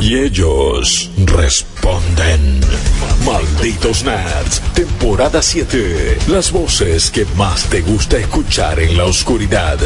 Y ellos responden. Malditos Nerds, temporada 7. Las voces que más te gusta escuchar en la oscuridad.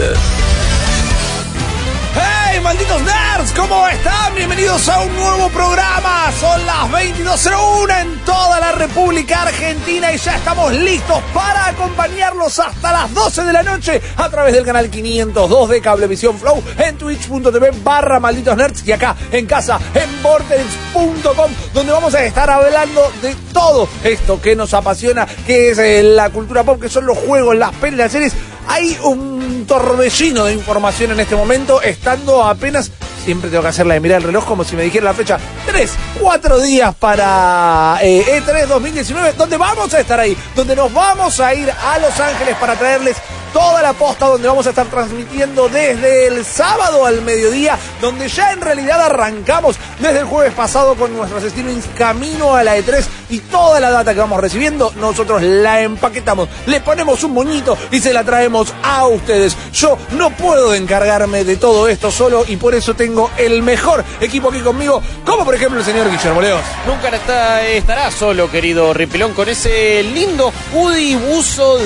¡Hey, malditos nerds! ¿Cómo están? Bienvenidos a un nuevo programa. Son las 22.01 en toda la República Argentina y ya estamos listos para acompañarlos hasta las 12 de la noche a través del canal 502 de Cablevisión Flow en twitch.tv barra malditos nerds y acá en casa en vortex.com donde vamos a estar hablando de todo esto que nos apasiona, que es eh, la cultura pop, que son los juegos, las pelis, las series. Hay un torbellino de información en este momento, estando apenas, siempre tengo que hacerla de mirar el reloj como si me dijera la fecha, tres, cuatro días para eh, E3 2019, donde vamos a estar ahí, donde nos vamos a ir a Los Ángeles para traerles toda la posta donde vamos a estar transmitiendo desde el sábado al mediodía, donde ya en realidad arrancamos desde el jueves pasado con nuestros streamings camino a la E3 y toda la data que vamos recibiendo, nosotros la empaquetamos, le ponemos un moñito y se la traemos a ustedes. Yo no puedo encargarme de todo esto solo y por eso tengo el mejor equipo aquí conmigo, como por ejemplo el señor Guillermo León. Nunca está- estará solo, querido Ripilón, con ese lindo hoodie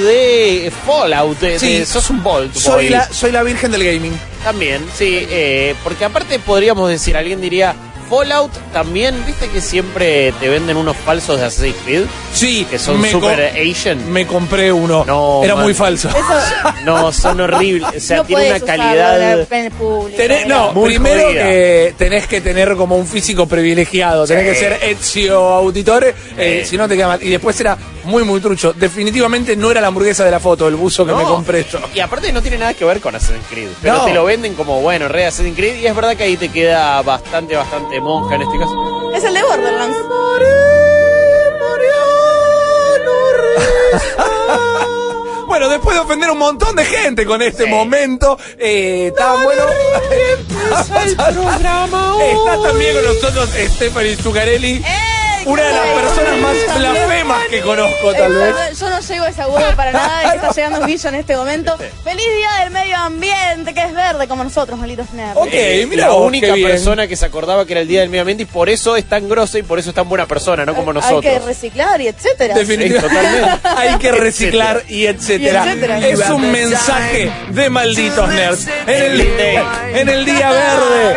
de Fallout. De, Sí. de- sos un Bolt. Soy boy. la, soy la virgen del gaming. También, sí. eh, porque aparte podríamos decir, alguien diría, Fallout también, viste que siempre te venden unos falsos de Assassin's Creed, Sí, que son me super Asian. Me compré uno. No, Era man. muy falso. No, son horribles. O sea, no tiene una calidad... público. Tenés- no, Muy primero jodida. que tenés que tener como un físico privilegiado, tenés que ser Ezio Auditore, eh, Sí. si no te queda mal. Y después era muy, muy trucho. Definitivamente no era la hamburguesa de la foto, el buzo que No, me compré yo. Y aparte no tiene nada que ver con Assassin's Creed. Pero No. te lo venden como, bueno, re Assassin's Creed. Y es verdad que ahí te queda bastante, bastante monja en este caso. Es el de Borderlands. Bueno, después de ofender a un montón de gente con este momento, eh, tan bueno. Está también con nosotros Stephanie Zuccarelli, ¡Eh! Una de las ¿qué personas más blasfemas que conozco, tal vez. Yo no llego a ese agudo para nada, que está llegando Guillo en este momento. ¡Feliz Día del Medio Ambiente, que es verde como nosotros, malditos nerds! Ok, Eh, mira la única persona que se acordaba que era el día del medio ambiente y por eso es tan grosa y por eso es tan buena persona, no como Hay nosotros. que reciclar y etcétera. Definitivamente. Hay que reciclar y etcétera. Y. Es un mensaje de malditos nerds. En el, en el día verde.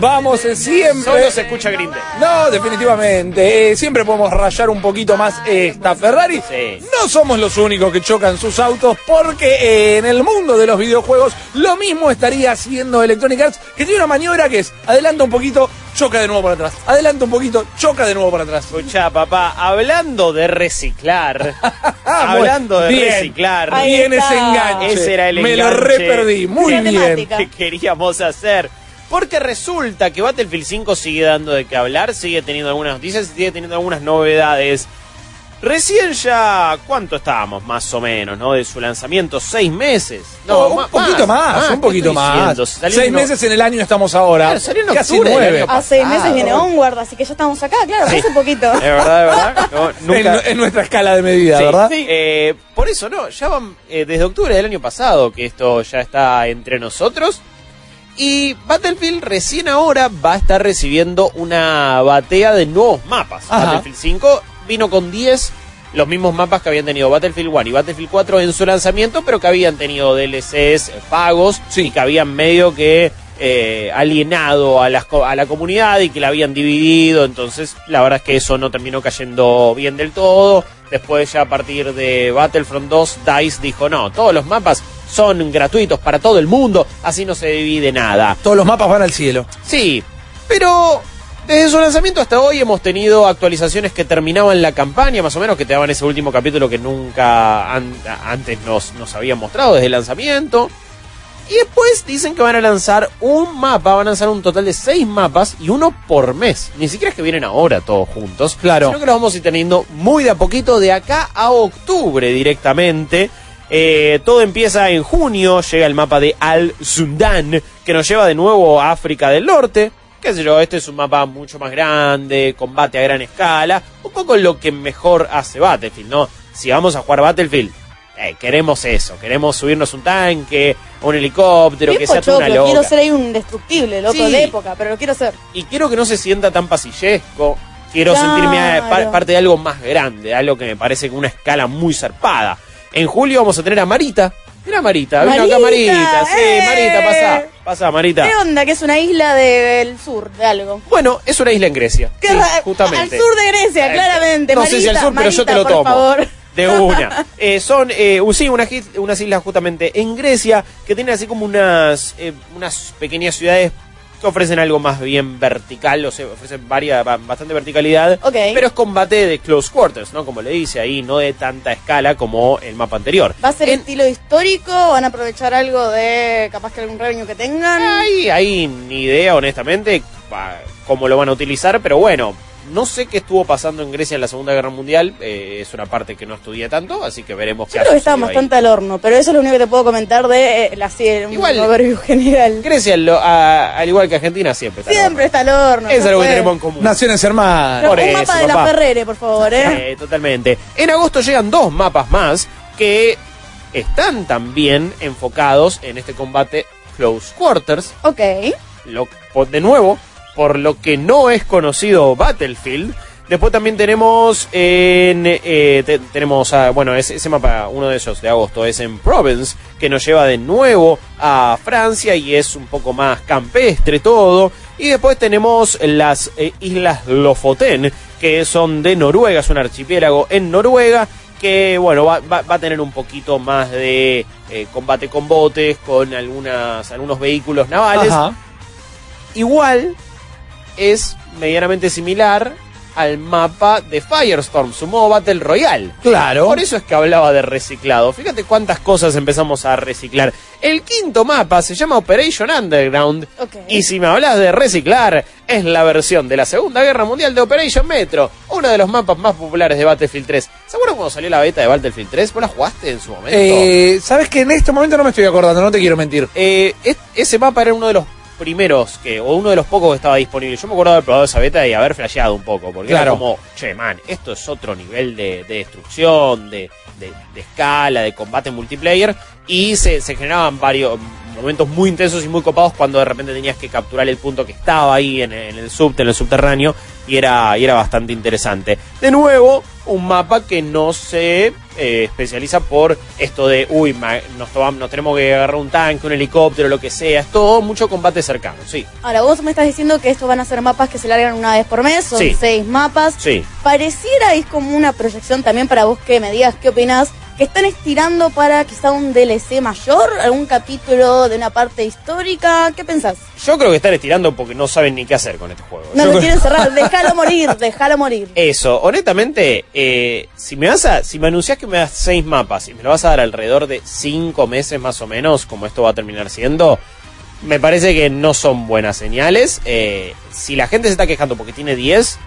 Vamos siempre. Solo se escucha Green Day. No, definitivamente. Eh, siempre podemos rayar un poquito más esta Ferrari. Sí. No somos los únicos que chocan sus autos porque eh, en el mundo de los videojuegos lo mismo estaría haciendo Electronic Arts, que tiene una maniobra que es adelanta un poquito, choca de nuevo para atrás. Adelanta un poquito, choca de nuevo para atrás. Escucha, papá, hablando de reciclar, hablando de Bien. reciclar, Ahí Bien ese enganche. ese era el Me lo enganche reperdí. Muy bien. temática. que queríamos hacer. Porque resulta que Battlefield 5 sigue dando de qué hablar, sigue teniendo algunas noticias, sigue teniendo algunas novedades. Recién ya, ¿cuánto estábamos más o menos, no? De su lanzamiento, seis meses. No, un ma- poquito más, un ¿qué poquito más. diciendo? Salió Seis en- meses en el año estamos ahora. Claro, salió en Casi octubre nueve. seis meses viene Onward, así que ya estamos acá, claro, hace poquito. Es verdad, es verdad. No, En, nuestra escala de medida, Sí, ¿verdad? sí. Eh, por eso, no, ya van eh, desde octubre del año pasado que esto ya está entre nosotros. Y Battlefield recién ahora va a estar recibiendo una batea de nuevos mapas. Ajá. Battlefield 5 vino con 10, los mismos mapas que habían tenido Battlefield 1 y Battlefield 4 en su lanzamiento, pero que habían tenido DLCs eh, pagos Sí. y que habían medio que eh, alienado a, las a la comunidad y que la habían dividido. Entonces, la verdad es que eso no terminó cayendo bien del todo. Después, ya a partir de Battlefront 2, DICE dijo: no, todos los mapas son gratuitos para todo el mundo, así no se divide nada. Todos los mapas van al cielo. Sí, pero desde su lanzamiento hasta hoy hemos tenido actualizaciones que terminaban la campaña, más o menos, que te daban ese último capítulo que nunca an- antes nos, nos habían mostrado desde el lanzamiento. Y después dicen que van a lanzar un mapa, van a lanzar un total de seis mapas y uno por mes. Ni siquiera es que vienen ahora todos juntos. Claro. Sino que los vamos a ir teniendo muy de a poquito de acá a octubre directamente. Eh, todo empieza en junio, llega el mapa de Al Sundan, que nos lleva de nuevo a África del Norte. Qué sé yo, este es un mapa mucho más grande, combate a gran escala, un poco lo que mejor hace Battlefield, ¿no? Si vamos a jugar Battlefield, eh, queremos eso, queremos subirnos un tanque, un helicóptero, Bien que sea toda una loca. quiero ser ahí un indestructible, loco, Sí. de época, pero lo quiero ser. Y quiero que no se sienta tan pasillesco. Quiero Claro. sentirme pa- parte de algo más grande, algo que me parece con una escala muy zarpada. En julio vamos a tener a Marita. Mira Marita, vino acá Marita, Marita. Sí, eh. Marita, pasa. Pasa, Marita. ¿Qué onda? Que es una isla del sur, de algo. Bueno, es una isla en Grecia. Qué Sí, ra- justamente. Al sur de Grecia, Eh, claramente. No sé si al Marita, sur, pero yo te Marita, lo por tomo. favor. De una. Eh, son, eh, sí, unas, unas islas justamente en Grecia que tienen así como unas, eh, unas pequeñas ciudades que ofrecen algo más bien vertical, o sea, ofrecen varia, ba- bastante verticalidad. Ok. Pero es combate de close quarters, ¿no? Como le dice ahí, no de tanta escala como el mapa anterior. ¿Va a ser En- estilo histórico? ¿Van a aprovechar algo de capaz que algún revenue que tengan? Ahí, ahí ni idea, honestamente, cómo lo van a utilizar, pero bueno, no sé qué estuvo pasando en Grecia en la Segunda Guerra Mundial, eh, es una parte que no estudié tanto, así que veremos qué Yo creo que sucedido bastante al horno, pero eso es lo único que te puedo comentar de eh, la un Igual- overview general. ahí. Grecia, lo- a- al igual que Argentina, siempre está. Siempre está al horno. Es no algo que tenemos en común. Naciones hermanas. Por un eso, mapa de la papá. Ferrere, por favor, ¿eh? Eh, totalmente. En agosto llegan dos mapas más que están también enfocados en este combate Close Quarters. Ok. lo- de nuevo, por lo que no es conocido Battlefield. Después también tenemos en eh, te- tenemos a- bueno ese, ese mapa uno de esos de agosto es en Provence que nos lleva de nuevo a Francia y es un poco más campestre todo y después tenemos las eh, islas Lofoten que son de Noruega es un archipiélago en Noruega que bueno va, va- va a tener un poquito más de eh, combate con botes con algunas algunos vehículos navales Ajá. igual es medianamente similar al mapa de Firestorm, su modo Battle Royale. Claro. Por eso es que hablaba de reciclado. Fíjate cuántas cosas empezamos a reciclar. El quinto mapa se llama Operation Underground. Y si me hablas de reciclar, es la versión de la Segunda Guerra Mundial de Operation Metro, uno de los mapas más populares de Battlefield 3. ¿Se acuerdan cuando salió la beta de Battlefield 3? ¿Vos la jugaste en su momento? Eh, Sabes que en este momento no me estoy acordando, no te quiero mentir. Eh, es- ese mapa era uno de los primeros que, o uno de los pocos que estaba disponible. Yo me acuerdo de haber probado esa beta y haber flasheado un poco, porque Claro. era como, che, man, esto es otro nivel de, de destrucción, de, de- de escala, de combate multiplayer, y se, se generaban varios momentos muy intensos y muy copados cuando de repente tenías que capturar el punto que estaba ahí en, en el subte, en el subterráneo, y era, y era bastante interesante. De nuevo, un mapa que no se eh, especializa por esto de, uy, ma- nos, tomamos- nos tenemos que agarrar un tanque, un helicóptero, lo que sea. Es todo mucho combate cercano, sí. Ahora, vos me estás diciendo que estos van a ser mapas que se largan una vez por mes, son Sí. seis mapas. Sí. Pareciera, es como una proyección también para vos que me digas qué opinás, que están estirando para quizá un DLC mayor, algún capítulo de una parte histórica. ¿Qué pensás? Yo creo que están estirando porque no saben ni qué hacer con este juego. No Yo lo creo- quieren cerrar, déjalo morir, déjalo morir. Eso, honestamente, eh, si me vas a, si me anuncias que me das seis mapas y me lo vas a dar alrededor de cinco meses más o menos, como esto va a terminar siendo, me parece que no son buenas señales. Eh, si la gente se está quejando porque tiene 10,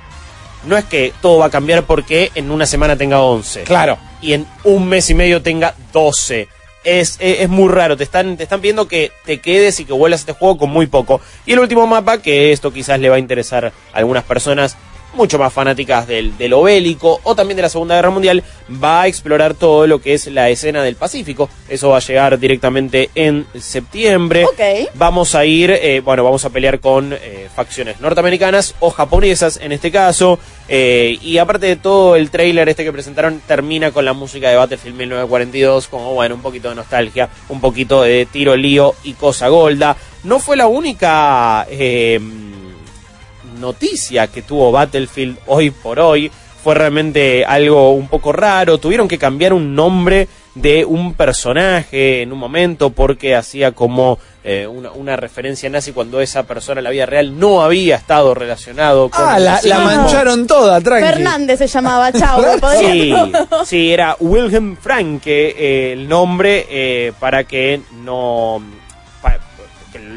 no es que todo va a cambiar porque en una semana tenga 11 Claro. Y en un mes y medio tenga 12. Es, es, muy raro, te están, te están pidiendo que te quedes y que vuelas a este juego con muy poco. Y el último mapa, que esto quizás le va a interesar a algunas personas mucho más fanáticas del, de lo bélico o también de la Segunda Guerra Mundial, va a explorar todo lo que es la escena del Pacífico. Eso va a llegar directamente en septiembre. Vamos a ir, eh, bueno, vamos a pelear con eh, facciones norteamericanas o japonesas en este caso. eh, y aparte de todo, el trailer este que presentaron termina con la música de Battlefield 1942, como bueno, un poquito de nostalgia, un poquito de tiro, lío y cosa golda. No fue la única eh, noticia que tuvo Battlefield hoy por hoy. Fue realmente algo un poco raro. Tuvieron que cambiar un nombre de un personaje en un momento porque hacía como eh, una, una referencia nazi cuando esa persona en la vida real no había estado relacionado con Ah, la, mancharon toda, tranqui. Fernández se llamaba, chao. Sí, sí, era Wilhelm Franke eh, el nombre eh, para que no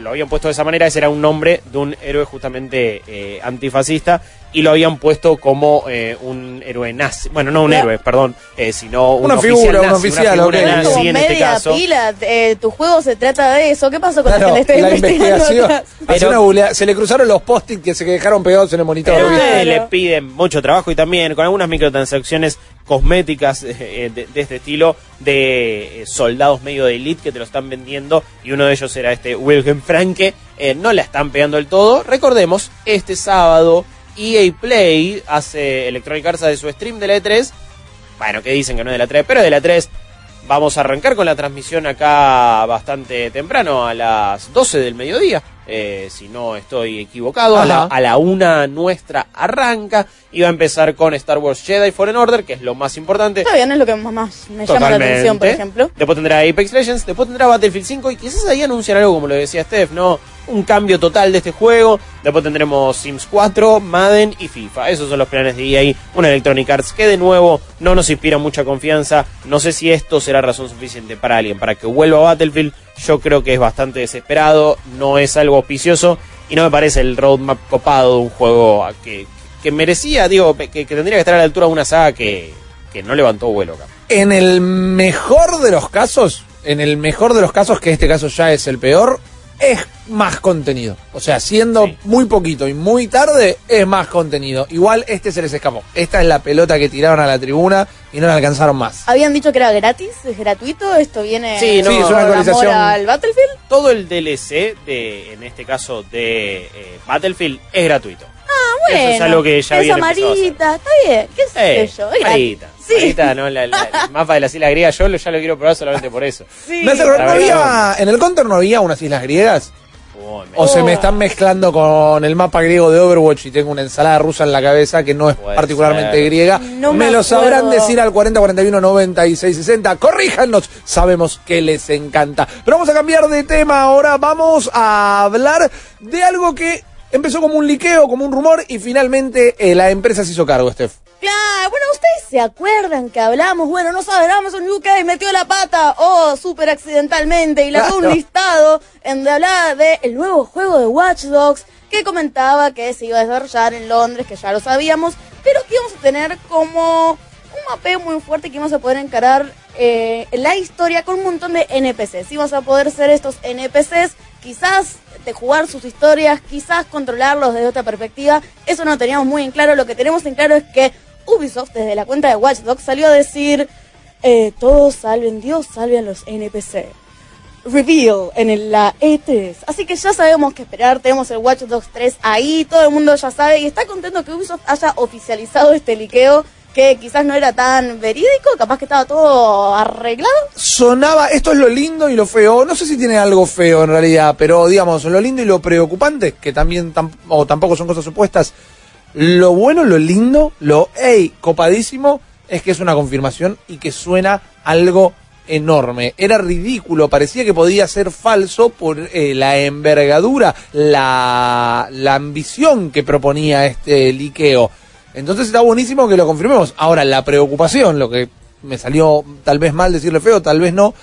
lo habían puesto de esa manera, ese era un nombre de un héroe justamente eh, antifascista y lo habían puesto como eh, un héroe nazi. Bueno, no un héroe, perdón, eh, sino un Una oficial figura, un nazi, oficial, una figura nazi en este caso. pila. eh, tu juego se trata de eso. ¿Qué pasó con Claro, la que le estoy la investigando investigación. Pero- una googlea- se le cruzaron los post-it que se dejaron pegados en el monitor. Pero Claro. le piden mucho trabajo y también con algunas microtransacciones cosméticas eh, de, de este estilo de eh, soldados medio de elite que te lo están vendiendo y uno de ellos era este Wilhelm Franke. Eh, no la están pegando del todo. Recordemos, este sábado EA Play hace Electronic Arts de su stream de la E3. Bueno, que dicen que no es de la 3, pero es de la 3. Vamos a arrancar con la transmisión acá bastante temprano, a las 12 del mediodía, eh, si no estoy equivocado. A la, Ajá. a la una nuestra arranca y va a empezar con Star Wars Jedi Fallen Order, que es lo más importante. Está bien, es lo que más me llama la atención, por ejemplo. Después tendrá Apex Legends, después tendrá Battlefield 5 y quizás ahí anuncian algo como lo decía Steph, ¿no? Un cambio total de este juego. Después tendremos Sims 4, Madden y FIFA. Esos son los planes de EA. Una Electronic Arts que de nuevo no nos inspira mucha confianza. No sé si esto será razón suficiente para alguien para que vuelva a Battlefield. Yo creo que es bastante desesperado, no es algo auspicioso y no me parece el roadmap copado de un juego que, que merecía, digo, que, tendría que estar a la altura de una saga que, que no levantó vuelo acá. En el mejor de los casos, en el mejor de los casos, que este caso ya es el peor, es más contenido. O sea, siendo Sí. muy poquito y muy tarde, es más contenido. Igual este se les escapó. Esta es la pelota que tiraron a la tribuna y no la alcanzaron más. Habían dicho que era gratis, es gratuito, esto viene Sí, no, Sí, es una actualización. al Battlefield. todo el DLC de, en este caso de eh, Battlefield, es gratuito. Ah, bueno. Eso es algo que ya es amarita, está bien, qué sé Eh, yo. es gratis. Marita, Sí. Marita, ¿no? La- la- el mapa de las islas griegas, yo lo- ya lo quiero probar solamente por eso. Sí. ¿no había- en el Counter no había unas islas griegas. Oh, O se me Oh. están mezclando con el mapa griego de Overwatch y tengo una ensalada rusa en la cabeza que no es Puede particularmente ser. griega. No me me lo sabrán decir al 40 41 96 60. Corríjanos, sabemos que les encanta. Pero vamos a cambiar de tema ahora. Vamos a hablar de algo que empezó como un liqueo, como un rumor y finalmente eh, la empresa se hizo cargo, Steph. Claro, bueno, ustedes se acuerdan que hablamos, bueno, no saben, Amazon UK metió la pata, oh, súper accidentalmente, y lanzó Claro. un listado en donde hablaba de el nuevo juego de Watch Dogs, que comentaba que se iba a desarrollar en Londres, que ya lo sabíamos, pero que íbamos a tener como un mapeo muy fuerte que íbamos a poder encarar eh, la historia con un montón de NPCs. Íbamos a poder ser estos NPCs, quizás de jugar sus historias, quizás controlarlos desde otra perspectiva. Eso no teníamos muy en claro. Lo que tenemos en claro es que Ubisoft, desde la cuenta de Watch Dogs, salió a decir: eh, Todos salven Dios, salven los NPC. Reveal en la E3. Así que ya sabemos qué esperar. Tenemos el Watch Dogs 3 ahí. Todo el mundo ya sabe. Y está contento que Ubisoft haya oficializado este liqueo. Que quizás no era tan verídico. Capaz que estaba todo arreglado. Sonaba, esto es lo lindo y lo feo. No sé si tiene algo feo en realidad, pero digamos, lo lindo y lo preocupante, que también tam- o tampoco son cosas opuestas. Lo bueno, lo lindo, lo hey, copadísimo, es que es una confirmación y que suena algo enorme. Era ridículo, parecía que podía ser falso por eh, la envergadura, la, la ambición que proponía este liqueo. Entonces está buenísimo que lo confirmemos. Ahora, la preocupación, lo que me salió tal vez mal decirle feo, tal vez no,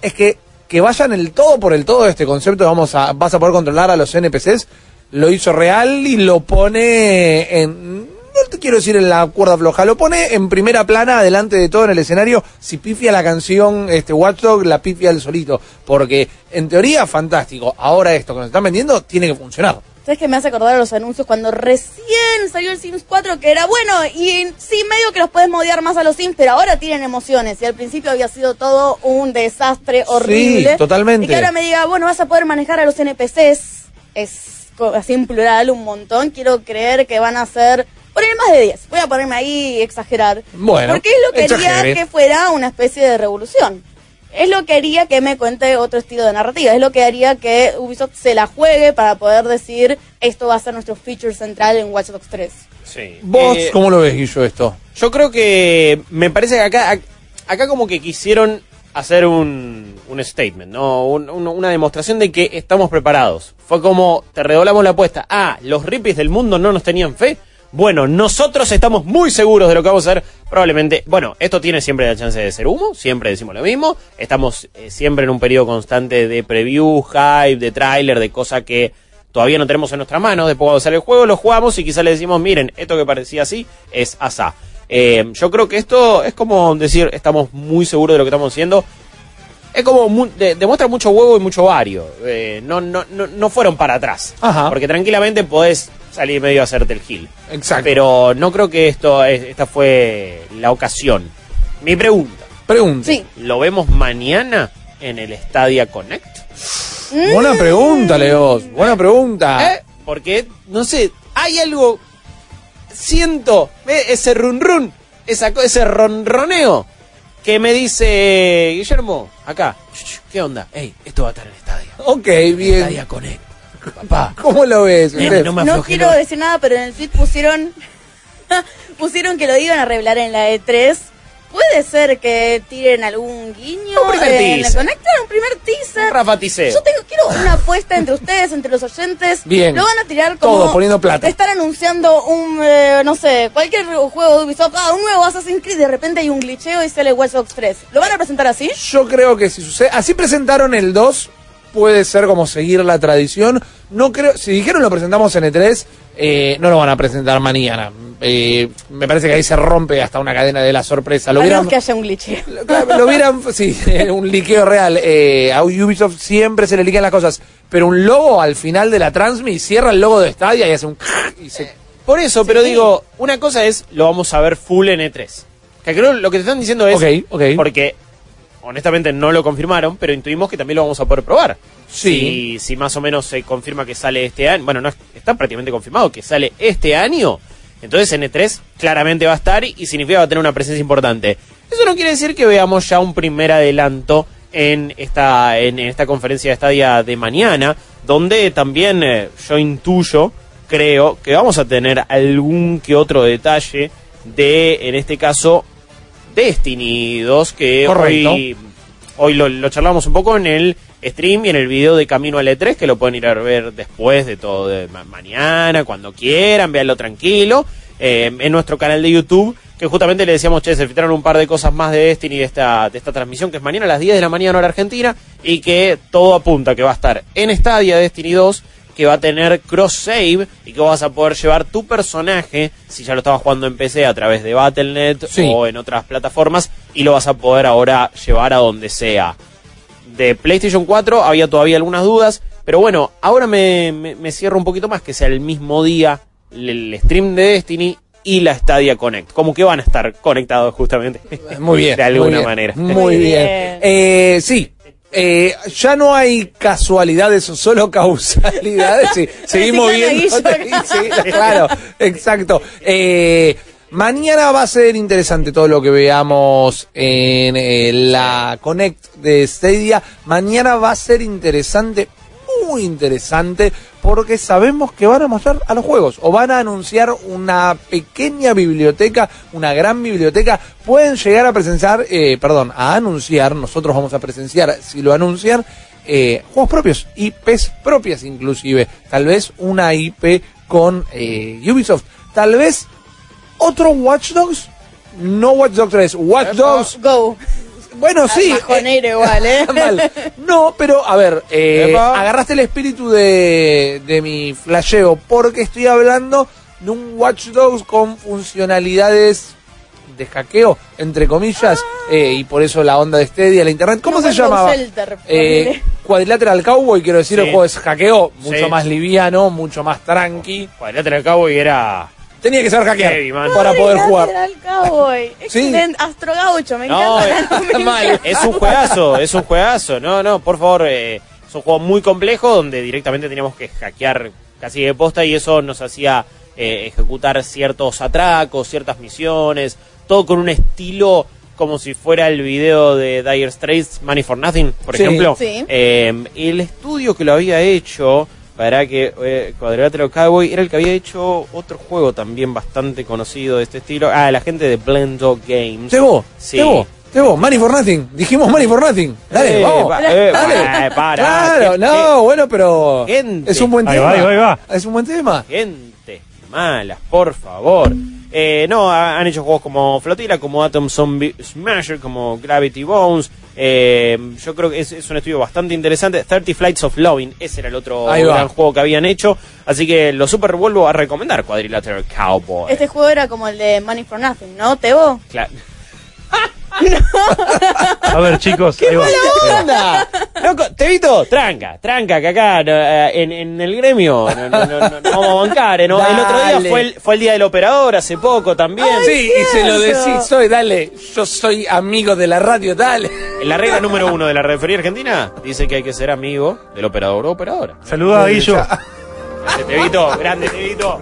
es que, que vayan el todo por el todo de este concepto, vamos a, vas a poder controlar a los NPCs, lo hizo real y lo pone en, no te quiero decir en la cuerda floja, lo pone en primera plana, adelante de todo en el escenario, si pifia la canción este Watchdog, la pifia el solito, porque en teoría fantástico, ahora esto que nos están vendiendo tiene que funcionar. ¿Sabes que me hace acordar a los anuncios cuando recién salió el Sims 4? Que era bueno, y sí, medio que los puedes modiar más a los Sims, pero ahora tienen emociones. Y al principio había sido todo un desastre horrible. totalmente. Y que ahora me diga, bueno, vas a poder manejar a los NPCs. Es así en plural un montón. Quiero creer que van a ser. Poner más de 10. Voy a ponerme ahí y exagerar. Bueno, Porque es lo que haría que fuera una especie de revolución. Es lo que haría que me cuente otro estilo de narrativa. Es lo que haría que Ubisoft se la juegue para poder decir esto va a ser nuestro feature central en Watch Dogs 3. Sí. ¿Vos Eh, cómo lo ves, Guillo, esto? Yo creo que me parece que acá, acá como que quisieron hacer un, un statement, ¿no? Un- un- una demostración de que estamos preparados. Fue como, te redoblamos la apuesta. Ah, los rippies del mundo no nos tenían fe. Bueno, nosotros estamos muy seguros de lo que vamos a hacer. Probablemente, bueno, esto tiene siempre la chance de ser humo, siempre decimos lo mismo. Estamos eh, siempre en un periodo constante de preview, hype, de tráiler, de cosas que todavía no tenemos en nuestra mano. Después cuando sale el juego lo jugamos y quizá le decimos, miren, esto que parecía así es asá. Eh, yo creo que esto es como decir, estamos muy seguros de lo que estamos haciendo. Es como, mu- de- demuestra mucho huevo y mucho vario. Eh, no, no, no, no fueron para atrás. Ajá. Porque tranquilamente podés salir medio a hacerte el gil. Exacto. Pero no creo que esto es- esta fue la ocasión. Mi pregunta, Pregunta. Sí. ¿lo vemos mañana en el Stadia Connect? Buena pregunta, Leos. Buena pregunta. ¿Eh? Porque, no sé, hay algo... Siento ¿ve? ese run run, esa, ese ronroneo que me dice Guillermo, acá, ¿qué onda? Ey, esto va a estar en Stadia. Ok, bien. Stadia Connect. Papá. ¿Cómo lo ves? No me No quiero decir nada, pero en el tweet pusieron pusieron que lo iban a revelar en la E3. Puede ser que tiren algún guiño Un primer la teaser. Conectar, un primer teaser. Rafa Ticeo. Yo tengo, quiero una apuesta entre ustedes, entre los oyentes. Bien. Lo van a tirar como. Todo, poniendo plata. Están anunciando un, eh, no sé, cualquier juego de Ubisoft. Ah, un nuevo Assassin's Creed. De repente hay un glitcheo y sale Watch Dogs 3. ¿Lo van a presentar así? Yo creo que si sucede. Así presentaron el 2. Puede ser como seguir la tradición. No creo. Si dijeron lo presentamos en E3, eh, no lo van a presentar mañana. Eh, me parece que ahí se rompe hasta una cadena de la sorpresa. Lo hubieran, que haya un glitcheo. Claro, lo hubieran, sí, un liqueo real. Eh, a Ubisoft siempre se le liquean las cosas. Pero un logo al final de la transmi cierra el logo de Stadia y hace un. Y se, Por eso, pero digo, una cosa es, lo vamos a ver full en E3. Que creo lo que te están diciendo es, Ok, ok. porque honestamente no lo confirmaron, pero intuimos que también lo vamos a poder probar. Sí. Si, si más o menos se confirma que sale este año, bueno, no es- está prácticamente confirmado que sale este año, entonces en E3 claramente va a estar y significa que va a tener una presencia importante. Eso no quiere decir que veamos ya un primer adelanto en esta, en, esta conferencia de estadia de mañana, donde también eh, yo intuyo, creo, que vamos a tener algún que otro detalle de, en este caso, Destiny 2, que Correcto. Hoy lo, charlamos un poco en el stream y en el video de Camino al E3, que lo pueden ir a ver después de todo, de ma- mañana, cuando quieran, véanlo tranquilo, eh, en nuestro canal de YouTube, que justamente le decíamos, che, se filtraron un par de cosas más de Destiny de esta, de esta transmisión, que es mañana a las 10 de la mañana hora argentina, y que todo apunta que va a estar en Stadia Destiny 2, que va a tener cross save y que vas a poder llevar tu personaje, si ya lo estabas jugando en PC a través de Battle.net Sí. o en otras plataformas, y lo vas a poder ahora llevar a donde sea. De PlayStation 4 había todavía algunas dudas, pero bueno, ahora me, me- me cierro un poquito más que sea el mismo día el, stream de Destiny y la Stadia Connect. Como que van a estar conectados justamente. Muy bien. De alguna muy bien, manera. Muy bien. Eh, sí. Eh, ya no hay casualidades o solo causalidades. Sí, seguimos viendo. Sí, claro, exacto. Eh, mañana va a ser interesante todo lo que veamos en eh, la Connect de Stadia. Mañana va a ser interesante, muy interesante, porque sabemos que van a mostrar a los juegos o van a anunciar una pequeña biblioteca, una gran biblioteca. Pueden llegar a presenciar, eh, perdón, a anunciar, nosotros vamos a presenciar si lo anuncian, eh, juegos propios, IPs propias inclusive. Tal vez una IP con eh, Ubisoft. Tal vez otro Watch Dogs. No Watch Dogs 3, Watch Dogs Go. Bueno, sí. Bajonero eh, igual, ¿eh? mal. No, pero a ver, eh, agarraste el espíritu de, de mi flasheo, porque estoy hablando de un Watch Dogs con funcionalidades de hackeo, entre comillas, eh, y por eso la onda de Stadia, la internet. ¿Cómo No, se llamaba? Shelter, Eh. Quadrilateral Cowboy, quiero decir, Sí. el juego es hackeo, mucho Sí. más liviano, mucho más tranqui. Podría tener cabo y era. Tenía que saber hackear Heavy, man. para poder jugar. Cowboy. Astro Gaucho, me No, encanta. es, mal. un juegazo, es un juegazo. No, no, por favor, eh, es un juego muy complejo donde directamente teníamos que hackear casi de posta y eso nos hacía eh, ejecutar ciertos atracos, ciertas misiones, todo con un estilo como si fuera el video de Dire Straits, Money for Nothing, por Sí. ejemplo. Sí. Eh, el estudio que lo había hecho, para que eh, Quadrilateral Cowboy, era el que había hecho otro juego también bastante conocido de este estilo. Ah, la gente de Blendo Games. Llegó, Sí. llegó, llegó. Money for nothing. Dijimos money for nothing. Dale, Eh, vamos. va- eh, Dale. para, claro, ¿qué- no, bueno, pero Gente. es un buen Ahí tema. va, ahí va, ahí va. Es un buen tema. Gente, malas, por favor. Eh, no, ha- han hecho juegos como Flotilla, como Atom Zombie Smasher, como Gravity Bones. Eh, yo creo que es, es un estudio bastante interesante. 30 Flights of Loving, ese era el otro gran juego que habían hecho. Así que lo super vuelvo a recomendar, Quadrilateral Cowboy. Este juego era como el de Money for Nothing, ¿no, Tebo? A ver, chicos, ahí va. onda? Loco, Tevito, tranca, tranca, que acá eh, en, en el gremio no, no, no, no- no vamos a bancar. eh, ¿no? El otro día fue el, fue el día del operador, hace poco también. Sí, y se lo decís, soy, dale, yo soy amigo de la radio, dale. En la regla número uno de la refería argentina dice que hay que ser amigo del operador o operadora. Saluda a Guillo. Grande, Tevito, grande, Tevito.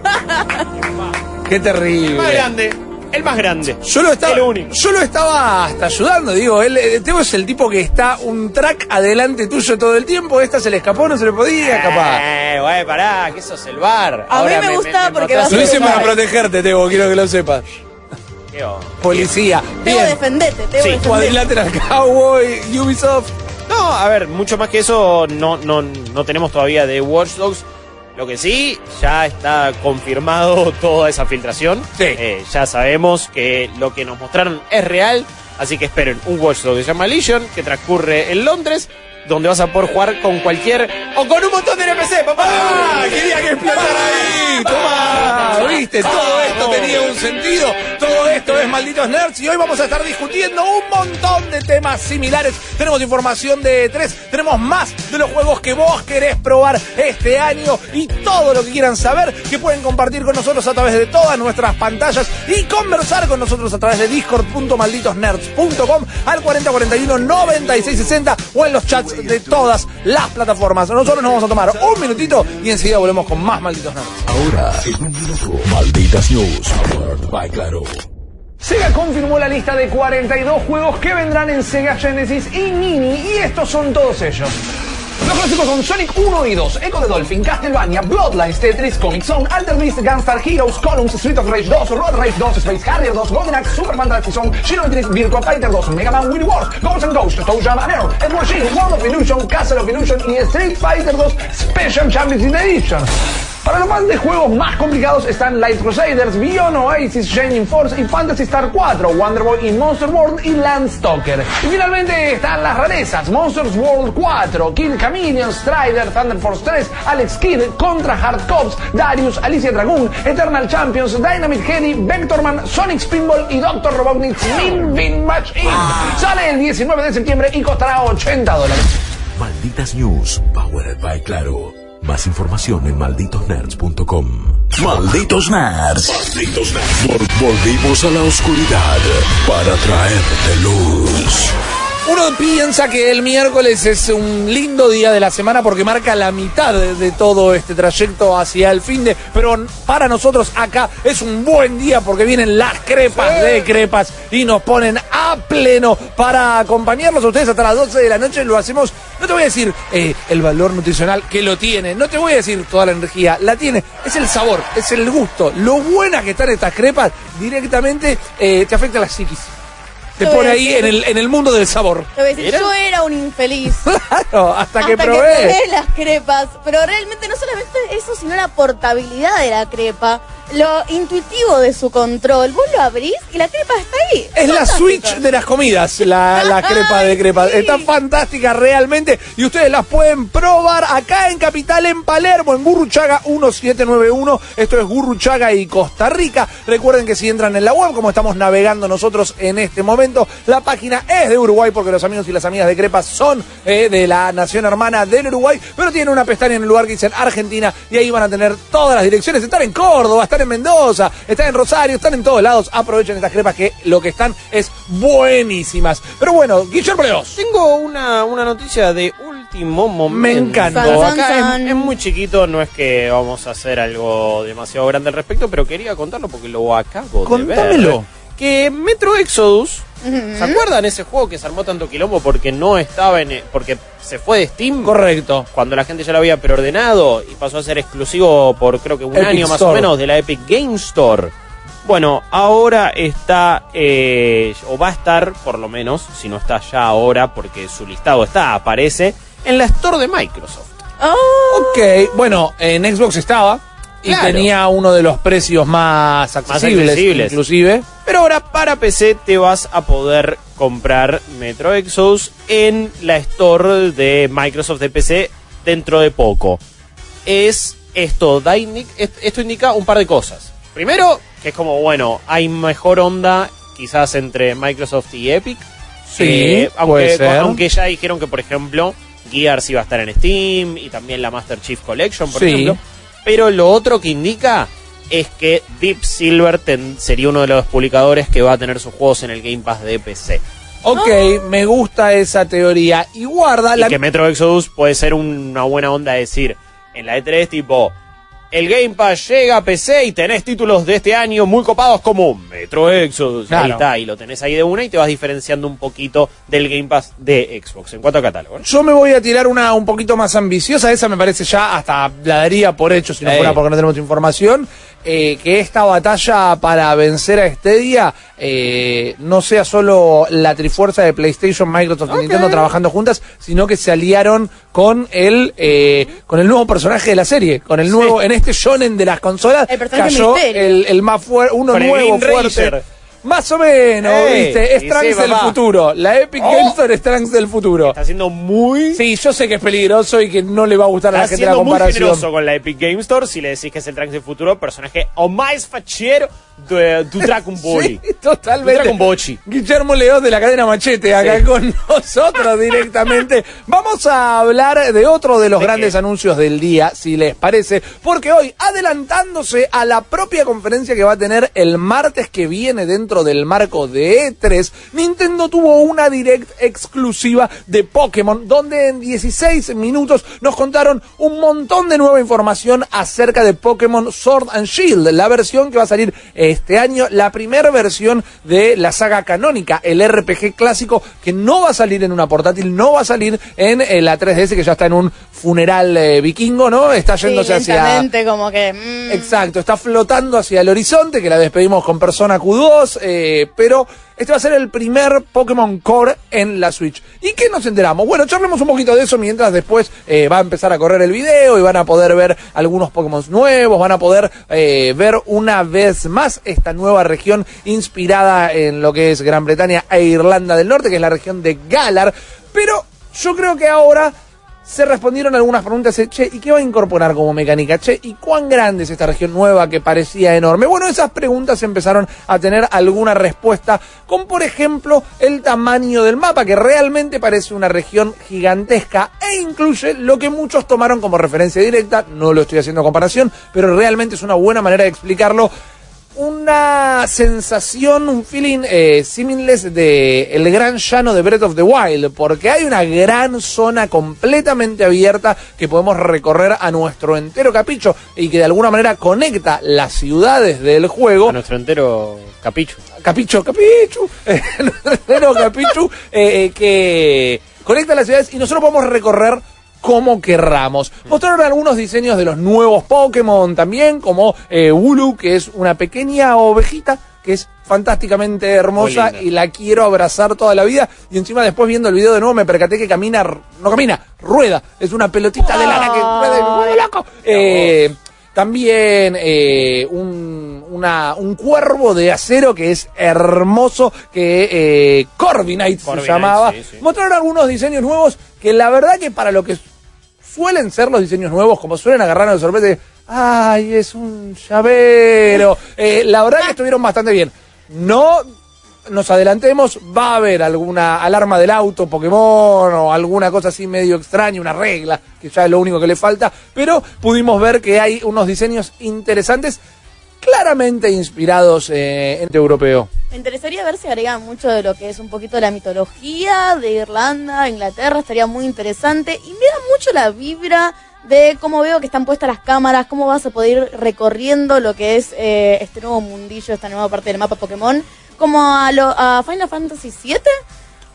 Qué El más terrible. grande, el más grande. Yo lo estaba, El único. yo lo estaba hasta ayudando, digo, él, eh, Teo es el tipo que está un track adelante tuyo todo el tiempo, esta se le escapó, no se le podía escapar. Eh, güey, pará, que sos el bar. A mí me gusta porque vas Lo a hice ser- para protegerte, Teo, quiero que lo sepas. Policía. Tebo, Bien. defendete, Tebo, Sí, defendete. Cuadrilateral Cowboy, Ubisoft. No, a ver, mucho más que eso no, no, no tenemos todavía de Watch Dogs. Lo que sí, ya está confirmado toda esa filtración. Sí. Eh, ya sabemos que lo que nos mostraron es real. Así que esperen un Watch Dogs que se llama Legion, que transcurre en Londres, donde vas a poder jugar con cualquier... o con un montón de NPC, papá. ¡Ah! Quería que explotara ahí. Toma. ¿Viste? Todo esto tenía un sentido. Todo esto es Malditos Nerds. Y hoy vamos a estar discutiendo un montón de temas similares. Tenemos información de tres. Tenemos más de los juegos que vos querés probar este año. Y todo lo que quieran saber que pueden compartir con nosotros a través de todas nuestras pantallas. Y conversar con nosotros a través de discord.malditosnerds.com al 4041-9660 o en los chats de todas las plataformas. Nosotros nos vamos a tomar un minutito y enseguida volvemos con más Malditos Nerds. Ahora, en un minuto, Malditas News, powered by Claro. Sega confirmó la lista de 42 juegos que vendrán en Sega Genesis y Mini y estos son todos ellos. Los clásicos son Sonic 1 y 2, Echo the Dolphin, Castlevania, Bloodlines, Tetris, Comic Zone, Alter Beast, Gunstar Heroes, Columns, Street of Rage 2, Road Rage 2, Space Harrier 2, Golden Axe, Superman Galaxy Zone, Shinobi 3, Virtua Fighter 2, Mega Man Winnie Wars, Ghosts and Ghosts, Toe Jam Shin, World of Illusion, Castle of Illusion y Street Fighter 2 Special Championship Edition. Para los fans de juegos más complicados están Light Crusaders, Beyond Oasis, Shining Force y Fantasy Star 4, Wonder Boy y Monster World y Landstalker. Y finalmente están las rarezas, Monsters World 4, Kill Chameleon, Strider, Thunder Force 3, Alex Kidd, Contra Hard Cops, Darius, Alicia Dragoon, Eternal Champions, Dynamite Heady, Vectorman, Sonic Spinball y Dr. Robotnik's Min Bin Match. Sale el 19 de septiembre y costará 80 dólares. Malditas News, powered by Claro. Más información en malditosnerds.com. Malditos Nerds. Malditos Nerds. Vol- volvimos a la oscuridad para traerte luz. Uno piensa que el miércoles es un lindo día de la semana porque marca la mitad de, de todo este trayecto hacia el fin de, pero para nosotros acá es un buen día porque vienen las crepas de crepas y nos ponen a pleno para acompañarlos a ustedes hasta las 12 de la noche. Lo hacemos, no te voy a decir eh, el valor nutricional que lo tiene, no te voy a decir toda la energía, la tiene, es el sabor, es el gusto, lo buena que están estas crepas directamente eh, te afecta a la psiquis. Pone a ahí en el, en el mundo del sabor. Te voy a decir, ¿Mira? yo era un infeliz. Claro, hasta, que probé. que probé las crepas. Pero realmente no solamente eso, sino la portabilidad de la crepa. Lo intuitivo de su control. Vos lo abrís y la crepa está ahí. Es la. Switch de las comidas, la, la crepa de crepas. sí. Está fantástica realmente y ustedes las pueden probar acá en Capital, en Palermo, en Gurruchaga 1791. Esto es Gurruchaga y Costa Rica. Recuerden que si entran en la web, como estamos navegando nosotros en este momento, la página es de Uruguay porque los amigos y las amigas de crepas son eh, de la nación hermana del Uruguay, pero tienen una pestaña en el lugar que dicen Argentina y ahí van a tener todas las direcciones. Están en Córdoba, están en Mendoza, están en Rosario, están en todos lados. Aprovechen estas crepas que lo que están es buenísimas. Pero bueno, Guillermo Leos. Tengo una, una noticia de último momento. Me encanta. San, san, Acá es- san. Es, muy chiquito, no es que vamos a hacer algo demasiado grande al respecto, pero quería contarlo porque lo acabo Contámelo. de ver. Que Metro Exodus, ¿se acuerdan ese juego que se armó tanto quilombo porque no estaba en... porque se fue de Steam? Correcto. Cuando la gente ya lo había preordenado y pasó a ser exclusivo por creo que un Epic año más Store. o menos de la Epic Game Store. Bueno, ahora está, eh, o va a estar, por lo menos, si no está ya ahora, porque su listado está, aparece, en la Store de Microsoft. Oh, Ok, bueno, en Xbox estaba. Y Claro. tenía uno de los precios más accesibles, accesibles. inclusive. Pero ahora para PC te vas a poder comprar Metro Exodus en la store de Microsoft de PC dentro de poco. Es esto, da esto indica un par de cosas. Primero, que es como, bueno, hay mejor onda quizás entre Microsoft y Epic. Sí, Eh, aunque, aunque ya dijeron que, por ejemplo, Gears iba a estar en Steam y también la Master Chief Collection, por Sí. ejemplo. Pero lo otro que indica es que Deep Silver ten- sería uno de los publicadores que va a tener sus juegos en el Game Pass de PC. Ok, me gusta esa teoría. Y guarda Y la... que Metro Exodus puede ser una buena onda decir en la E3 tipo el Game Pass llega a PC y tenés títulos de este año muy copados como Metro Exodus. Ahí Claro. está, y lo tenés ahí de una y te vas diferenciando un poquito del Game Pass de Xbox en cuanto a catálogo. ¿no? Yo me voy a tirar una un poquito más ambiciosa, esa me parece ya hasta la daría por hecho si no Ey. fuera porque no tenemos información, eh, que esta batalla para vencer a Stadia eh, no sea solo la trifuerza de PlayStation, Microsoft y Nintendo trabajando juntas, sino que se aliaron con el eh, con el nuevo personaje de la serie, con el nuevo en este shonen de las consolas El cayó el, el más fuerte, uno Con nuevo fuerte. Más o menos, Ey, ¿viste? Trunks sí, del papá. futuro. La Epic Oh. Games Store es Trunks del futuro. Está siendo muy Sí, yo sé que es peligroso y que no le va a gustar a la Está gente la siendo muy comparación. generoso con la Epic Game Store si le decís que es el Trunks del futuro, personaje o más fachero de, du Dragon Ball. Sí, totalmente. Bochi. Guillermo León de la cadena Machete acá Sí. con nosotros directamente. Vamos a hablar de otro de los ¿De grandes qué? anuncios del día, si les parece, porque hoy, adelantándose a la propia conferencia que va a tener el martes que viene dentro del marco de E3, Nintendo tuvo una direct exclusiva de Pokémon, donde en 16 minutos nos contaron un montón de nueva información acerca de Pokémon Sword and Shield, la versión que va a salir este año, la primera versión de la saga canónica, el RPG clásico, que no va a salir en una portátil, no va a salir en eh, la 3DS, que ya está en un funeral eh, vikingo, ¿no? Está Sí, yéndose hacia... lentamente, como que. mm, Exacto, está flotando hacia el horizonte, que la despedimos con Persona Q2, eh, pero este va a ser el primer Pokémon Core en la Switch. ¿Y qué nos enteramos? Bueno, charlemos un poquito de eso mientras después eh, va a empezar a correr el video y van a poder ver algunos Pokémon nuevos, van a poder eh, ver una vez más esta nueva región inspirada en lo que es Gran Bretaña e Irlanda del Norte, que es la región de Galar. Pero yo creo que ahora se respondieron algunas preguntas, eh, che, ¿y qué va a incorporar como mecánica? Che, ¿y cuán grande es esta región nueva que parecía enorme? Bueno, esas preguntas empezaron a tener alguna respuesta, con por ejemplo el tamaño del mapa, que realmente parece una región gigantesca e incluye lo que muchos tomaron como referencia directa, no lo estoy haciendo comparación, pero realmente es una buena manera de explicarlo una sensación, un feeling eh, similes de el gran llano de Breath of the Wild, porque hay una gran zona completamente abierta que podemos recorrer a nuestro entero capricho y que de alguna manera conecta las ciudades del juego A nuestro entero capicho. Capicho, Capichu, eh, nuestro entero Capichu, eh, eh, que conecta las ciudades y nosotros podemos recorrer como querramos. Mostraron algunos diseños de los nuevos Pokémon también, como eh, que es una pequeña ovejita que es fantásticamente hermosa y la quiero abrazar toda la vida. Y encima después viendo el video de nuevo me percaté que camina, no camina, rueda. Es una pelotita de lana que rueda y me vuelve loco. Eh, también eh, un, una- un cuervo de acero que es hermoso, que eh, Corviknight se llamaba. sí, sí. Mostraron algunos diseños nuevos que la verdad que para lo que suelen ser los diseños nuevos, como suelen agarrar de sorpresa, ¡ay, es un llavero! Eh, la verdad que estuvieron bastante bien. No nos adelantemos, va a haber alguna alarma del auto Pokémon o alguna cosa así medio extraña, una regla, que ya es lo único que le falta, pero pudimos ver que hay unos diseños interesantes, claramente inspirados eh, en el europeo. Me interesaría ver si agregan mucho de lo que es un poquito la mitología de Irlanda, Inglaterra, estaría muy interesante. Y me da mucho la vibra de cómo veo que están puestas las cámaras, cómo vas a poder ir recorriendo lo que es eh, este nuevo mundillo, esta nueva parte del mapa Pokémon, como a, lo, a Final Fantasy VII.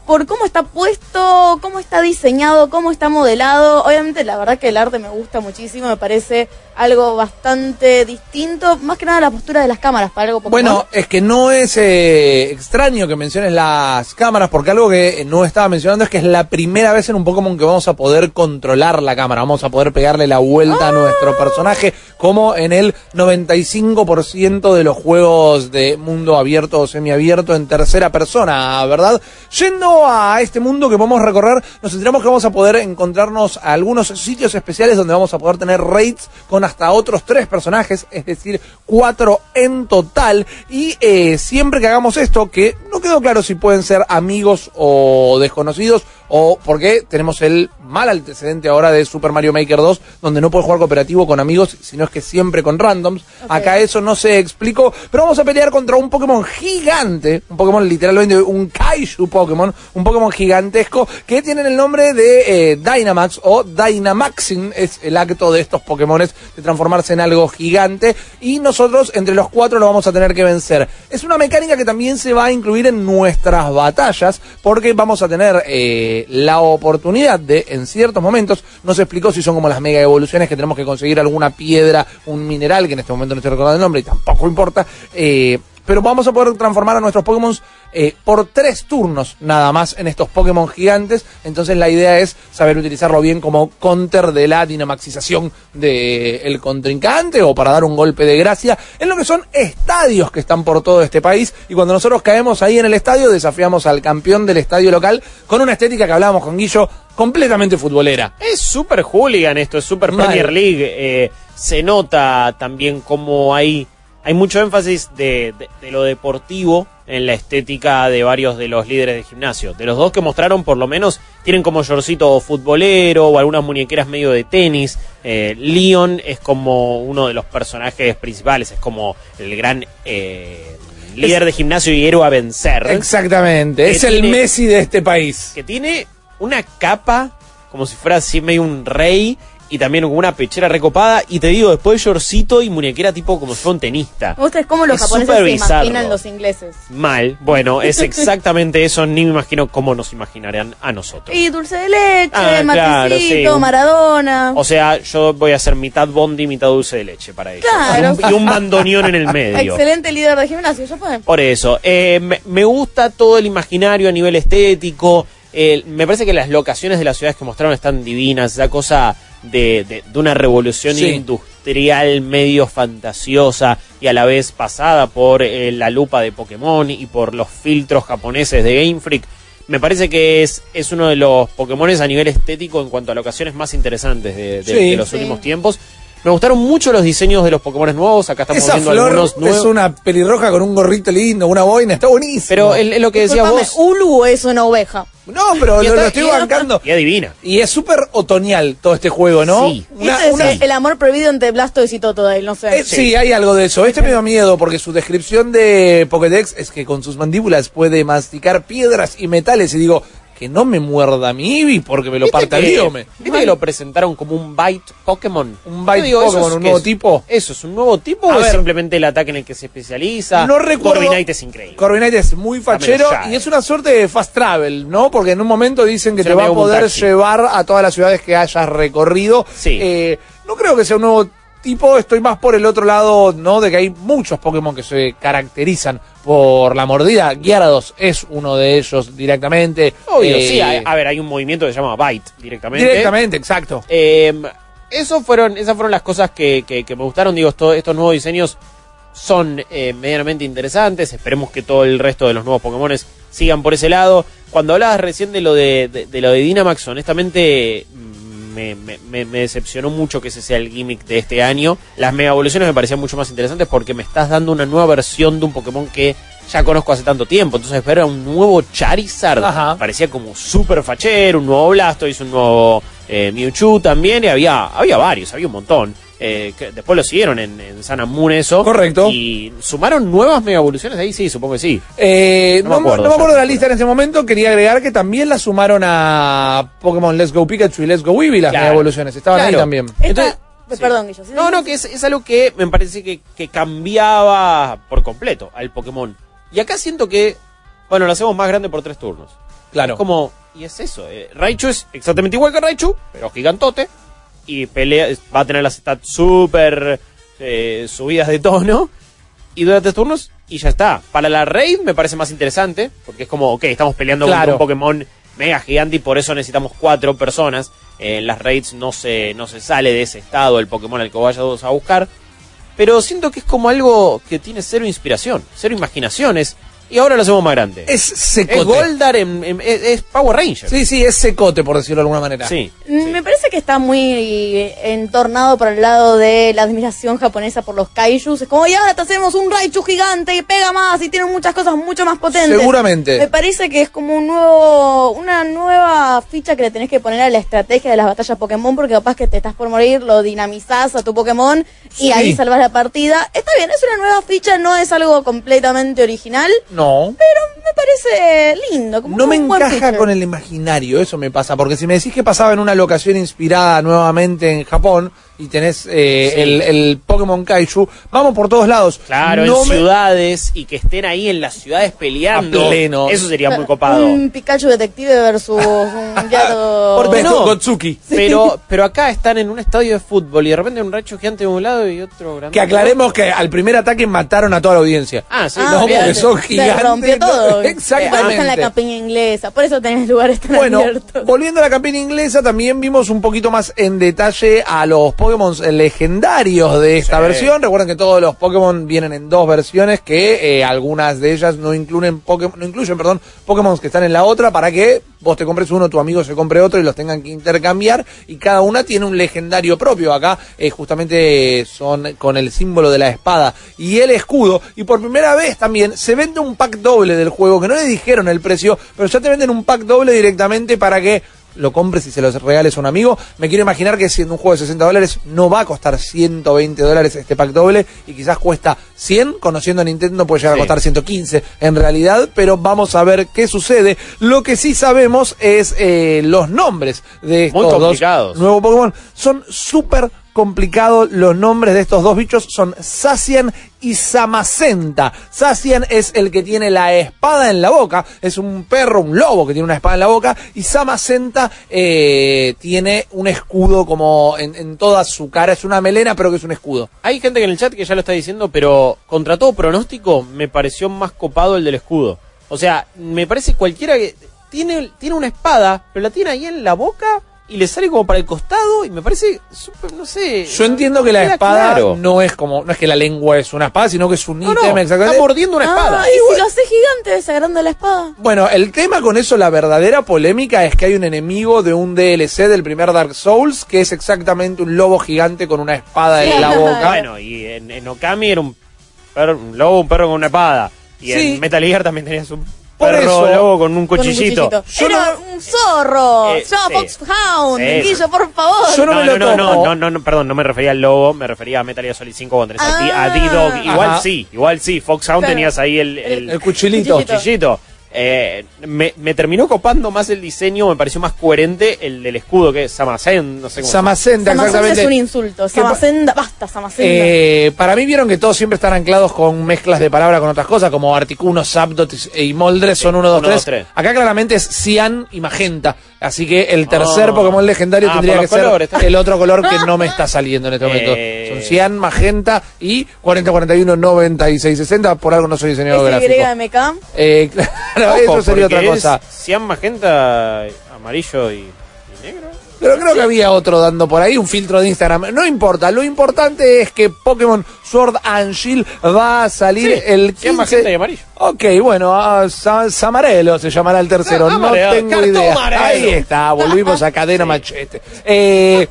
Por cómo está puesto, cómo está diseñado, cómo está modelado. Obviamente, la verdad que el arte me gusta muchísimo, me parece algo bastante distinto. Más que nada la postura de las cámaras para algo Pokémon. Bueno, es que no es eh, extraño que menciones las cámaras, porque algo que no estaba mencionando es que es la primera vez en un Pokémon que vamos a poder controlar la cámara, vamos a poder pegarle la vuelta a nuestro personaje, como en el 95% de los juegos de mundo abierto o semiabierto en tercera persona, ¿verdad? Yendo a este mundo que podemos recorrer, nos enteramos que vamos a poder encontrarnos a algunos sitios especiales donde vamos a poder tener raids con hasta otros tres personajes, es decir, cuatro en total. Y eh, siempre que hagamos esto, que no quedó claro si pueden ser amigos o desconocidos, o porque tenemos el mal antecedente ahora de Super Mario Maker 2, donde no puedes jugar cooperativo con amigos, sino es que siempre con randoms. Acá eso no se explicó, pero vamos a pelear contra un Pokémon gigante, un Pokémon literalmente, un Kaiju Pokémon, un Pokémon gigantesco, que tienen el nombre de eh, Dynamax o Dynamaxing, es el acto de estos Pokémones de transformarse en algo gigante, y nosotros entre los cuatro lo vamos a tener que vencer. Es una mecánica que también se va a incluir en nuestras batallas, porque vamos a tener... Eh, la oportunidad de, en ciertos momentos, no se explicó si son como las mega evoluciones que tenemos que conseguir alguna piedra, un mineral, que en este momento no estoy recordando el nombre y tampoco importa, eh, pero vamos a poder transformar a nuestros Pokémon eh, por tres turnos nada más en estos Pokémon gigantes. Entonces la idea es saber utilizarlo bien como counter de la dinamaxización del contrincante o para dar un golpe de gracia en lo que son estadios que están por todo este país. Y cuando nosotros caemos ahí en el estadio, desafiamos al campeón del estadio local con una estética que hablábamos con Guillo completamente futbolera. Es super hooligan esto, es super Mal. Premier League. eh, se nota también como hay, hay mucho énfasis de, de- de lo deportivo en la estética de varios de los líderes de gimnasio. De los dos que mostraron, por lo menos, tienen como shortcito futbolero o algunas muñequeras medio de tenis. Eh, Leon es como uno de los personajes principales, es como el gran eh, líder de gimnasio y héroe a vencer. Exactamente, es el Messi de este país. que tiene una capa como si fuera así medio un rey y también con una pechera recopada y te digo después shortcito y muñequera tipo como si fuera un tenista Me gusta es cómo los Es japoneses se imaginan los ingleses. mal bueno es exactamente eso ni me imagino cómo nos imaginarían a nosotros Y dulce de leche, Ah, claro, sí. Maradona. o sea yo voy a hacer mitad bondi mitad dulce de leche para ellos Claro. y, un, y un bandoneón en el medio Excelente líder de gimnasio, ya pueden. Por eso, eh, me, me gusta todo el imaginario a nivel estético. Eh, me parece que las locaciones de las ciudades que mostraron están divinas. Esa cosa de, de- de una revolución Sí. industrial medio fantasiosa y a la vez pasada por eh, la lupa de Pokémon y por los filtros japoneses de Game Freak. Me parece que es, es uno de los Pokémones a nivel estético en cuanto a locaciones más interesantes de, de- Sí. de los Sí. últimos tiempos. Me gustaron mucho los diseños de los Pokémones nuevos. Acá estamos Esa viendo flor algunos nuevos. es una pelirroja con un gorrito lindo, una boina, está buenísimo. Pero es lo que decías vos. Ulu es una oveja. No, pero lo, está- lo estoy y- bancando. Y adivina. Y es súper otoñal todo este juego, ¿no? Sí. Una- Este es una- el, amor prohibido entre Blastoise y Totodile, no sé. Eh, sí. hay algo de eso. Este me da miedo porque su descripción de Pokédex es que con sus mandíbulas puede masticar piedras y metales. Y digo, que no me muerda mi Eevee porque me lo ¿Viste parte al diome. ¿Viste que lo presentaron como un Bite Pokémon? Un Bite Yo digo, ¿eso Pokémon, es un nuevo es? tipo? ¿Eso es un nuevo tipo A o es simplemente el ataque en el que se especializa? No recuerdo. Corviknight es increíble. Corviknight es muy fachero ya, y es una suerte de fast travel, ¿no? Porque en un momento dicen que Se te va a poder llevar a todas las ciudades que hayas recorrido. Sí. Eh, no creo que sea un nuevo tipo, estoy más por el otro lado, ¿no? De que hay muchos Pokémon que se caracterizan por la mordida. Gyarados es uno de ellos directamente. Obvio, Eh, sí. A, a ver, hay un movimiento que se llama Bite directamente. Directamente, exacto. Eh, eso fueron, esas fueron las cosas que, que- que me gustaron. Digo, esto- estos nuevos diseños son eh, medianamente interesantes. Esperemos que todo el resto de los nuevos Pokémon sigan por ese lado. Cuando hablabas recién de lo de, de- de lo de Dynamax, honestamente mm, me, me- me- decepcionó mucho que ese sea el gimmick de este año. Las mega evoluciones me parecían mucho más interesantes porque me estás dando una nueva versión de un Pokémon que ya conozco hace tanto tiempo. Entonces, ver a un nuevo Charizard Ajá. parecía como súper fachero, un nuevo Blastoise, un nuevo eh, Mewtwo también, y había, había varios, había un montón. Eh, que después lo siguieron en, and Moon eso. Correcto. Y sumaron nuevas mega evoluciones ahí, sí, supongo que sí. Eh, No no, me acuerdo no me acuerdo de la lista en este momento. Quería agregar que también la sumaron a Pokémon Let's Go Pikachu y Let's Go Eevee, las Claro. mega evoluciones. Estaban ahí también. Esta- Entonces- sí. Perdón, Guillo. ¿sí? No, no, que es, es algo que me parece que, que cambiaba por completo al Pokémon. Y acá siento que, bueno, lo hacemos más grande por tres turnos. Claro. Es como, y es eso. eh, Raichu es exactamente igual que Raichu, pero gigantote. Y pelea, es- va a tener las stats súper eh, subidas de tono. Y dura tres turnos y ya está. Para la raid me parece más interesante, porque es como, ok, estamos peleando Claro. contra un Pokémon mega gigante y por eso necesitamos cuatro personas. Eh, en las raids no se, no se sale de ese estado el Pokémon al que vayas a buscar. Pero siento que es como algo que tiene cero inspiración, cero imaginaciones. Y ahora lo hacemos más grande. Es Es secote. Goldar, en- en- es, es Power Ranger. Sí, sí, es secote, por decirlo de alguna manera. Sí. Mm, Me parece que está muy eh, entornado por el lado de la admiración japonesa por los kaijus. Es como, ya ahora te hacemos un Raichu gigante y pega más y tiene muchas cosas mucho más potentes. Seguramente. Me parece que es como un nuevo, una nueva ficha que le tenés que poner a la estrategia de las batallas Pokémon porque capaz que te estás por morir, lo dinamizás a tu Pokémon y Sí. ahí salvas la partida. Está bien, es una nueva ficha, no es algo completamente original, No. pero me parece lindo. Como No me encaja feature. con el imaginario, eso me pasa. Porque si me decís que pasaba en una locación inspirada nuevamente en Japón y tenés eh, Sí. el, el Pokémon Kaiju, vamos por todos lados. Claro, No en me- ciudades y que estén ahí en las ciudades peleando. A pleno. Eso sería muy copado. Un Pikachu detective versus un Gyarados. ¿Por qué no? Gotsuki. Pero, pero acá están en un estadio de fútbol y de repente un racho gigante de un lado y otro grande. Que aclaremos que al primer ataque mataron a toda la audiencia. Ah, sí. Ah, no, porque son Se gigantes. rompió todo. Exactamente. En la campiña inglesa. Por eso tenés lugares tan Bueno, abiertos. volviendo a la campaña inglesa, también vimos un poquito más en detalle a los Pokémon legendarios de esta Sí. versión. Recuerden que todos los Pokémon vienen en dos versiones, que eh, algunas de ellas no incluyen, Pokémon, no incluyen perdón, Pokémon que están en la otra para que vos te compres uno, tu amigo se compre otro y los tengan que intercambiar. Y cada una tiene un legendario propio. Acá eh, justamente eh, son con el símbolo de la espada y el escudo. Y por primera vez también se vende un pack doble del juego, que no le dijeron el precio, pero ya te venden un pack doble directamente para que lo compres y se los regales a un amigo. Me quiero imaginar que siendo un juego de 60 dólares no va a costar 120 dólares este pack doble y quizás cuesta 100, conociendo a Nintendo puede llegar Sí. a costar 115 en realidad, pero vamos a ver qué sucede. Lo que sí sabemos es eh, los nombres de estos Muy dos complicados. nuevos Pokémon. Son súper complicados los nombres de estos dos bichos, son Sacian y Samacenta. Sacian es el que tiene la espada en la boca, es un perro, un lobo que tiene una espada en la boca, y Samacenta eh, tiene un escudo como en, en toda su cara, es una melena pero que es un escudo. Hay gente que en el chat que ya lo está diciendo, pero contra todo pronóstico me pareció más copado el del escudo. O sea, me parece cualquiera que tiene, tiene una espada, pero la tiene ahí en la boca y le sale como para el costado y me parece súper, no sé. Yo entiendo no que la espada claro. no es como, no es que la lengua es una espada, sino que es un No, ítem no, exactamente. está mordiendo una espada. Ah, y si lo haces gigante, ves agranda la espada. Bueno, el tema con eso, la verdadera polémica es que hay un enemigo de un DLC del primer Dark Souls que es exactamente un lobo gigante con una espada en la boca. Bueno, y en, en Okami era un, perro- un lobo, un perro con una espada. Y Sí. en Metal Gear también tenías un Por perro eso- lobo con un Con un cuchillito. Yo Era no- un zorro. Eh, sí. Foxhound. Eh, Guillo, por favor. Yo no no, me no, lo no, no, tomo. no, no, no, perdón, no me refería al lobo, me refería a Metal Gear Solid 5 cuando tenés a T- a Ah. D-Dog. Igual Ajá. sí, igual sí, Foxhound Claro. tenías ahí el, el, El cuchillito. Cuchillito. cuchillito. Eh, me, me terminó copando más el diseño, me pareció más coherente el del escudo que es Samacen, no sé cómo se llama. Samacenta, Samacenta exactamente. es un insulto. Samacenda, basta, Samacenda. Eh, para mí vieron que todos siempre están anclados con mezclas de palabra con otras cosas, como Articuno, Zapdot y Moldres son 1, 2, uno, dos, 3. tres. Acá claramente es Cian y Magenta. Así que el tercer Ah. Pokémon legendario Ah, tendría que ser colores, bien. el otro color que no me está saliendo en este momento. Eh. Son Cian, Magenta y 40, 41, 96, 60. Por algo no soy diseñador gráfico. SYMK. Eh, claro, eso sería otra cosa. es Cian magenta, amarillo y, y negro. Pero creo que había otro dando por ahí, un filtro de Instagram. No importa, lo importante es que Pokémon Sword and Shield va a salir Sí, el 15... cian, magenta y amarillo. Ok, bueno, ah, Sa- Samarelo se llamará el tercero, Ah, no amarelo, tengo idea. amarelo. Ahí está, volvimos a cadena machete. Eh,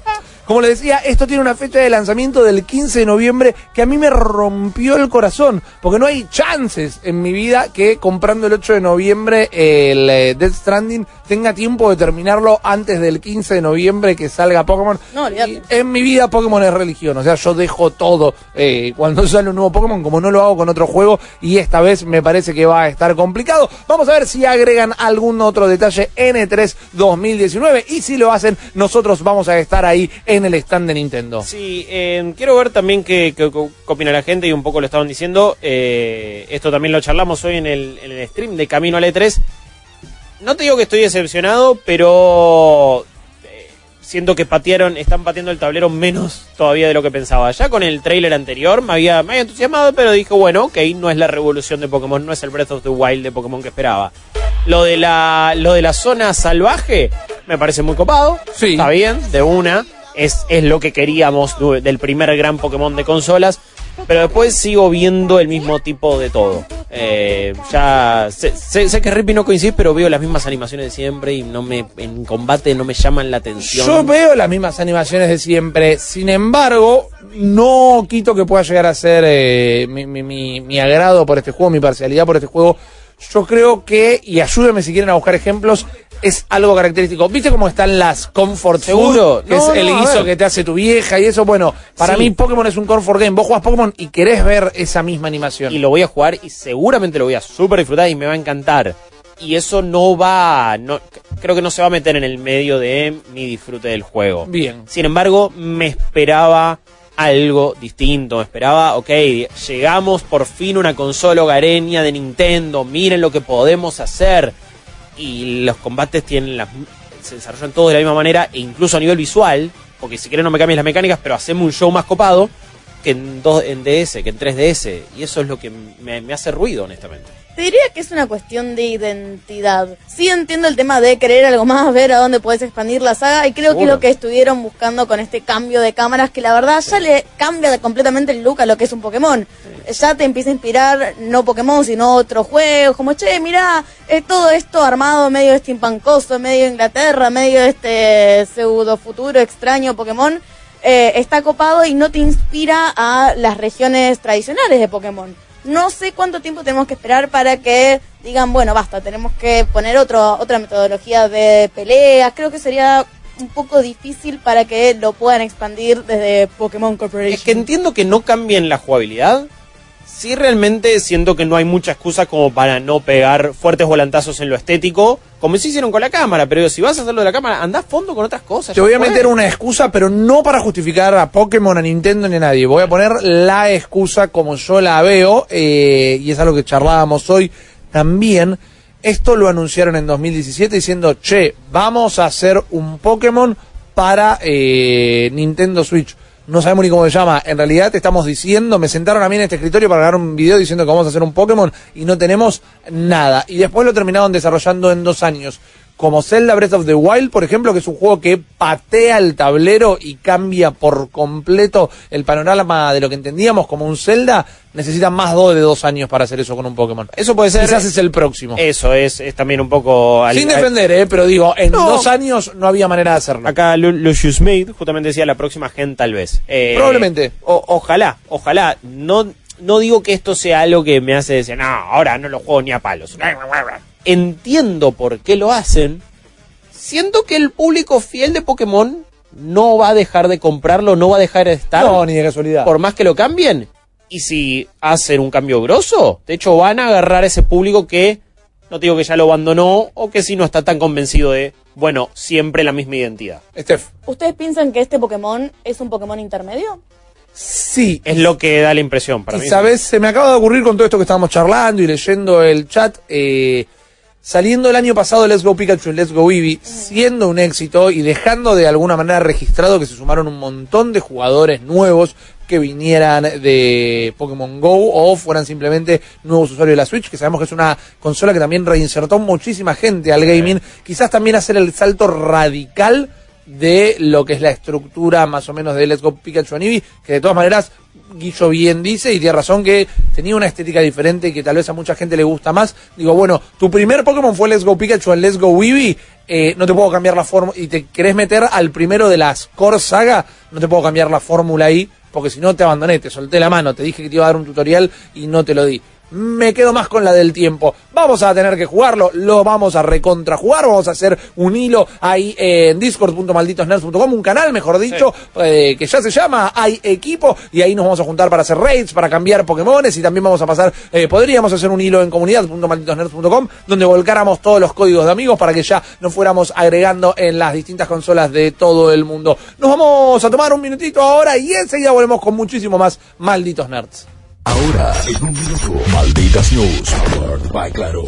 como les decía, esto tiene una fecha de lanzamiento del 15 de noviembre que a mí me rompió el corazón, porque no hay chances en mi vida que comprando el 8 de noviembre el eh, Death Stranding tenga tiempo de terminarlo antes del 15 de noviembre que salga Pokémon. No. Y en mi vida Pokémon es religión, o sea, yo dejo todo eh, cuando sale un nuevo Pokémon, como no lo hago con otro juego, y esta vez me parece que va a estar complicado. Vamos a ver si agregan algún otro detalle N3 2019, y si lo hacen, nosotros vamos a estar ahí en el stand de Nintendo. Sí, eh, quiero ver también qué, qué- qué opina la gente y un poco lo estaban diciendo. eh, esto también lo charlamos hoy en el, en el stream de Camino al E3. No te digo que estoy decepcionado, pero eh, siento que patearon, están pateando el tablero menos todavía de lo que pensaba. Ya con el trailer anterior me había, me había entusiasmado, pero dije, bueno, ok, no es la revolución de Pokémon, no es el Breath of the Wild de Pokémon que esperaba. Lo de la, lo de la zona salvaje me parece muy copado. Sí. Está bien, de una. Es, es lo que queríamos del primer gran Pokémon de consolas. Pero después sigo viendo el mismo tipo de todo. Eh, ya sé, que Rippy no coincide, pero veo las mismas animaciones de siempre y no me en combate no me llaman la atención. Yo veo las mismas animaciones de siempre, sin embargo, no quito que pueda llegar a ser eh, mi agrado por este juego, mi parcialidad por este juego. Yo creo que, y ayúdenme si quieren a buscar ejemplos, es algo característico. ¿Viste cómo están las comfort Seguro. food? Que No, es el no, guiso que te hace tu vieja y eso. Bueno, para Sí. mí Pokémon es un comfort game. Vos jugás Pokémon y querés ver esa misma animación. y lo voy a jugar y seguramente lo voy a super disfrutar y me va a encantar. Y eso no va, no, creo que no se va a meter en el medio de mi disfrute del juego. Bien. Sin embargo, me esperaba algo distinto. Me esperaba, ok, llegamos por fin a una consola hogareña de Nintendo. Miren lo que podemos hacer. Y los combates tienen las, se desarrollan todos de la misma manera, e incluso a nivel visual. Porque si querés no me cambies las mecánicas, pero hacemos un show más copado que en, dos, en DS, que en 3DS. Y eso es lo que me, me hace ruido, honestamente. Te diría que es una cuestión de identidad. Sí entiendo el tema de querer algo más, ver a dónde puedes expandir la saga y creo que Seguro. lo que estuvieron buscando con este cambio de cámaras que la verdad ya le cambia completamente el look a lo que es un Pokémon. Ya te empieza a inspirar no Pokémon sino otros juegos, como che, mira, todo esto armado medio steampunkoso, medio Inglaterra, medio este pseudo futuro extraño Pokémon. Eh, está copado y no te inspira a las regiones tradicionales de Pokémon. No sé cuánto tiempo tenemos que esperar para que digan, bueno, basta, tenemos que poner otro, otra metodología de peleas. Creo que sería un poco difícil para que lo puedan expandir desde Pokémon Corporation. Es que entiendo que no cambien la jugabilidad. Sí, realmente siento que no hay mucha excusa como para no pegar fuertes volantazos en lo estético, como se hicieron con la cámara. Pero si vas a hacerlo de la cámara, anda a fondo con otras cosas. Te voy a meter una excusa, pero no para justificar a Pokémon, a Nintendo ni a nadie. Voy a poner la excusa como yo la veo, eh, y es algo que charlábamos hoy también. Esto lo anunciaron en 2017 diciendo, che, vamos a hacer un Pokémon para eh, Nintendo Switch. No sabemos ni cómo se llama. En realidad te estamos diciendo, me sentaron a mí en este escritorio para grabar un video diciendo que vamos a hacer un Pokémon y no tenemos nada. Y después lo terminaron desarrollando en dos años. Como Zelda Breath of the Wild, por ejemplo, que es un juego que patea el tablero y cambia por completo el panorama de lo que entendíamos como un Zelda, necesita más de dos años para hacer eso con un Pokémon. Eso puede ser. Quizás es el próximo. Eso es, es también un poco. Sin defender, eh, pero digo, en No. dos años no había manera de hacerlo. Acá Lu- Lucius Made justamente decía la próxima gen tal vez. Eh, Probablemente. o- ojalá, ojalá. No, no digo que esto sea algo que me hace decir, no, ahora no lo juego ni a palos. Entiendo por qué lo hacen. Siento que el público fiel de Pokémon no va a dejar de comprarlo, no va a dejar de estar. No, ni de casualidad. por más que lo cambien. Y si hacen un cambio grosso, de hecho van a agarrar a ese público que, no te digo que ya lo abandonó, o que si no está tan convencido de, bueno, siempre la misma identidad. Steph. ¿Ustedes piensan que este Pokémon es un Pokémon intermedio? Sí. Es lo que da la impresión para y mí. sabes, se me acaba de ocurrir con todo esto que estábamos charlando y leyendo el chat. eh, saliendo el año pasado Let's Go Pikachu y Let's Go Eevee, siendo un éxito y dejando de alguna manera registrado que se sumaron un montón de jugadores nuevos que vinieran de Pokémon Go o fueran simplemente nuevos usuarios de la Switch, que sabemos que es una consola que también reinsertó muchísima gente al gaming, quizás también hacer el salto radical de lo que es la estructura más o menos de Let's Go Pikachu Eevee, que de todas maneras Guillo bien dice y tiene razón que tenía una estética diferente y que tal vez a mucha gente le gusta más. Digo, bueno, tu primer Pokémon fue Let's Go Pikachu and Let's Go Eevee, eh, no te puedo cambiar la fórmula y te querés meter al primero de las Core Saga, no te puedo cambiar la fórmula ahí porque si no te abandoné, te solté la mano, te dije que te iba a dar un tutorial y no te lo di me quedo más con la del tiempo. Vamos a tener que jugarlo, lo vamos a recontrajugar, vamos a hacer un hilo ahí en discord.malditosnerds.com, un canal, mejor dicho, eh, que ya se llama Hay Equipo, y ahí nos vamos a juntar para hacer raids, para cambiar Pokémones, y también vamos a pasar, eh, podríamos hacer un hilo en comunidad.malditosnerds.com, donde volcáramos todos los códigos de amigos para que ya nos fuéramos agregando en las distintas consolas de todo el mundo. Nos vamos a tomar un minutito ahora y enseguida volvemos con muchísimo más Malditos Nerds. Ahora, en un minuto, Malditas News, powered by Claro.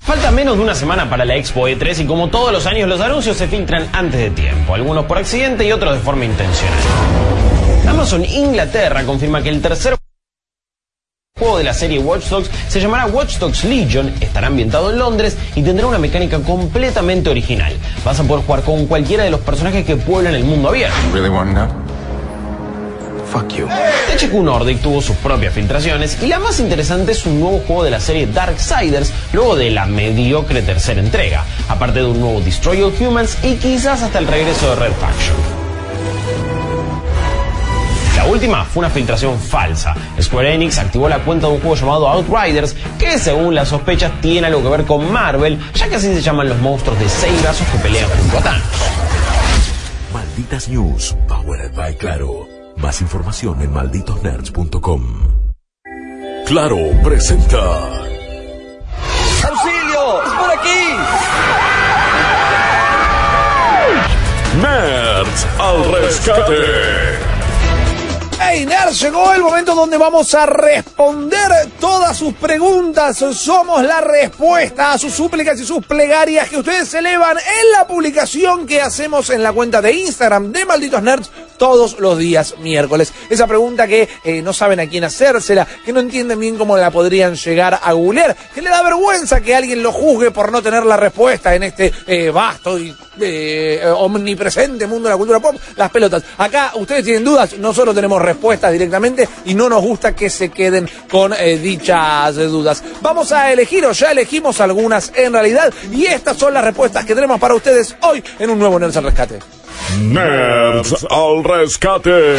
Falta menos de una semana para la Expo E3 y como todos los años los anuncios se filtran antes de tiempo, algunos por accidente y otros de forma intencional. Amazon Inglaterra confirma que el tercer juego de la serie Watch Dogs se llamará Watch Dogs Legion, estará ambientado en Londres y tendrá una mecánica completamente original. Vas a poder jugar con cualquiera de los personajes que pueblan el mundo abierto. Fuck you. Nordic tuvo sus propias filtraciones y la más interesante es un nuevo juego de la serie Darksiders luego de la mediocre tercera entrega, aparte de un nuevo Destroy All Humans y quizás hasta el regreso de Red Faction. La última fue una filtración falsa. Square Enix activó la cuenta de un juego llamado Outriders, que según las sospechas tiene algo que ver con Marvel, ya que así se llaman los monstruos de seis brazos que pelean junto a. Malditas News, powered by Claro. Más información en malditosnerds.com. Claro presenta. ¡Auxilio! ¡Es por aquí! Nerds al rescate. Hey, nerds, llegó el momento donde vamos a responder todas sus preguntas. Somos la respuesta a sus súplicas y sus plegarias que ustedes elevan en la publicación que hacemos en la cuenta de Instagram de Malditos Nerds todos los días miércoles. Esa pregunta que eh, no saben a quién hacérsela, que no entienden bien cómo la podrían llegar a googlear, que le da vergüenza que alguien lo juzgue por no tener la respuesta en este eh, vasto y eh, omnipresente mundo de la cultura pop, las pelotas. Acá ustedes tienen dudas, nosotros tenemos respuestas directamente y no nos gusta que se queden con eh, dichas dudas. Vamos a elegir, o ya elegimos algunas en realidad, y estas son las respuestas que tenemos para ustedes hoy en un nuevo al Rescate. Nerds al rescate.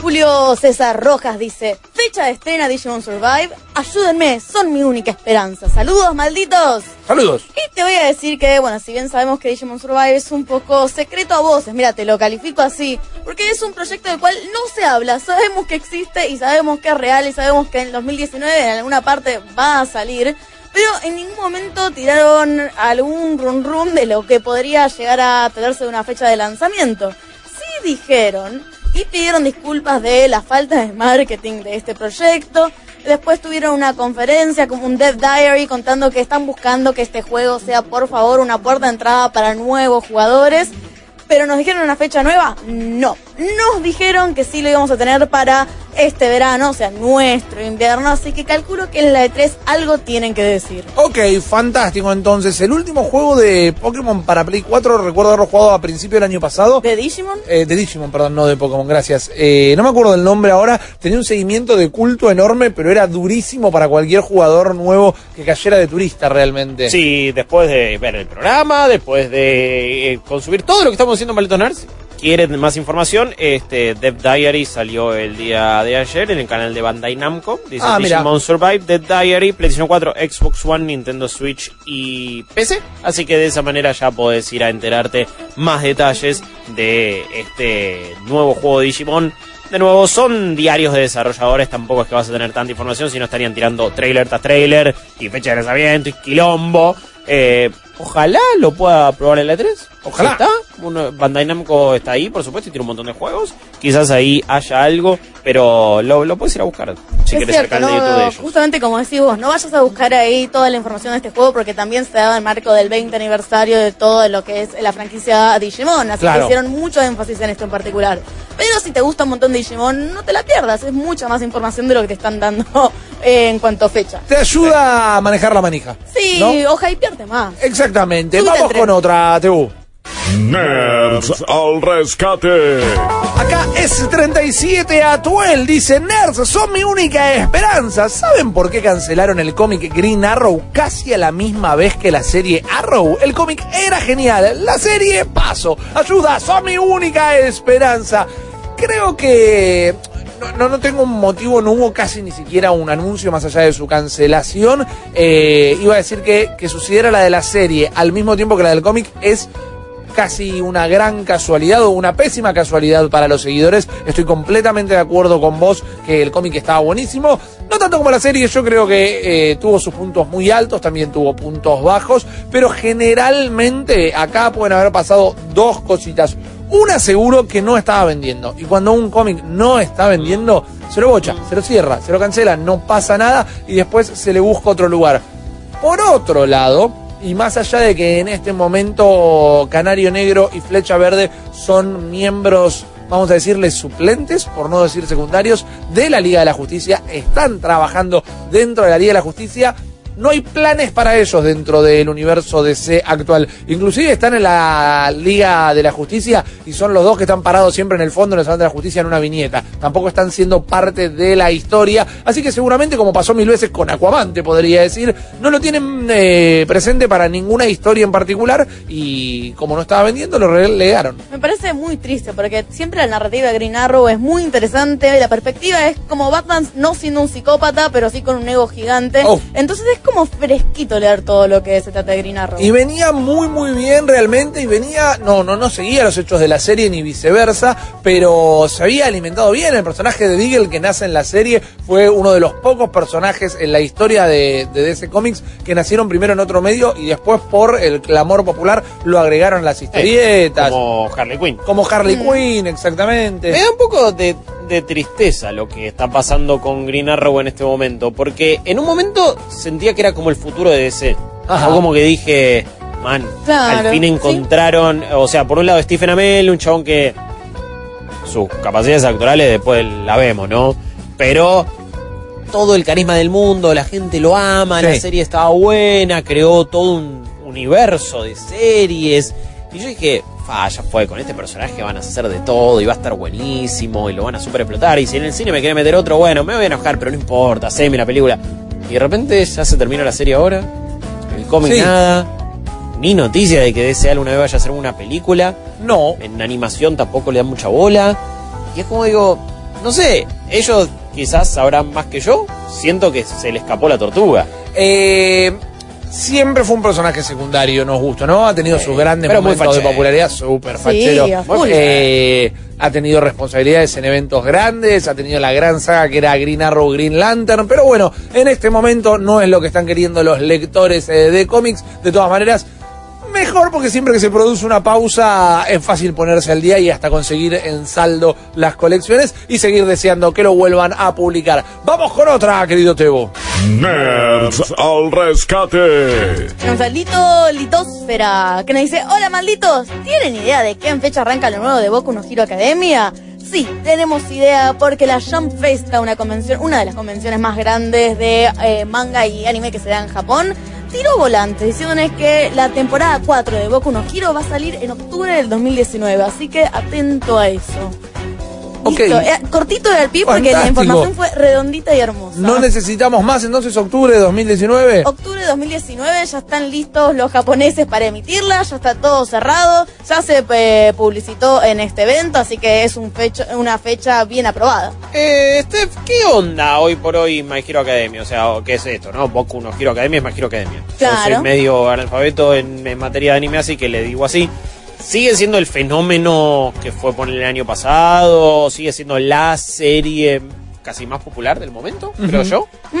Julio César Rojas dice, fecha de estrena Digimon Survive, ayúdenme, son mi única esperanza. Saludos, malditos. Saludos. Y te voy a decir que, bueno, si bien sabemos que Digimon Survive es un poco secreto a voces, mira, te lo califico así, porque es un proyecto del cual no se habla, sabemos que existe y sabemos que es real y sabemos que en 2019 en alguna parte va a salir, pero en ningún momento tiraron algún run run de lo que podría llegar a tenerse de una fecha de lanzamiento. Sí dijeron y pidieron disculpas de la falta de marketing de este proyecto. Después tuvieron una conferencia como un Dev Diary contando que están buscando que este juego sea por favor una puerta de entrada para nuevos jugadores. Pero nos dijeron una fecha nueva, no. Nos dijeron que sí lo íbamos a tener para este verano, o sea, nuestro invierno, así que calculo que en la E3 algo tienen que decir. Ok, fantástico. Entonces, el último juego de Pokémon para Play 4, recuerdo haberlo jugado a principio del año pasado. ¿De Digimon? Eh, de Digimon, perdón, no de Pokémon, gracias. Eh, no me acuerdo del nombre ahora. Tenía un seguimiento de culto enorme, pero era durísimo para cualquier jugador nuevo que cayera de turista realmente. Sí, después de ver el programa, después de eh, consumir todo lo que estamos haciendo en Malditos Nerds, quieren más información, este Dev Diary salió el día de ayer en el canal de Bandai Namco. Dice Ah. Digimon Survive, Dev Diary, PlayStation 4, Xbox One, Nintendo Switch y PC. Así que de esa manera ya podés ir a enterarte más detalles de este nuevo juego de Digimon. De nuevo, son diarios de desarrolladores, tampoco es que vas a tener tanta información, si no estarían tirando trailer tras trailer y fecha de lanzamiento y quilombo. Eh, ojalá lo pueda probar en la E3. Ojalá. Está. Uno- Bandai Namco está ahí, por supuesto, y tiene un montón de juegos. Quizás ahí haya algo, pero lo, lo puedes ir a buscar si es querés el cierto, canal de no, YouTube de ellos. justamente como decís vos, no vayas a buscar ahí toda la información de este juego porque también se daba el marco del 20 aniversario de todo lo que es la franquicia Digimon, así Claro. que hicieron mucho énfasis en esto en particular. Pero si te gusta un montón de Digimon, no te la pierdas, es mucha más información de lo que te están dando en cuanto a fecha. Te ayuda a manejar la manija. Sí, ¿no? oja y pierde más. Exactamente. Vamos con otra, Tebu. Nerds al rescate. Acá es 37 Atuel, dice Nerds, son mi única esperanza. ¿Saben por qué cancelaron el cómic Green Arrow casi a la misma vez que la serie Arrow? El cómic era genial, la serie paso. Ayuda, son mi única esperanza. Creo que no, no, tengo un motivo, no hubo casi ni siquiera un anuncio más allá de su cancelación. Eh, iba a decir que, que sucediera la de la serie al mismo tiempo que la del cómic es casi una gran casualidad o una pésima casualidad para los seguidores. Estoy completamente de acuerdo con vos que el cómic estaba buenísimo. No tanto como la serie, yo creo que eh, tuvo sus puntos muy altos, también tuvo puntos bajos, pero generalmente acá pueden haber pasado dos cositas. Una seguro que no estaba vendiendo. Y cuando un cómic no está vendiendo, se lo bocha, se lo cierra, se lo cancela, no pasa nada y después se le busca otro lugar. Por otro lado, y más allá de que en este momento Canario Negro y Flecha Verde son miembros, vamos a decirles suplentes, por no decir secundarios, de la Liga de la Justicia, están trabajando dentro de la Liga de la Justicia. No hay planes para ellos dentro del universo DC actual. Inclusive están en la Liga de la Justicia y son los dos que están parados siempre en el fondo en el Salón de la Justicia en una viñeta. Tampoco están siendo parte de la historia. Así que seguramente, como pasó mil veces con Aquaman, te podría decir, no lo tienen eh, presente para ninguna historia en particular y como no estaba vendiendo, lo relegaron. Me parece muy triste porque siempre la narrativa de Green Arrow es muy interesante. La perspectiva es como Batman no siendo un psicópata, pero sí con un ego gigante. Oh. Entonces es como fresquito leer todo lo que se trata de Green Arrow. Y venía muy muy bien realmente y venía, no, no, no seguía los hechos de la serie ni viceversa, pero se había alimentado bien. El personaje de Deagle que nace en la serie fue uno de los pocos personajes en la historia de, de DC Comics que nacieron primero en otro medio y después por el clamor popular lo agregaron las historietas. Como Harley Quinn. como Harley Quinn, exactamente. Me da un poco de, de tristeza lo que está pasando con Green Arrow en este momento, porque en un momento sentía que era como el futuro de DC. Ajá. Fue como que dije, man, Claro, al fin sí. encontraron, o sea, por un lado Stephen Amell, un chabón que sus capacidades actorales después la vemos, ¿no? Pero todo el carisma del mundo, la gente lo ama, la serie estaba buena, creó todo un universo de series. Y yo dije, fa, ya fue, con este personaje van a hacer de todo y va a estar buenísimo y lo van a super explotar. Y si en el cine me quiere meter otro, bueno, me voy a enojar, pero no importa, haceme la película. Y de repente ya se termina la serie ahora, el cómic Sí. nada, ni noticia de que DC alguna vez vaya a hacer una película. No, En animación tampoco le dan mucha bola. Y es como digo, no sé, ellos quizás sabrán más que yo. Siento que se le escapó la tortuga. Eh, siempre fue un personaje secundario, nos gusta, ¿no? Ha tenido sus grandes pero muy momentos de popularidad, súper fachero. Eh, ha tenido responsabilidades en eventos grandes, ha tenido la gran saga que era Green Arrow, Green Lantern, pero bueno, en este momento no es lo que están queriendo los lectores eh, de cómics. De todas maneras, Mejor porque siempre que se produce una pausa es fácil ponerse al día y hasta conseguir en saldo las colecciones y seguir deseando que lo vuelvan a publicar. Vamos con otra, querido Tebo. Nerds al rescate. Tenemos a Lito Litosfera, que nos dice, hola malditos, ¿tienen idea de qué en fecha arranca lo nuevo de Boku no Hero Academia? Sí, tenemos idea porque la Jump Festa, una convención, una de las convenciones más grandes de eh, manga y anime que se da en Japón, tiró volantes diciéndonos que la temporada 4 de Boku no Hero va a salir en octubre del 2019, así que atento a eso. Listo, eh, cortito del pie porque la información fue redondita y hermosa. No necesitamos más, entonces octubre de 2019. Octubre de 2019 ya están listos los japoneses para emitirla, ya está todo cerrado, ya se eh, publicitó en este evento, así que es un fecha, una fecha bien aprobada. Eh, Steph, ¿qué onda hoy por hoy My Hero Academia? O sea, ¿qué es esto, no? Boku no Hero Academia es My Hero Academia. Yo Claro. soy medio analfabeto en, en materia de anime, así que le digo así. ¿Sigue siendo el fenómeno que fue por el año pasado? ¿Sigue siendo la serie casi más popular del momento, creo yo? Mm,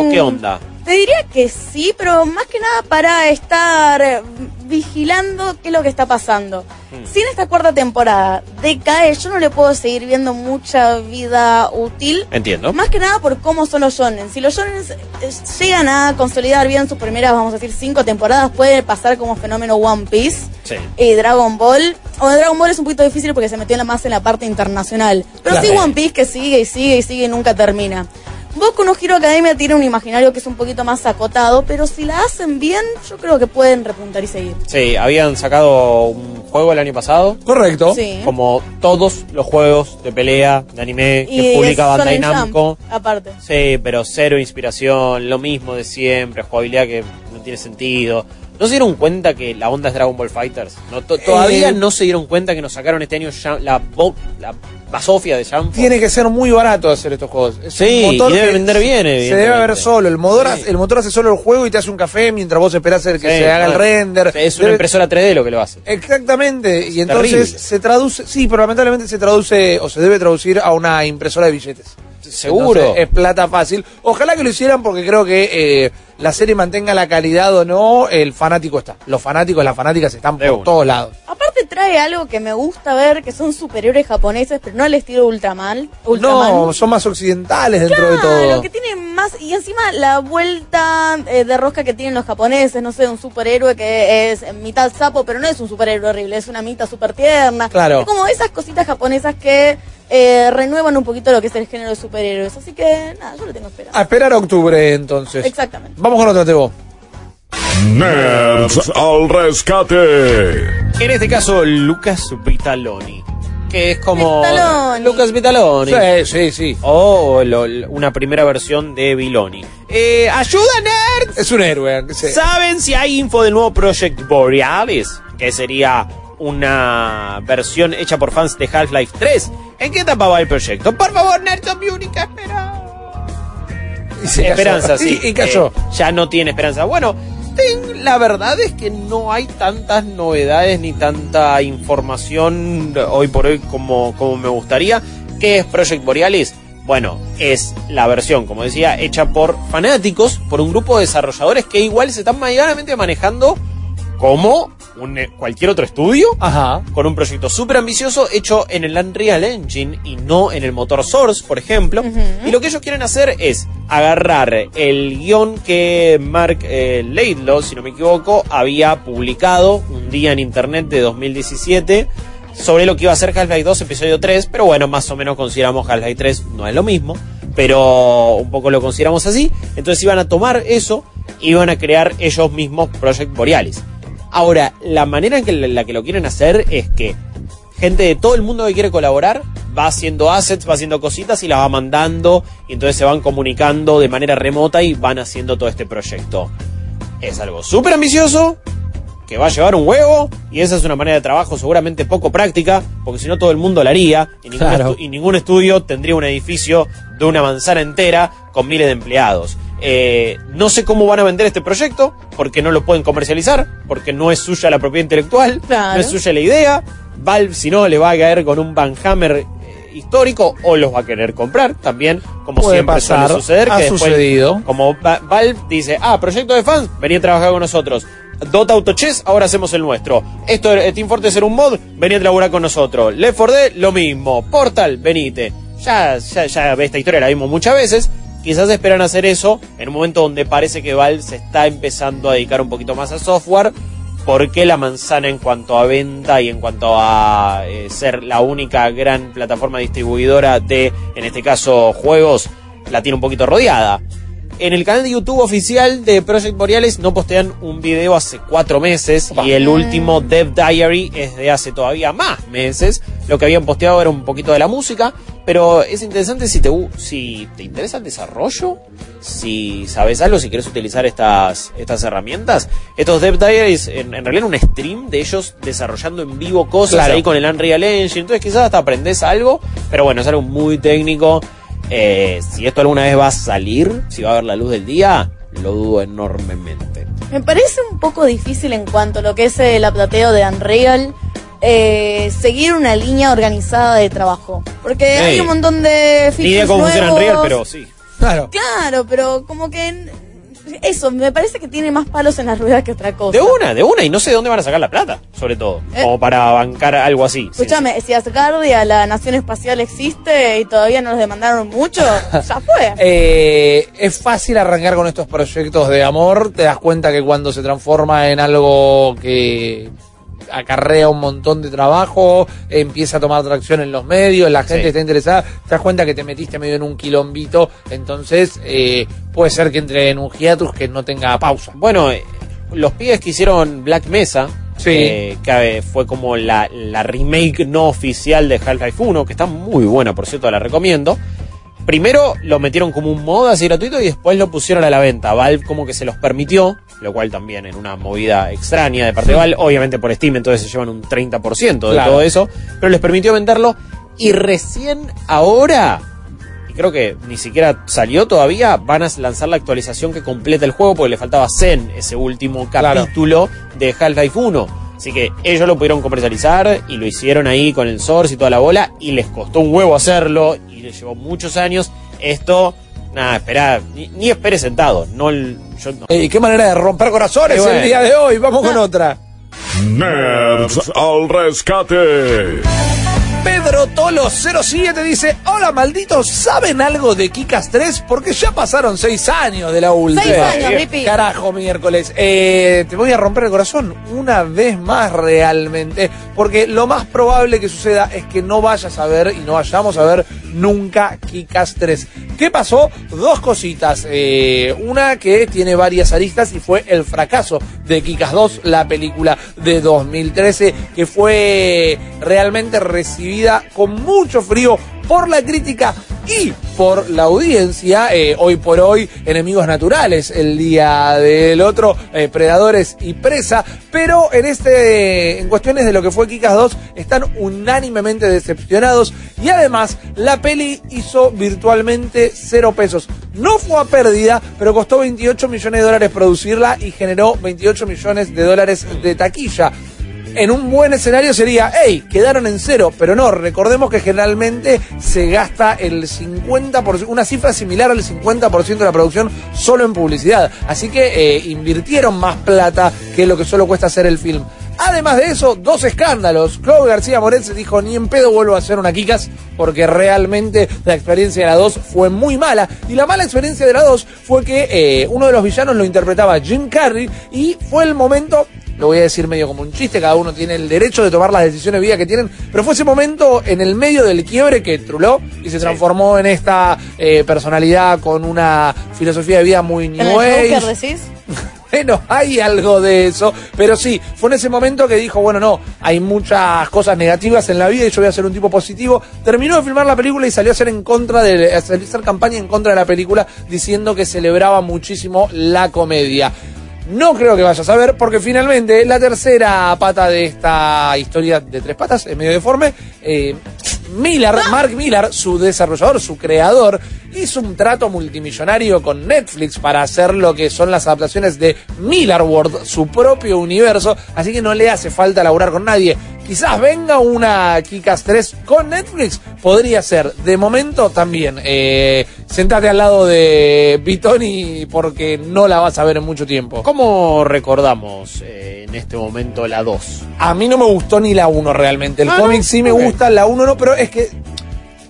¿O qué onda? Te diría que sí, pero más que nada para estar eh, vigilando qué es lo que está pasando. Hmm. Si en esta cuarta temporada decae, yo no le puedo seguir viendo mucha vida útil. Entiendo. Más que nada por cómo son los shonen. Si los shonen eh, llegan a consolidar bien sus primeras, vamos a decir, cinco temporadas, puede pasar como fenómeno One Piece Sí. y Dragon Ball. O Dragon Ball es un poquito difícil porque se metió más en la parte internacional. Pero sí. One Piece que sigue y sigue y sigue y nunca termina. Boku no Hero Academia tiene un imaginario que es un poquito más acotado, pero si la hacen bien, yo creo que pueden repuntar y seguir. Sí, habían sacado un juego el año pasado. Correcto. Sí. Como todos los juegos de pelea, de anime que publica Bandai Namco. aparte. Sí, pero cero inspiración, lo mismo de siempre, jugabilidad que tiene sentido. ¿No se dieron cuenta que la onda es Dragon Ball Fighters? No, todavía Eh. no se dieron cuenta que nos sacaron este año la, la basofia de Jump. Tiene que ser muy barato hacer estos juegos. Es Sí, un motor y debe vender bien, Se debe ver solo. El motor, Sí. hace, el motor hace solo el juego y te hace un café mientras vos esperás el que Sí, se haga el render. Es una Debe- impresora 3D lo que lo hace. Exactamente. Y entonces terrible. se traduce, sí, pero lamentablemente se traduce o se debe traducir a una impresora de billetes. Seguro. Entonces, es plata fácil. Ojalá que lo hicieran porque creo que eh, la serie mantenga la calidad o no, el fanático está. Los fanáticos, las fanáticas están De por todos lados. Aparte trae algo que me gusta ver, que son superhéroes japoneses, pero no al estilo Ultraman. Ultraman. No, son más occidentales dentro de Claro, todo. que tiene más, y encima la vuelta eh, de rosca que tienen los japoneses, no sé, un superhéroe que es mitad sapo, pero no es un superhéroe horrible, es una mitad súper tierna. Claro. Es como esas cositas japonesas que eh, renuevan un poquito lo que es el género de superhéroes. Así que, nada, yo lo tengo esperado. A esperar a octubre entonces. Exactamente. Vamos con otra, Tebo. Nerds al rescate. En este caso, Lucas Vitaloni. Que es como. Vitaloni. Lucas Vitaloni. Sí, sí, sí. O lo- una primera versión de Viloni. Eh, ¡Ayuda, nerds! Es un héroe. sí. ¿Saben si hay info del nuevo Project Borealis? Que sería una versión hecha por fans de Half-Life 3. ¿En qué etapa va el proyecto? Por favor, nerds, son mi única esperanza. Cayó. esperanza, sí. Y, y cayó. Eh, ya no tiene esperanza. Bueno, ten- la verdad es que no hay tantas novedades ni tanta información hoy por hoy como, como me gustaría. ¿Qué es Project Borealis? Bueno, es la versión, como decía, hecha por fanáticos, por un grupo de desarrolladores que igual se están medianamente manejando como un, eh, cualquier otro estudio Ajá. con un proyecto súper ambicioso hecho en el Unreal Engine y no en el motor Source, por ejemplo. Y lo que ellos quieren hacer es agarrar el guion que Mark eh, Laidlaw, si no me equivoco, había publicado un día en internet de 2017 sobre lo que iba a ser Half-Life 2 episodio 3, pero bueno, más o menos consideramos Half-Life 3 no es lo mismo, pero un poco lo consideramos así. Entonces iban a tomar eso y iban a crear ellos mismos Project Borealis. Ahora, la manera en que, la que lo quieren hacer es que gente de todo el mundo que quiere colaborar va haciendo assets, va haciendo cositas y las va mandando y entonces se van comunicando de manera remota y van haciendo todo este proyecto. Es algo súper ambicioso, que va a llevar un huevo y esa es una manera de trabajo seguramente poco práctica, porque si no todo el mundo la haría y ningún, Claro. y ningún estudio tendría un edificio de una manzana entera con miles de empleados. Eh, no sé cómo van a vender este proyecto, porque no lo pueden comercializar, porque no es suya la propiedad intelectual, Claro. no es suya la idea. Valve, si no, le va a caer con un Van Hammer eh, histórico o los va a querer comprar también, como Puede siempre pasar, suele suceder. ha que después, sucedido. Como Va- Valve dice, ah, proyecto de fans, vení a trabajar con nosotros. Dota Auto Chess, ahora hacemos el nuestro. Esto, eh, Team Fortress era un mod, vení a trabajar con nosotros. Left 4 Dead, lo mismo. Portal, venite. Ya, ya, ya esta historia la vimos muchas veces. Quizás esperan hacer eso en un momento donde parece que Valve se está empezando a dedicar un poquito más a software. Porque la manzana en cuanto a venta y en cuanto a eh, ser la única gran plataforma distribuidora de, en este caso, juegos, la tiene un poquito rodeada. En el canal de YouTube oficial de Project Borealis no postean un video hace cuatro meses y el último Dev Diary es de hace todavía más meses. Lo que habían posteado era un poquito de la música, pero es interesante si te, si te interesa el desarrollo, si sabes algo, si quieres utilizar estas, estas herramientas. Estos Dev Diaries, en, en realidad, un stream de ellos desarrollando en vivo cosas Claro. ahí con el Unreal Engine. Entonces, quizás hasta aprendes algo, pero bueno, es algo muy técnico. Eh, si esto alguna vez va a salir, si va a ver la luz del día, lo dudo enormemente. Me parece un poco difícil en cuanto a lo que es el aplateo de Unreal. eh, seguir una línea organizada de trabajo. Porque hay un montón de Ni idea features cómo funciona. Unreal, pero sí. Claro. Claro, pero como que... Eso, me parece que tiene más palos en las ruedas que otra cosa. De una, de una, y no sé de dónde van a sacar la plata, sobre todo, Eh. como para bancar algo así. Sí, Escúchame, si Asgardia, la nación espacial, existe y todavía no nos demandaron mucho, ya fue. Eh, es fácil arrancar con estos proyectos de amor. Te das cuenta que cuando se transforma en algo que acarrea un montón de trabajo, empieza a tomar tracción en los medios, la gente Sí. está interesada, te das cuenta que te metiste medio en un quilombito, entonces eh, puede ser que entre en un hiatus que no tenga pausa. Bueno, eh, los pibes que hicieron Black Mesa, Sí. eh, que fue como la, la remake no oficial de Half-Life 1, que está muy buena, por cierto, la recomiendo. Primero lo metieron como un mod así gratuito y después lo pusieron a la venta. Valve como que se los permitió, lo cual también en una movida extraña de parte de Valve, obviamente por Steam, entonces se llevan un 30% de Claro. todo eso, pero les permitió venderlo y recién ahora y creo que ni siquiera salió todavía, van a lanzar la actualización que completa el juego porque le faltaba Zen, ese último Claro. capítulo de Half-Life 1. Así que ellos lo pudieron comercializar y lo hicieron ahí con el Source y toda la bola y les costó un huevo hacerlo y les llevó muchos años. Esto, nada, espera, ni, ni esperé sentado. No, yo no. Eh, qué manera de romper corazones bueno. el día de hoy. Vamos con otra. Nerds al rescate. Pedro Tolo 07 dice, hola malditos, ¿saben algo de Kikas 3? Porque ya pasaron seis años de la última. Seis años, Rippy. Carajo, miércoles. Eh, te voy a romper el corazón una vez más realmente, porque lo más probable que suceda es que no vayas a ver y no vayamos a ver nunca Kikas 3. ¿Qué pasó? Dos cositas. Eh, una que tiene varias aristas y fue el fracaso de Kikas 2, la película de 2013, que fue realmente recibida con mucho frío por la crítica y por la audiencia. Eh, hoy por hoy, enemigos naturales, el día del otro, eh, predadores y presa. Pero en este, en cuestiones de lo que fue Kikas 2, están unánimemente decepcionados. Y además, la peli hizo virtualmente cero pesos. No fue a pérdida, pero costó 28 millones de dólares producirla y generó 28 millones de dólares de taquilla en un buen escenario sería, hey, quedaron en cero, pero no, recordemos que generalmente se gasta el 50%, una cifra similar al 50% de la producción solo en publicidad. Así que eh, invirtieron más plata que lo que solo cuesta hacer el film. Además de eso, dos escándalos. Chloe García Moretz dijo, ni en pedo vuelvo a hacer una Kikas, porque realmente la experiencia de la 2 fue muy mala. Y la mala experiencia de la 2 fue que eh, uno de los villanos lo interpretaba Jim Carrey y fue el momento lo voy a decir medio como un chiste, cada uno tiene el derecho de tomar las decisiones de vida que tienen, pero fue ese momento en el medio del quiebre que truló y se transformó en esta eh, personalidad con una filosofía de vida muy ¿En new age. Decís? Bueno, hay algo de eso, pero sí, fue en ese momento que dijo, bueno, no, hay muchas cosas negativas en la vida y yo voy a ser un tipo positivo. Terminó de filmar la película y salió a hacer en contra de, a hacer campaña en contra de la película diciendo que celebraba muchísimo la comedia. No creo que vayas a ver, porque finalmente la tercera pata de esta historia de tres patas, es medio deforme, eh, Miller, Mark Miller, su desarrollador, su creador, hizo un trato multimillonario con Netflix para hacer lo que son las adaptaciones de Miller World, su propio universo, así que no le hace falta laburar con nadie. Quizás venga una Kikas 3 con Netflix, podría ser. De momento también, eh, sentate al lado de Bitoni porque no la vas a ver en mucho tiempo. ¿Cómo recordamos eh, en este momento la 2? A mí no me gustó ni la 1 realmente. El Ah, cómic ¿no? sí me gusta, la 1 no, pero es que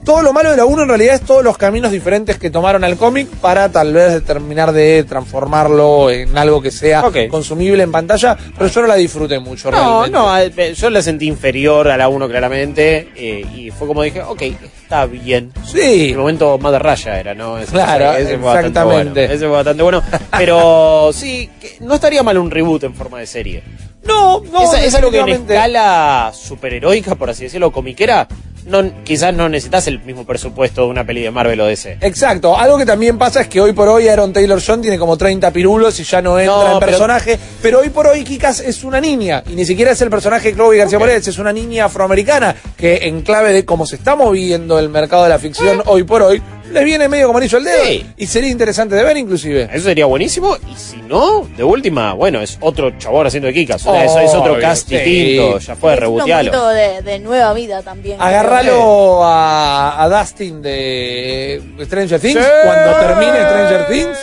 todo lo malo de la 1 en realidad es todos los caminos diferentes que tomaron al cómic para tal vez terminar de transformarlo en algo que sea consumible en pantalla, pero yo no la disfruté mucho No, realmente. no, eh, yo la sentí inferior a la 1 claramente eh, y fue como dije, ok, está bien. Sí. El momento más de raya era, ¿no? Ese- Claro, ese fue bastante exactamente. bueno, ese fue bastante bueno. Pero sí, que no estaría mal un reboot en forma de serie. No, no, esa, es algo que en escala superheroica, por así decirlo, comiquera, no, quizás no necesitas el mismo presupuesto de una peli de Marvel o DC. Exacto, algo que también pasa es que hoy por hoy Aaron Taylor John tiene como 30 pirulos y ya no entra No, en pero- personaje, pero... hoy por hoy Kikas es una niña y ni siquiera es el personaje de Chloe García Ok. Moretz, es una niña afroamericana que en clave de cómo se está moviendo el mercado de la ficción hoy por hoy, les viene medio como anillo al dedo Sí. y sería interesante de ver inclusive. Eso sería buenísimo. Y si no, de última, bueno, es otro chabón haciendo de Kikas. Eso es otro cast sí. distinto. Ya fue, rebotealo. poquito de, de nueva vida también. Agárralo a, a Dustin de Stranger Things Sí. cuando termine Stranger Things.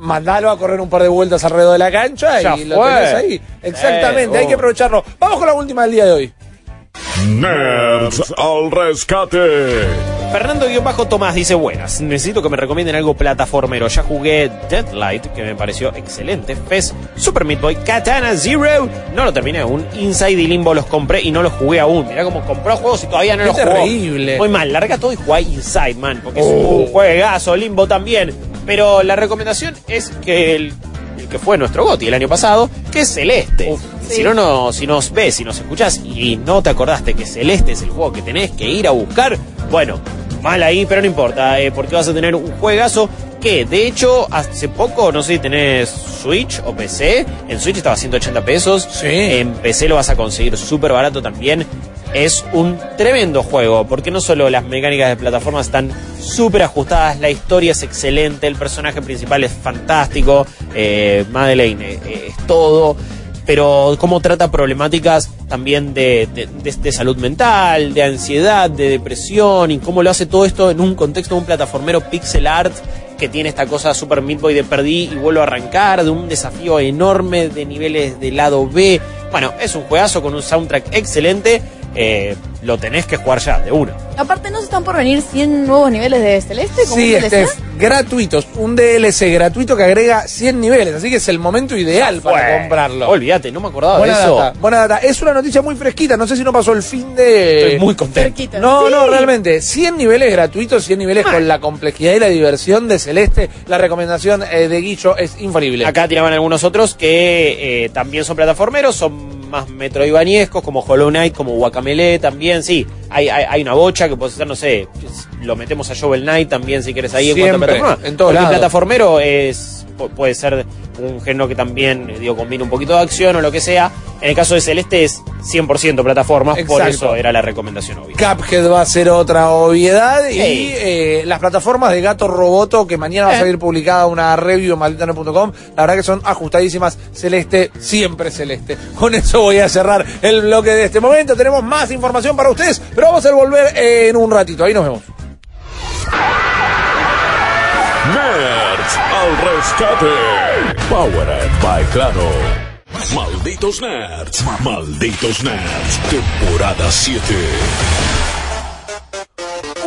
Mandalo a correr un par de vueltas alrededor de la cancha Ya y lo tenés ahí. Exactamente, Eh, hay que aprovecharlo. Vamos con la última del día de hoy. Nerds al rescate. Fernando-Tomás dice buenas. Necesito que me recomienden algo plataformero. Ya jugué Deadlight, que me pareció excelente. Fez, Super Meat Boy, Katana Zero. No lo terminé aún. Inside y Limbo los compré y no los jugué aún. Mirá cómo compró juegos y todavía no Qué los jugó. terrible. Muy mal. Larga todo y juega Inside, man. Porque es Oh. un juegazo. Limbo también. Pero la recomendación es que el, el que fue nuestro Goti el año pasado, que es Celeste. Uf. Si no, no, si nos ves, si nos escuchás y no te acordaste que Celeste es el juego que tenés que ir a buscar, bueno, mal ahí, pero no importa, eh, porque vas a tener un juegazo que, de hecho, hace poco, no sé si tenés Switch o PC, en Switch estaba a 180 pesos, Sí. en PC lo vas a conseguir súper barato también. Es un tremendo juego, porque no solo las mecánicas de plataforma están súper ajustadas, la historia es excelente, el personaje principal es fantástico, eh, Madeleine eh, es todo, pero cómo trata problemáticas también de, de- salud mental, de ansiedad, de depresión, y cómo lo hace todo esto en un contexto de un plataformero pixel art que tiene esta cosa Super Meat Boy de perdí y vuelvo a arrancar, de un desafío enorme de niveles de lado B, Bueno, es un juegazo con un soundtrack excelente. Eh, lo tenés que jugar ya, de uno. Aparte, ¿no se están por venir 100 nuevos niveles de Celeste? como Sí? Steph, gratuitos. Un DLC gratuito que agrega 100 niveles. Así que es el momento ideal para comprarlo. Olvídate, no me acordaba Buena de eso. data, buena data. Es una noticia muy fresquita. No sé si no pasó el fin de. Estoy muy contento. Cerquita. No, Sí. no, realmente. 100 niveles gratuitos, 100 niveles con la complejidad y la diversión de Celeste. La recomendación eh, de Guillo es infalible. Acá tiraban algunos otros que eh, también son plataformeros, son más metroidvaniescos, como Hollow Knight, como Guacamele también, sí. Hay, hay, hay una bocha que puedes hacer, no sé, lo metemos a Shovel Knight también si quieres ahí en cuanto a plataforma. en todos lados. plataformero es puede ser un género que también, eh, digo, combina un poquito de acción o lo que sea. En el caso de Celeste es 100% plataformas, por Exacto. eso era la recomendación obvia. Cuphead va a ser otra obviedad y eh, las plataformas de Gato Roboto que mañana va a Eh. salir publicada una review en malditano.com la verdad que son ajustadísimas celeste siempre celeste con eso voy a cerrar el bloque de este momento tenemos más información para ustedes pero vamos a volver en un ratito ahí nos vemos Al rescate. Powered by Claro. Malditos Nerds. Malditos Nerds. Temporada 7.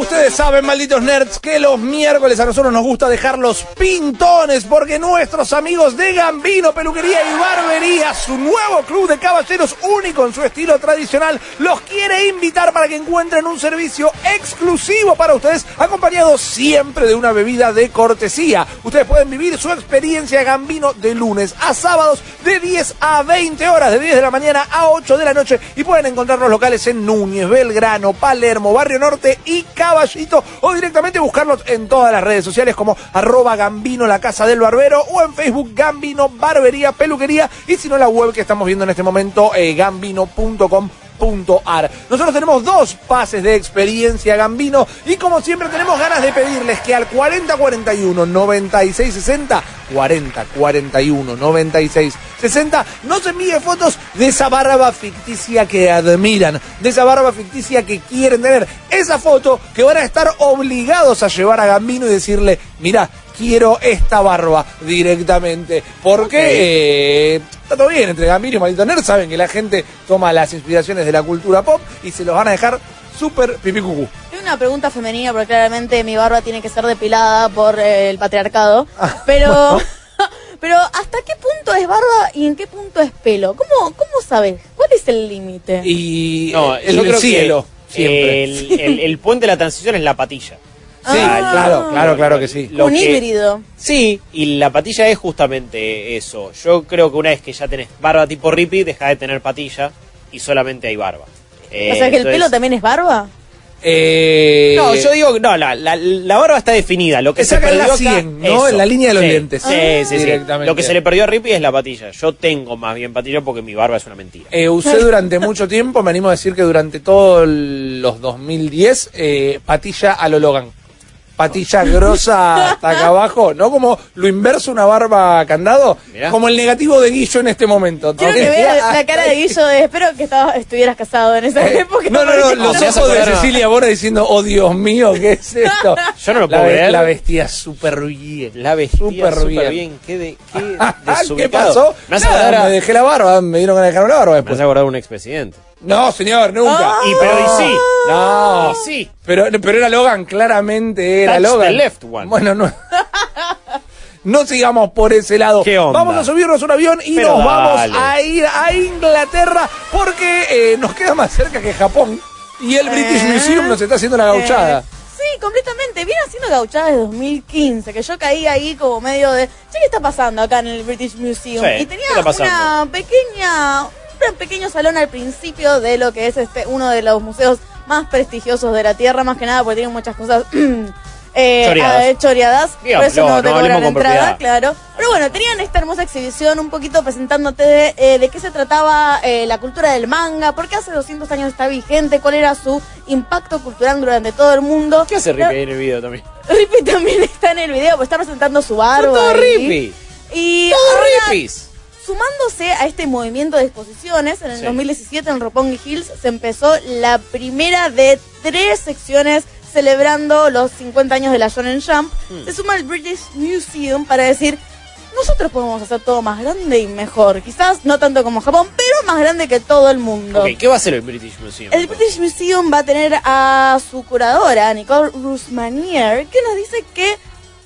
Ustedes saben, malditos nerds, que los miércoles a nosotros nos gusta dejar los pintones porque nuestros amigos de Gambino Peluquería y Barbería, su nuevo club de caballeros único en su estilo tradicional, los quiere invitar para que encuentren un servicio exclusivo para ustedes, acompañado siempre de una bebida de cortesía. Ustedes pueden vivir su experiencia Gambino de lunes a sábados de 10 a 20 horas, de 10 de la mañana a 8 de la noche y pueden encontrar los locales en Núñez, Belgrano, Palermo, Barrio Norte y Caballito o directamente buscarlos en todas las redes sociales como arroba Gambino la casa del barbero o en Facebook Gambino Barbería Peluquería y si no la web que estamos viendo en este momento eh. Nosotros tenemos dos pases de experiencia Gambino y como siempre tenemos ganas de pedirles que al 4041 9660 4041 9660 nos envíe fotos de esa barba ficticia que admiran, de esa barba ficticia que quieren tener, esa foto que van a estar obligados a llevar a Gambino y decirle, mira, quiero esta barba directamente. Porque eh, está todo bien, entre Gambino y Maldito Nerd saben que la gente toma las inspiraciones de la cultura pop y se los van a dejar súper pipí cucú. Tengo una pregunta femenina, porque claramente mi barba tiene que ser depilada por eh, el patriarcado. Pero, pero ¿hasta qué punto es barba y en qué punto es pelo? ¿Cómo, cómo sabes? ¿Cuál es el límite? Y No, el, yo el creo cielo, que siempre. el, el- el puente de la transición es la patilla. Sí, Ah. claro, claro, claro que sí. Lo Un que- híbrido. Sí, y la patilla es justamente eso. Yo creo que una vez que ya tenés barba tipo Rippy, deja de tener patilla y solamente hay barba. Eh, o sea que el pelo también es barba. Eh, No, yo digo, no, la, la, la barba está definida. Lo que se la perdió acá- 100, ¿no? En la línea de los Sí, dientes. Sí, Ah. sí, sí. Directamente. Lo que se le perdió a Rippy es la patilla. Yo tengo más bien patilla porque mi barba es una mentira. Eh, usé durante mucho tiempo, me animo a decir que durante todos los 2010, eh, patilla a lo Logan. Patilla grosa hasta acá abajo, ¿no? Como lo inverso una barba candado, Mirá. como el negativo de Guillo en este momento. Quiero ¿ok? que veas la cara de Guillo de espero que estaba- estuvieras casado en esa Eh, época. No, no, no, los ¿Se hace ojos de? Cecilia Bora diciendo, oh Dios mío, ¿qué es esto? Yo no lo la, puedo ve- creer. la vestía súper bien. La vestía Súper bien. bien. Qué, de, qué ¿Qué desubicado. pasó? Me hace Nada, acordar a- me dejé la barba, me dieron ganas de dejarme la barba me después. hace acordar a un expresidente. No, señor, nunca. Y pero y sí. No. Y sí. Pero, pero era Logan, claramente era Touch Logan. the left one. Bueno, no. No sigamos por ese lado. ¿Qué onda? Vamos a subirnos a un avión y Pero nos vamos dale. a ir a Inglaterra porque eh, nos queda más cerca que Japón y el British Eh, Museum nos está haciendo la gauchada. Eh, sí, completamente. Viene haciendo gauchada desde 2015, que yo caí ahí como medio de, che, ¿qué está pasando acá en el British Museum? Sí, y tenía ¿qué está pasando? una pequeña, un pequeño salón al principio de lo que es este uno de los museos más prestigiosos de la Tierra, más que nada porque tiene muchas cosas eh, Choreadas. ah, choreadas. por eso no te no cobran la con entrada, claro. Pero bueno, tenían esta hermosa exhibición un poquito presentándote de, eh, de qué se trataba eh, la cultura del manga, por qué hace 200 años está vigente, cuál era su impacto cultural durante todo el mundo. ¿Qué hace Rippy ahí en el video también? Rippy también está en el video, pues está presentando su barba. Todo. Rippy. Y Todo ahora, Rippys. Sumándose a este movimiento de exposiciones, en el Sí. 2017 en Roppongi Hills se empezó la primera de tres secciones celebrando los 50 años de la Shonen Jump. Hmm. Se suma el British Museum para decir, nosotros podemos hacer todo más grande y mejor. Quizás no tanto como Japón, pero más grande que todo el mundo. ¿qué va a hacer el British Museum? El British Museum va a tener a su curadora, Nicole Rusmanier, que nos dice que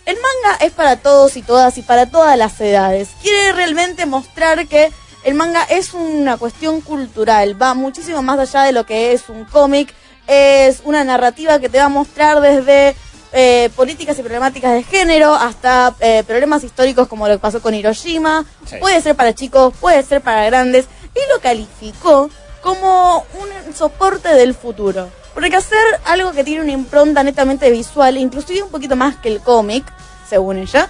el manga es para todos y todas y para todas las edades. Quiere realmente mostrar que el manga es una cuestión cultural, va muchísimo más allá de lo que es un cómic, es una narrativa que te va a mostrar desde eh, políticas y problemáticas de género hasta eh, problemas históricos como lo que pasó con Hiroshima. Sí. Puede ser para chicos, puede ser para grandes. Y lo calificó como un soporte del futuro. Porque hacer algo que tiene una impronta netamente visual, inclusive un poquito más que el cómic, según ella,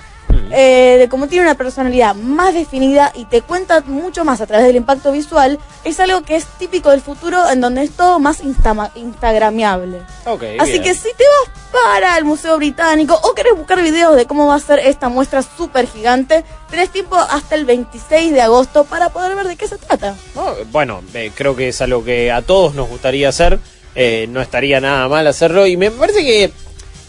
eh, de como tiene una personalidad más definida y te cuenta mucho más a través del impacto visual, es algo que es típico del futuro en donde es todo más instama- instagramiable. Ok, Así bien. que si te vas para el Museo Británico o querés buscar videos de cómo va a ser esta muestra súper gigante, tenés tiempo hasta el 26 de agosto para poder ver de qué se trata. No, bueno, eh, creo que es algo que a todos nos gustaría hacer. Eh, no estaría nada mal hacerlo. Y me parece que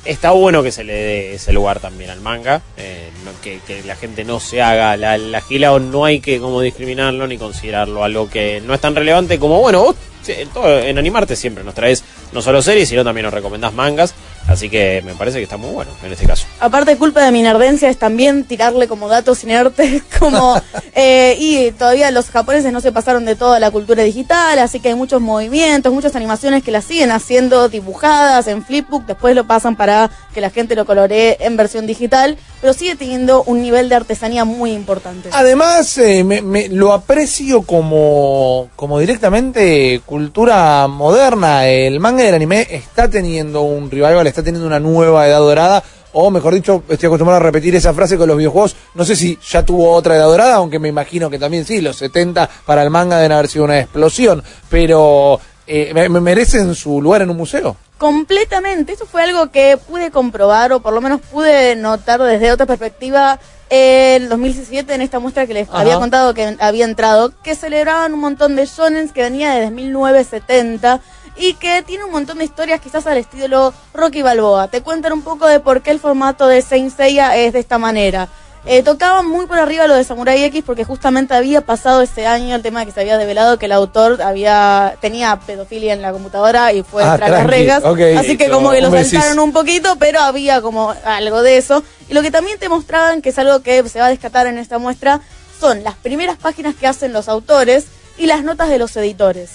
está bueno que se le dé ese lugar también al manga. eh, que, la gente no se haga la, la gila o no hay que como discriminarlo ni considerarlo algo que no es tan relevante como, bueno, vos en, todo- en Animarte siempre nos traes no solo series, sino también nos recomendás mangas. Así que me parece que está muy bueno en este caso. Aparte, culpa de mi nerdencia es también tirarle como datos inertes, como. eh, y todavía los japoneses no se pasaron de toda la cultura digital, así que hay muchos movimientos, muchas animaciones que las siguen haciendo dibujadas en Flipbook, después lo pasan para que la gente lo coloree en versión digital, pero sigue teniendo un nivel de artesanía muy importante. Además, eh, me, me- lo aprecio como, como directamente cultura moderna. El manga y el anime está teniendo un revival, está teniendo una nueva edad dorada. O mejor dicho, estoy acostumbrado a repetir esa frase con los videojuegos. No sé si ya tuvo otra edad dorada, aunque me imagino que también sí, los 70 para el manga deben haber sido una explosión. Pero eh, me, me merecen su lugar en un museo. Completamente. Eso fue algo que pude comprobar o por lo menos pude notar desde otra perspectiva en 2017 en esta muestra que les Ajá. había contado que había entrado, que celebraban un montón de shonens que venía desde 1970 y que tiene un montón de historias quizás al estilo Rocky Balboa. Te cuentan un poco de por qué el formato de Saint Seiya es de esta manera. Eh, tocaban muy por arriba lo de Samurai X porque justamente había pasado ese año el tema de que se había develado que el autor había tenía pedofilia en la computadora y fue Ah, tras las regas. Así que como que lo saltaron un poquito, pero había como algo de eso. Y lo que también te mostraban, que es algo que se va a descatar en esta muestra, son las primeras páginas que hacen los autores y las notas de los editores.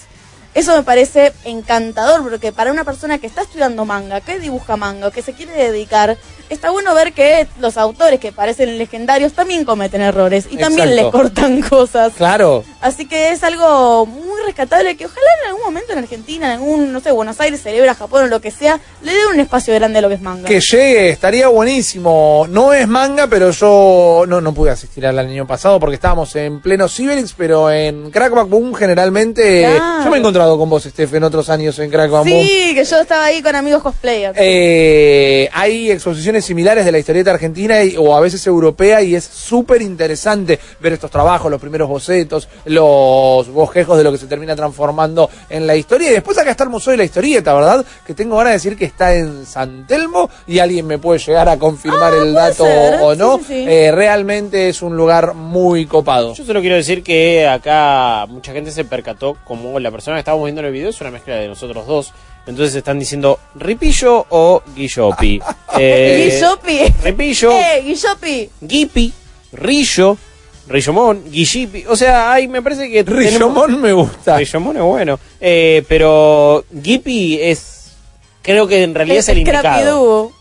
Eso me parece encantador porque para una persona que está estudiando manga, que dibuja manga, que se quiere dedicar, está bueno ver que los autores que parecen legendarios también cometen errores y también le cortan cosas. Claro. Así que es algo muy rescatable que ojalá en algún momento en Argentina, en algún, no sé, Buenos Aires, celebra Japón o lo que sea, le dé un espacio grande a lo que es manga. Que llegue, estaría buenísimo. No es manga, pero yo no, no pude asistir al año pasado porque estábamos en pleno Ciberix, pero en Crackback Boom generalmente... Claro. Yo me he encontrado con vos, Steph, en otros años en Crackback Boom. Sí, que yo estaba ahí con amigos cosplayers. Eh, hay exposiciones similares de la historieta argentina y- o a veces europea y es súper interesante ver estos trabajos, los primeros bocetos, los bosquejos de lo que se termina transformando en la historia. Y después acá está el Museo de la Historieta, ¿verdad? Que tengo ganas de decir que está en San Telmo y alguien me puede llegar a confirmar el puede dato ser, o no. sí, sí. Eh, realmente es un lugar muy copado. Yo solo quiero decir que acá mucha gente se percató como la persona que estábamos viendo en el video es una mezcla de nosotros dos. Entonces están diciendo Ripillo o Guillopi. Eh, Guillopi. Ripillo, Eh, Guillopi. Guipi, Rillo, Rillomón, Guillipi. O sea, ahí me parece que. tenemos- Rillomón me gusta. Rillomón es bueno. Eh, pero Guipi es. Creo que en realidad es, el Scrappy indicado.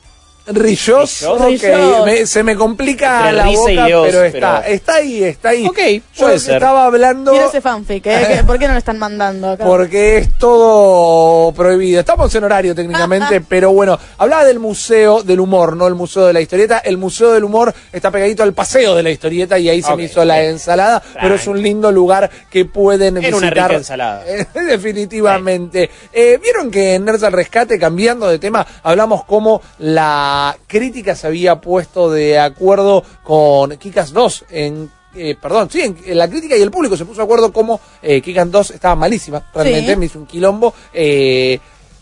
Rillos, Rillos. ok, Rillos. me- se me complica Entre la boca, Dios, pero está, pero- está ahí, está ahí. Ok, Yo puede ser. estaba hablando Quiero ese fanfic, ¿eh? ¿Por qué no lo están mandando acá? porque es todo prohibido. Estamos en horario técnicamente, pero bueno, hablaba del museo del humor, no el museo de la historieta. El museo del humor está pegadito al paseo de la historieta y ahí se me hizo la ensalada, pero es un lindo lugar que pueden Era una visitar. rica ensalada. Definitivamente. Eh, Vieron que en Nerds al Rescate, cambiando de tema, hablamos cómo la crítica se había puesto de acuerdo con Kikas 2 en. eh, perdón, sí, en, en la crítica y el público se puso de acuerdo como eh, Kikas 2 estaba malísima, realmente Sí. me hizo un quilombo. Eh,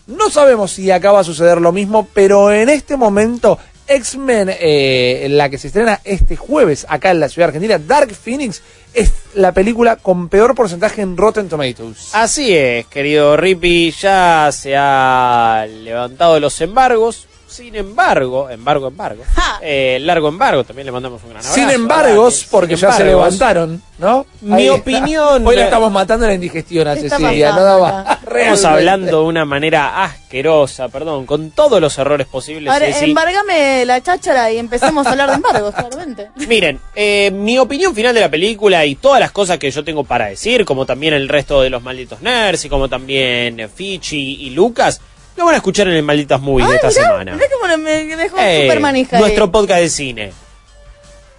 no sabemos si acaba a suceder lo mismo, pero en este momento X-Men, eh, la que se estrena este jueves acá en la ciudad argentina, Dark Phoenix, es la película con peor porcentaje en Rotten Tomatoes. Así es, querido Rippy, ya se ha levantado los embargos. Sin embargo, embargo, embargo, Ja. eh, largo embargo, también le mandamos un gran abrazo. Sin embargos, ¿verdad? porque Sin ya se levantaron, ¿no? Mi opinión- Hoy le estamos matando la indigestión a ¿Qué está Cecilia, más. acá? Estamos hablando de una manera asquerosa, perdón, con todos los errores posibles. Ahora, Ceci. embárgame la cháchara y empecemos a hablar de embargos, claramente. Miren, eh, mi opinión final de la película y todas las cosas que yo tengo para decir, como también el resto de los malditos nerds y como también Fichi y Lucas, lo van a escuchar en el Malditas Movies de esta mirá, semana. mirá cómo me dejó Eh, super manija ahí. nuestro podcast de cine.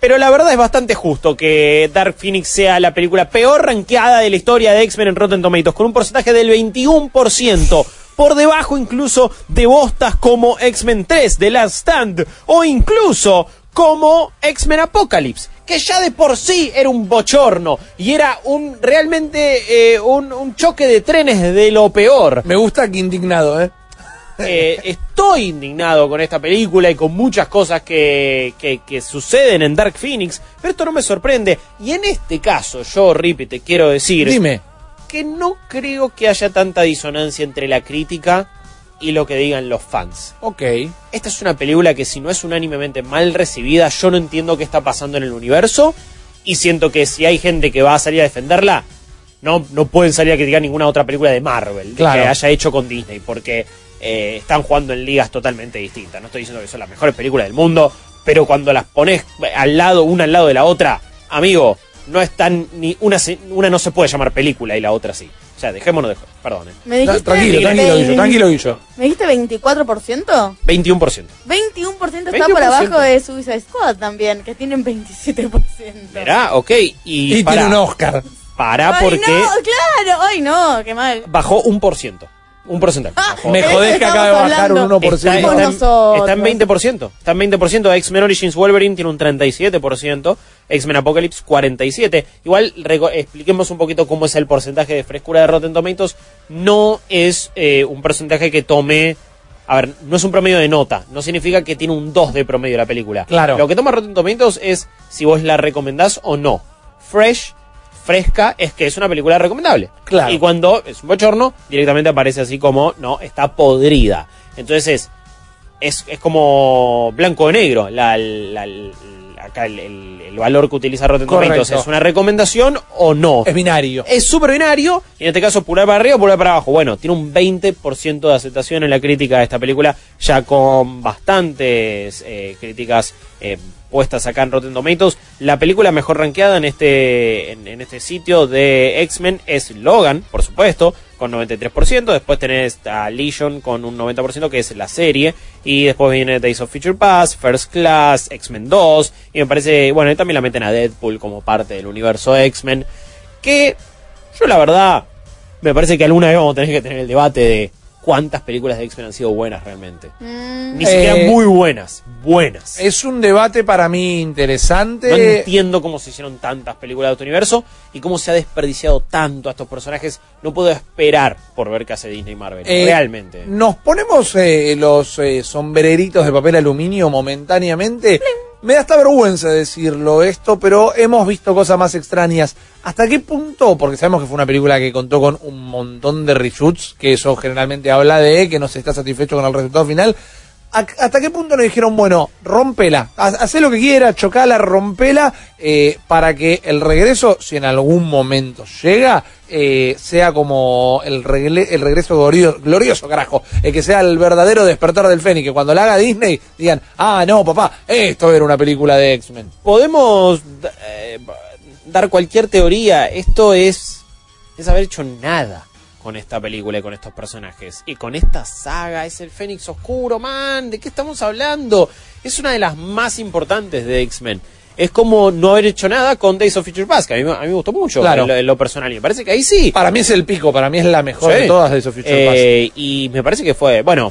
Pero la verdad es bastante justo que Dark Phoenix sea la película peor rankeada de la historia de X-Men en Rotten Tomatoes, con un porcentaje del 21%, por debajo incluso de bostas como X-Men 3, The Last Stand, o incluso como X-Men Apocalypse, que ya de por sí era un bochorno y era un realmente eh, un, un choque de trenes de lo peor. Me gusta que indignado, ¿eh? Eh, estoy indignado con esta película y con muchas cosas que, que- que suceden en Dark Phoenix, pero esto no me sorprende. Y en este caso, yo, Rippy, te quiero decir Dime. que no creo que haya tanta disonancia entre la crítica y lo que digan los fans. Ok. Esta es una película que si no es unánimemente mal recibida, yo no entiendo qué está pasando en el universo y siento que si hay gente que va a salir a defenderla, no, no pueden salir a criticar ninguna otra película de Marvel Claro. que haya hecho con Disney, porque eh, están jugando en ligas totalmente distintas. No estoy diciendo que son las mejores películas del mundo, pero cuando las pones al lado, una al lado de la otra, amigo, no están ni una, una no se puede llamar película y la otra sí. O sea, dejémonos de perdón. eh. Me dijiste Tranquilo, tranquilo, Guillo, tranquilo, Guillo. ¿Me dijiste 24%? 21%. 21% está por 21%. abajo de Suicide Squad también, que tienen 27%. Verá, ok. Y, Y para, tiene un Oscar. para Ay, porque no, claro, ay no, qué mal. bajó un por ciento. Un porcentaje. Ah, Bajó. Me jodés que acaba de bajar un hablando. 1%. Está, está está en 20%. Está en 20%. X-Men Origins Wolverine tiene un 37%. X-Men Apocalypse 47%. Igual expliquemos un poquito cómo es el porcentaje de frescura de Rotten Tomatoes. No es eh, un porcentaje que tome... A ver, no es un promedio de nota. No significa que tiene un 2 de promedio la película. Claro. Lo que toma Rotten Tomatoes es si vos la recomendás o no. Fresh, fresca, es que es una película recomendable. Claro. Y cuando es un bochorno, directamente aparece así como, no, está podrida. Entonces es, es, es como blanco o negro. La, la- la- acá el, el- el valor que utiliza Rotten. Tomatoes es una recomendación o no. Es binario. Es súper binario, y en este caso pulgar para arriba o pulgar para abajo. Bueno, tiene un 20% de aceptación en la crítica de esta película, ya con bastantes eh, críticas eh, puestas acá en Rotten Tomatoes. La película mejor rankeada en este, en, este sitio de X-Men es Logan, por supuesto, con 93%. Después tenés a Legion con un 90%, que es la serie. Y después viene Days of Future Past, First Class, X-Men 2. Y me parece, bueno, y también la meten a Deadpool como parte del universo X-Men. Que yo la verdad, me parece que alguna vez vamos a tener que tener el debate de cuántas películas de X-Men han sido buenas realmente. Mm, Ni siquiera Eh, muy buenas, buenas. Es un debate para mí interesante. No entiendo cómo se hicieron tantas películas de este universo y cómo se ha desperdiciado tanto a estos personajes. No puedo esperar por ver qué hace Disney y Marvel. Eh, Realmente. Nos ponemos eh, los eh, sombreritos de papel aluminio momentáneamente. Me da hasta vergüenza decirlo esto, pero hemos visto cosas más extrañas. ¿Hasta qué punto? Porque sabemos que fue una película que contó con un montón de reshoots, que eso generalmente habla de que no se está satisfecho con el resultado final. ¿A- ¿Hasta qué punto nos dijeron, bueno, rompela, haz lo que quieras, chocala, rompela, eh, para que el regreso, si en algún momento llega, eh, sea como el, regle- el regreso glorioso, glorioso, carajo, eh, que sea el verdadero despertar del Fénix, que cuando la haga Disney digan, ah, no, papá, esto era una película de X-Men. Podemos eh, dar cualquier teoría. Esto es, es haber hecho nada con esta película y con estos personajes. Y con esta saga, es el Fénix Oscuro, man. ¿De qué estamos hablando? Es una de las más importantes de X-Men. Es como no haber hecho nada con Days of Future Past, que a mí, me- a mí me gustó mucho Claro. en, lo, en lo personal. Y me parece que ahí sí. Para mí es el pico, para mí es la mejor Sí. de todas de Sophie Eh, y me parece que fue, bueno,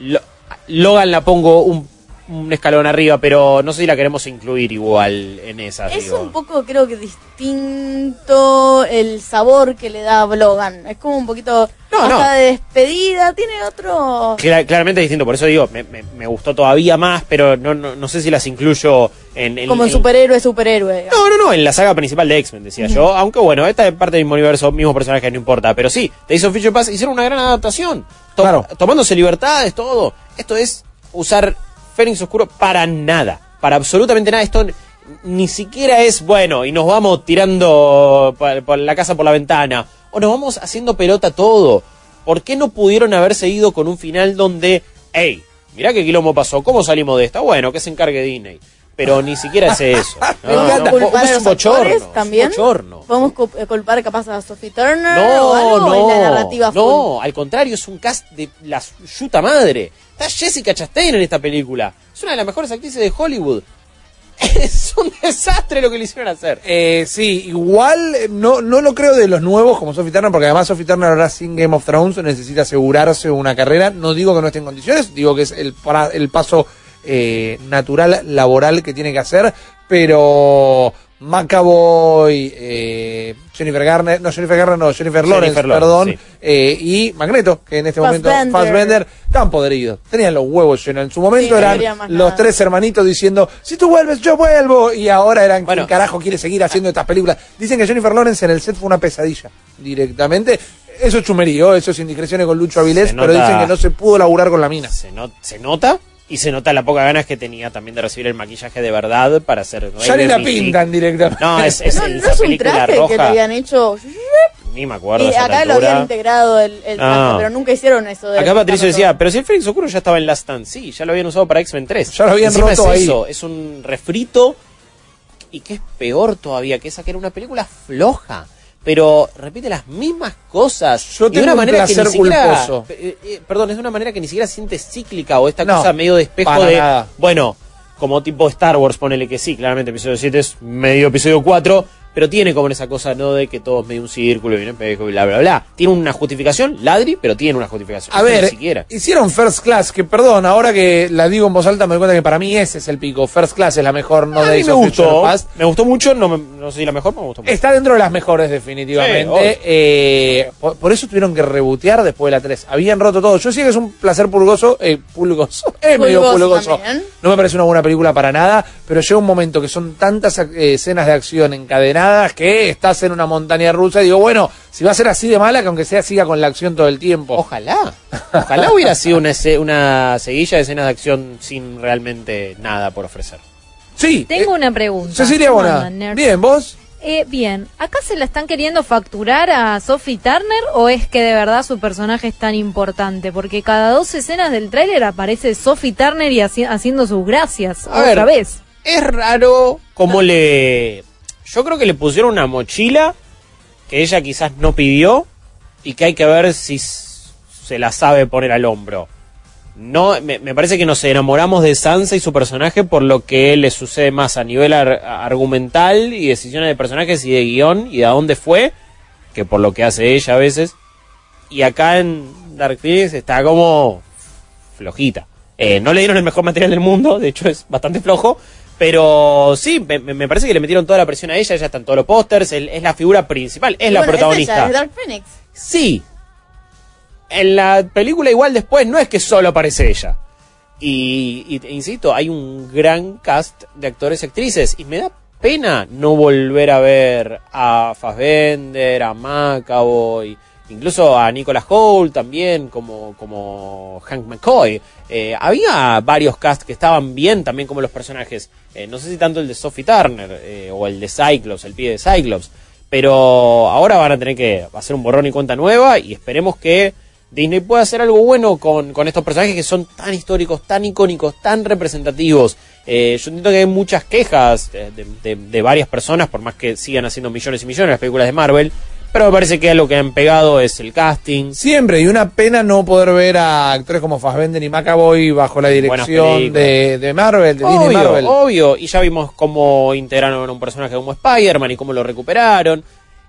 Lo- Logan la pongo un, un escalón arriba, pero no sé si la queremos incluir igual en esas. Es digo. un poco, creo que distinto el sabor que le da a Logan. Es como un poquito No, hasta no. de despedida, tiene otro... Cla- claramente distinto, por eso digo, me, me- me gustó todavía más, pero no, no, no sé si las incluyo en... en- como en en- superhéroe, superhéroe. digamos. No, no, no, en la saga principal de X-Men, decía yo. Aunque bueno, esta es parte del mismo universo, mismo personaje, no importa. Pero sí, Days of Future Past hicieron una gran adaptación. To- Claro. Tomándose libertades, todo. Esto es usar Fénix Oscuro para nada. Para absolutamente nada. Esto ni siquiera es bueno y nos vamos tirando por, por la casa por la ventana. O nos vamos haciendo pelota todo. ¿Por qué no pudieron haber seguido con un final donde, hey, mirá qué quilombo pasó, ¿cómo salimos de esta? Bueno, que se encargue Disney. Pero ni siquiera es eso. No, ¿podemos no, culpar es a un bochorno, es un también? bochorno. ¿Podemos eh, culpar capaz a Sophie Turner o No, algo? ¿O no, es la narrativa full? no, al contrario, es un cast de la yuta madre. Está Jessica Chastain en esta película. Es una de las mejores actrices de Hollywood. Es un desastre lo que le hicieron hacer. Eh, sí, igual eh, no, no lo creo de los nuevos como Sophie Turner, porque además Sophie Turner ahora sin Game of Thrones necesita asegurarse una carrera. No digo que no esté en condiciones, digo que es el, el paso eh, natural laboral que tiene que hacer, pero McAvoy, eh, Jennifer Garner, no Jennifer Garner, no Jennifer Lawrence, Jennifer Lawrence, perdón, sí. eh, y Magneto, que en este momento Fassbender. Tan podridos, tenían los huevos llenos. En su momento Sí, eran los nada. tres hermanitos diciendo, si tú vuelves, yo vuelvo, y ahora eran Bueno. ¿quién carajo quiere seguir haciendo estas películas? Dicen que Jennifer Lawrence en el set fue una pesadilla, directamente. Eso es chumerío, eso es indiscreciones con Lucho Avilés, pero dicen que no se pudo laburar con la mina. Se, no- se nota y se nota la poca ganas que tenía también de recibir el maquillaje de verdad para hacer. Ya ni la pintan directamente. No, es, es No, esa no es un traje roja. que le habían hecho... Ni me acuerdo. Y acá lo habían integrado el, el traje, No. pero nunca hicieron eso. De Acá Patricio decía, todo. pero si el Fénix Oscuro ya estaba en Last Stand, sí, ya lo habían usado para X-Men 3. Ya lo habían Encima roto es ahí. eso, es un refrito y que es peor todavía, que esa que era una película floja, pero repite las mismas cosas. Yo y de una un manera que ni siquiera, eh, eh, perdón, es de una manera que ni siquiera siente cíclica o esta No, cosa medio de espejo de, nada. bueno, como tipo Star Wars, ponele que sí, claramente episodio 7 es medio episodio 4, pero tiene como esa cosa, ¿no? De que todo es medio un círculo y un espejo y bla, bla, bla. Tiene una justificación, ladri, pero tiene una justificación. A ver, ni siquiera. hicieron First Class, que perdón, ahora que la digo en voz alta me doy cuenta que para mí ese es el pico. First Class es la mejor, no Days me gustó, Past. me gustó mucho, no, me- no sé si la mejor, pero me gustó mucho. Está dentro de las mejores definitivamente. Eh, por, por eso tuvieron que rebotear después de la 3. Habían roto todo. Yo sí que es un placer pulgoso. Eh, pulgoso. Es medio Pulgoso pulgoso. también. No me parece una buena película para nada. Pero llega un momento que son tantas eh, escenas de acción encadenadas que estás en una montaña rusa. Y digo, bueno, si va a ser así de mala, que aunque sea siga con la acción todo el tiempo. Ojalá. Ojalá hubiera sido una, una seguilla de escenas de acción sin realmente nada por ofrecer. Sí. Tengo eh, una pregunta. Cecilia ¿Cómo Bona. Bien, vos. Eh, bien, ¿acá se la están queriendo facturar a Sophie Turner o es que de verdad su personaje es tan importante? Porque cada dos escenas del tráiler aparece Sophie Turner y haci- haciendo sus gracias A otra ver. vez. Es raro cómo le... Yo creo que le pusieron una mochila que ella quizás no pidió y que hay que ver si se la sabe poner al hombro. No, me, parece que nos enamoramos de Sansa y su personaje por lo que le sucede más a nivel ar- argumental y decisiones de personajes y de guion y de a dónde fue, que por lo que hace ella a veces. Y acá en Dark Phoenix está como flojita. Eh, no le dieron el mejor material del mundo, de hecho es bastante flojo, pero sí, me, me parece que le metieron toda la presión a ella, ella está en todos los pósters, es la figura principal, es la Bueno, protagonista. ella, es Dark Phoenix. Sí. En la película igual después no es que solo aparece ella. Y, y insisto, hay un gran cast de actores y actrices. Y me da pena no volver a ver a Fassbender, a McAvoy, incluso a Nicholas Hoult también, como, como Hank McCoy. Eh, había varios cast que estaban bien también como los personajes. Eh, no sé si tanto el de Sophie Turner eh, o el de Cyclops, el pie de Cyclops. Pero ahora van a tener que hacer un borrón y cuenta nueva y esperemos que Disney pueda hacer algo bueno con, con estos personajes que son tan históricos, tan icónicos, tan representativos. Eh, yo entiendo que hay muchas quejas de, de- de varias personas, por más que sigan haciendo millones y millones las películas de Marvel, pero me parece que lo que han pegado es el casting. Siempre, y una pena no poder ver a actores como Fassbender y McAvoy bajo la dirección de, de Marvel, de Disney Obvio, Marvel. obvio. Y ya vimos cómo integraron a un personaje como Spider-Man y cómo lo recuperaron.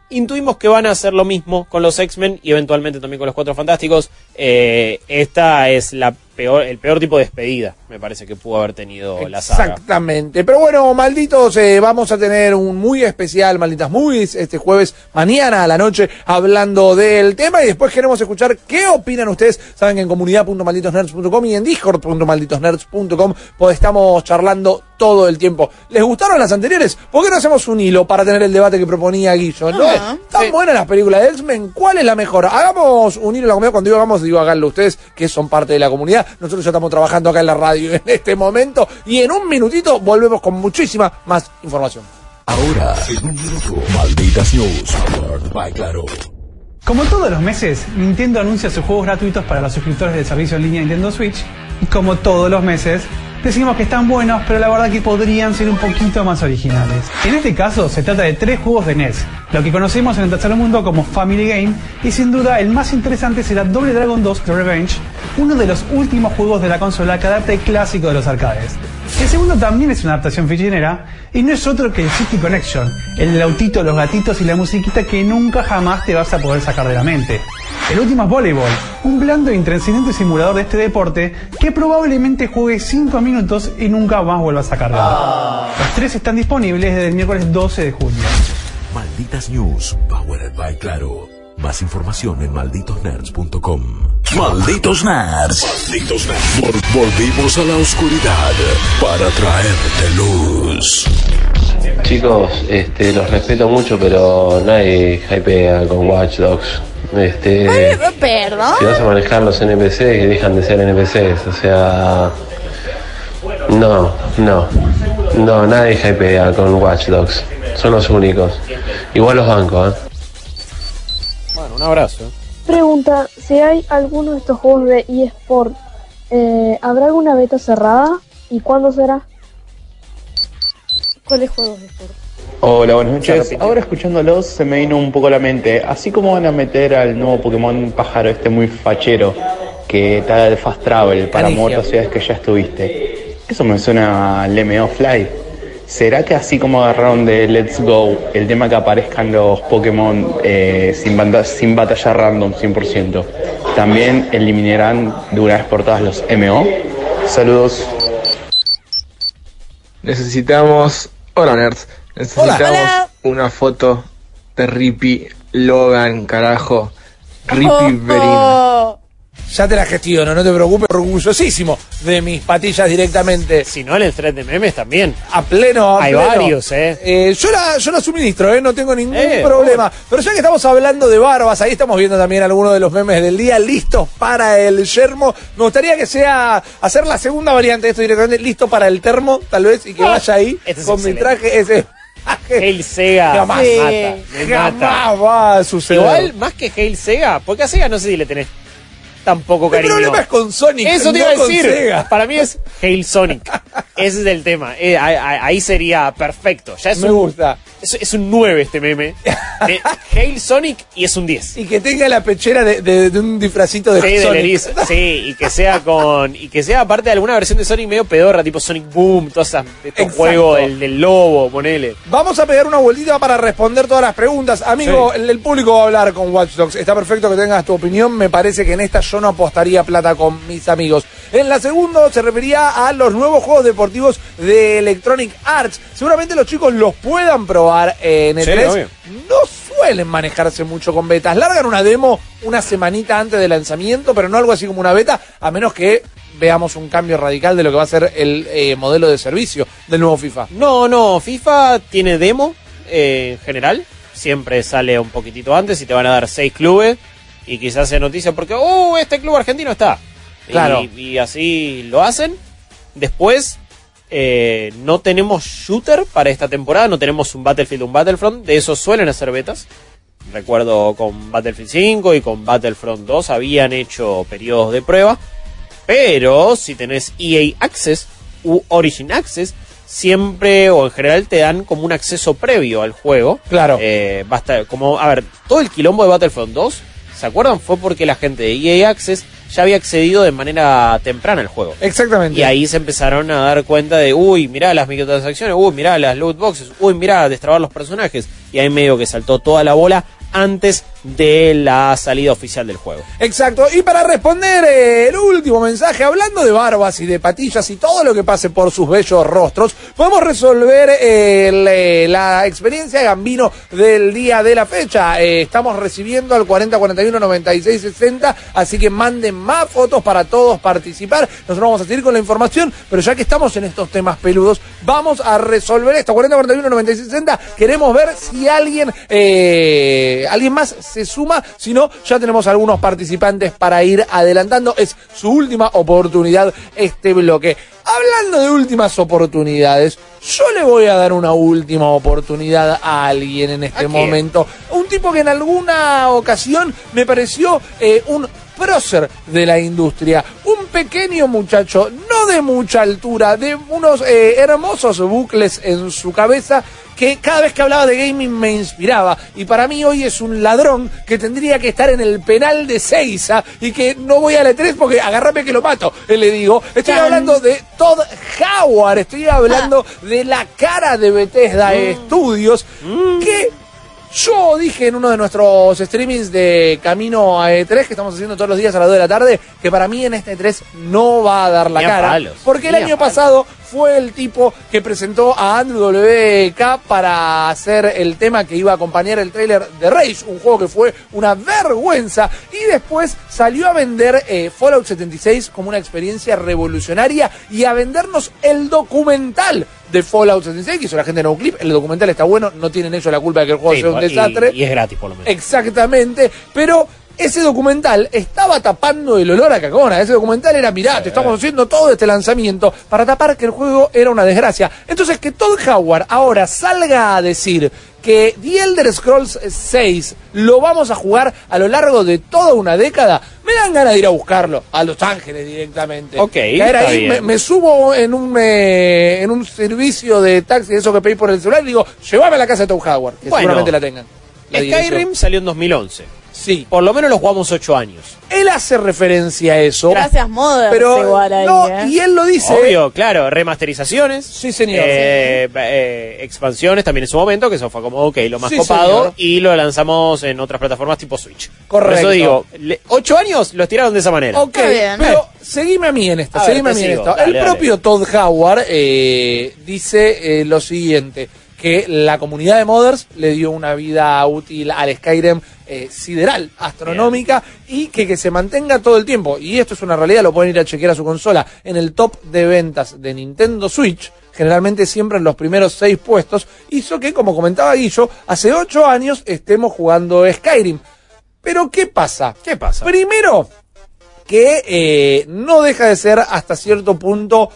Intuimos que van a hacer lo mismo con los X-Men y eventualmente también con los Cuatro Fantásticos. Eh, esta es la peor, el peor tipo de despedida, me parece que pudo haber tenido la saga. Exactamente. Pero bueno, malditos, eh, vamos a tener un muy especial, malditas movies, este jueves, mañana a la noche, hablando del tema y después queremos escuchar qué opinan ustedes. Saben que en comunidad.malditosnerds.com y en discord.malditosnerds.com pues estamos charlando todo el tiempo. ¿Les gustaron las anteriores? ¿Por qué no hacemos un hilo para tener el debate que proponía Guillo? ¿No? Ah, Tan buenas las películas de X-Men, ¿cuál es la mejor? Hagamos un hilo en la comunidad. Cuando digo hagamos, digo háganlo ustedes, que son parte de la comunidad. Nosotros ya estamos trabajando acá en la radio en este momento. Y en un minutito volvemos con muchísima más información. Ahora, en un minuto, Malditas News, by Claro. Como todos los meses, Nintendo anuncia sus juegos gratuitos para los suscriptores del servicio en línea Nintendo Switch. Como todos los meses, decimos que están buenos, pero la verdad que podrían ser un poquito más originales. En este caso, se trata de tres juegos de NES, lo que conocemos en el tercer mundo como Family Game, y sin duda el más interesante será Double Dragon 2 The Revenge, uno de los últimos juegos de la consola que adapta el clásico de los arcades. El segundo también es una adaptación fichinera y no es otro que el City Connection, el autito, los gatitos y la musiquita que nunca jamás te vas a poder sacar de la mente. El último es Volleyball, un blando e intranscendente simulador de este deporte que probablemente juegue 5 minutos y nunca más vuelvas a cargar. Los tres están disponibles desde el miércoles 12 de junio. Malditas News, powered by Claro. Más información en malditosnerds.com. Malditos Nerds. Malditos Nerds. Vol- volvimos a la oscuridad para traerte luz. Chicos, este, los respeto mucho, pero nadie hypea con Watch Dogs. Este, Ay, perdón. si vas a manejar los NPCs, que dejan de ser NPCs. O sea, no, no, no, nadie hypea con Watch Dogs. Son los únicos. Igual los bancos, ¿eh? Bueno, un abrazo. Pregunta, si hay alguno de estos juegos de eSport, eh, ¿habrá alguna beta cerrada? ¿Y cuándo será? ¿Cuáles juegos de sport? Hola, buenas noches. Ahora escuchándolos se me vino un poco a la mente, así como van a meter al nuevo Pokémon pájaro este muy fachero, que da el fast travel para mover ciudades que ya estuviste. Eso me suena al MO Fly. ¿Será que así como agarraron de Let's Go el tema que aparezcan los Pokémon eh, sin, banda- sin batalla random 100%, también eliminarán de una vez por todas los MO? Saludos. Necesitamos. Hola, nerds. Necesitamos Hola. una foto de Rippy Logan, carajo. Rippy Oh, Verin. oh. Ya te la gestiono, no te preocupes, orgullosísimo de mis patillas directamente. Si no, en el thread de memes también. A pleno, a Hay pleno. varios, ¿eh? Eh, yo, la, yo la suministro, ¿eh? no tengo ningún Eh, problema. Pero ya que estamos hablando de barbas, ahí estamos viendo también algunos de los memes del día listos para el yermo. Me gustaría que sea hacer la segunda variante de esto directamente, listo para el termo, tal vez, y que vaya ahí Este es con mi excelente. traje ese. Hail Sega Jamás. me mata, me Jamás mata. va a suceder. Igual, más que Hail Sega, porque a Sega no sé si le tenés tan poco el cariño. problema es con Sonic. Eso te no iba a decir. Sega. Para mí es Hail Sonic. Ese es el tema. Eh, ahí- sería perfecto. Ya es Me un, gusta. Es, es un 9 este meme. De Hail Sonic y es un 10. Y que tenga la pechera de, de- de un disfrazito de Sí, del Sonic. Sí, y que sea con. Y que sea aparte de alguna versión de Sonic medio pedorra, tipo Sonic Boom, todas esas estos juegos, el del lobo, ponele. Vamos a pegar una vueltita para responder todas las preguntas. Amigo, el, el público va a hablar con Watch Dogs. Está perfecto que tengas tu opinión. Me parece que en esta yo no apostaría plata con mis amigos. En la segunda se refería a los nuevos juegos deportivos de Electronic Arts. Seguramente los chicos los puedan probar en Sí, E3. obvio. no suelen manejarse mucho con betas. Largan una demo una semanita antes del lanzamiento, pero no algo así como una beta, a menos que veamos un cambio radical de lo que va a ser el eh, modelo de servicio del nuevo FIFA. No, no, FIFA tiene demo eh, en general. Siempre sale un poquitito antes y te van a dar seis clubes. Y quizás sea noticia porque, ¡oh, este club argentino está! Claro. Y, así lo hacen. Después, eh, no tenemos shooter para esta temporada. No tenemos un Battlefield, un Battlefront. De eso suelen hacer betas. Recuerdo con Battlefield 5 y con Battlefront 2 habían hecho periodos de prueba. Pero si tenés EA Access u Origin Access, siempre o en general te dan como un acceso previo al juego. Claro. Eh, basta, como, a ver, todo el quilombo de Battlefront 2, ¿se acuerdan? Fue porque la gente de EA Access ya había accedido de manera temprana al juego. Exactamente. Y ahí se empezaron a dar cuenta de, uy, mirá las microtransacciones, uy, mirá las loot boxes, uy, mirá destrabar los personajes. Y ahí medio que saltó toda la bola antes de la salida oficial del juego. Exacto, y para responder eh, el último mensaje, hablando de barbas y de patillas y todo lo que pase por sus bellos rostros, podemos resolver eh, le- la experiencia Gambino del día de la fecha. Eh, estamos recibiendo al 40 41 96 60, así que manden más fotos para todos participar. Nosotros vamos a seguir con la información, pero ya que estamos en estos temas peludos, vamos a resolver esto. 40 41 96 60, queremos ver si alguien, eh, alguien más se suma, si no, ya tenemos algunos participantes para ir adelantando. Es su última oportunidad este bloque. Hablando de últimas oportunidades, yo le voy a dar una última oportunidad a alguien en este momento. Un tipo que en alguna ocasión me pareció eh, un prócer de la industria. Un pequeño muchacho, no de mucha altura, de unos eh, hermosos bucles en su cabeza que cada vez que hablaba de gaming me inspiraba. Y para mí hoy es un ladrón que tendría que estar en el penal de Seiza y que no voy a la 3 porque agárrame que lo mato, eh, le digo. Estoy hablando de Todd Howard, estoy hablando de la cara de Bethesda Studios que yo dije en uno de nuestros streamings de Camino a E3 que estamos haciendo todos los días a las 2 de la tarde que para mí en este E3 no va a dar la cara. palos, porque el año palos. pasado fue el tipo que presentó a Andrew WK para hacer el tema que iba a acompañar el tráiler de Rage, un juego que fue una vergüenza y después salió a vender eh, Fallout 76 como una experiencia revolucionaria y a vendernos el documental de Fallout 76 que hizo la gente de No Clip. El documental está bueno, no tienen ellos la culpa de que el juego Sí, sea un y- desastre. Y, es gratis por lo menos. Exactamente, pero ese documental estaba tapando el olor a cacona. Ese documental era, mirá, te estamos haciendo todo este lanzamiento para tapar que el juego era una desgracia. Entonces, que Todd Howard ahora salga a decir que The Elder Scrolls 6 lo vamos a jugar a lo largo de toda una década, me dan ganas de ir a buscarlo a Los Ángeles directamente. Ok, Caer está ahí, bien. me, me subo en un eh, en un servicio de taxi, eso que pedí por el celular, y digo, llévame a la casa de Todd Howard, que Bueno, seguramente la tengan. la dirección. Skyrim salió en 2011. Sí. Por lo menos lo jugamos 8 años. Él hace referencia a eso. Gracias, Modern. Pero igual ahí, no, ¿eh? y él lo dice. Obvio, claro, remasterizaciones. Sí, señor. Eh, eh, expansiones también en su momento, que eso fue como, ok, lo más Sí, copado. señor. Y lo lanzamos en otras plataformas tipo Switch. Correcto. Por eso digo, le- 8 años lo estiraron de esa manera. Ok, pero seguime a mí en esta, A ver, seguime a mí en esta. dale, el dale. propio Todd Howard eh, dice eh, lo siguiente, que la comunidad de modders le dio una vida útil al Skyrim eh, sideral, astronómica, y que, que se mantenga todo el tiempo. Y esto es una realidad, lo pueden ir a chequear a su consola. En el top de ventas de Nintendo Switch, generalmente siempre en los primeros seis puestos, hizo que, como comentaba Guillo, hace ocho años estemos jugando Skyrim. Pero, ¿qué pasa? ¿Qué pasa? Primero, que eh, no deja de ser hasta cierto punto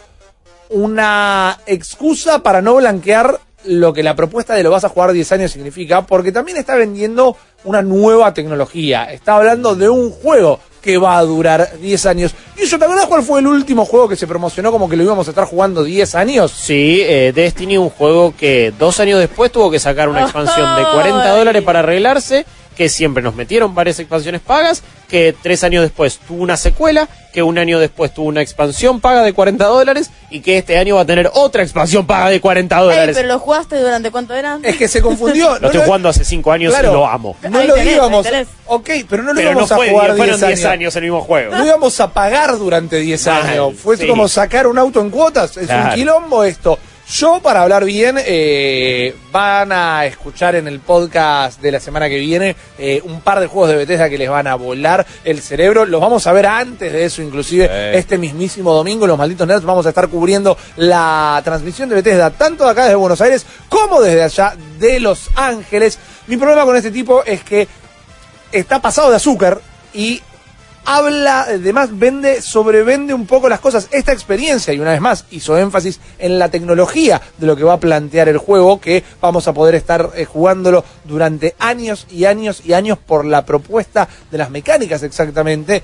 una excusa para no blanquear lo que la propuesta de lo vas a jugar 10 años significa, porque también está vendiendo una nueva tecnología. Está hablando de un juego que va a durar 10 años. Y yo, ¿te acuerdas cuál fue el último juego que se promocionó como que lo íbamos a estar jugando 10 años? Sí, eh, Destiny, un juego que dos años después tuvo que sacar una expansión de 40 dólares para arreglarse, que siempre nos metieron varias expansiones pagas, que tres años después tuvo una secuela, que un año después tuvo una expansión paga de 40 dólares y que este año va a tener otra expansión paga de 40 Ey, dólares. pero lo jugaste durante cuánto era? Es que se confundió. Lo estoy jugando hace 5 años Claro. y lo amo. No Ahí lo tenés, íbamos. Ok, pero no lo Pero no fue, a jugar fueron 10 10 años el mismo juego. No íbamos a pagar durante 10 Mal, años. Fue sí. como sacar un auto en cuotas. Es Claro. un quilombo esto. Yo, para hablar bien, eh, van a escuchar en el podcast de la semana que viene eh, un par de juegos de Bethesda que les van a volar el cerebro. Los vamos a ver antes de eso, inclusive este mismísimo domingo. Los malditos nerds vamos a estar cubriendo la transmisión de Bethesda, tanto de acá desde Buenos Aires como desde allá de Los Ángeles. Mi problema con este tipo es que está pasado de azúcar y habla, además vende, sobrevende un poco las cosas. Esta experiencia, y una vez más, hizo énfasis en la tecnología de lo que va a plantear el juego, que vamos a poder estar eh, jugándolo durante años y años y años por la propuesta de las mecánicas exactamente.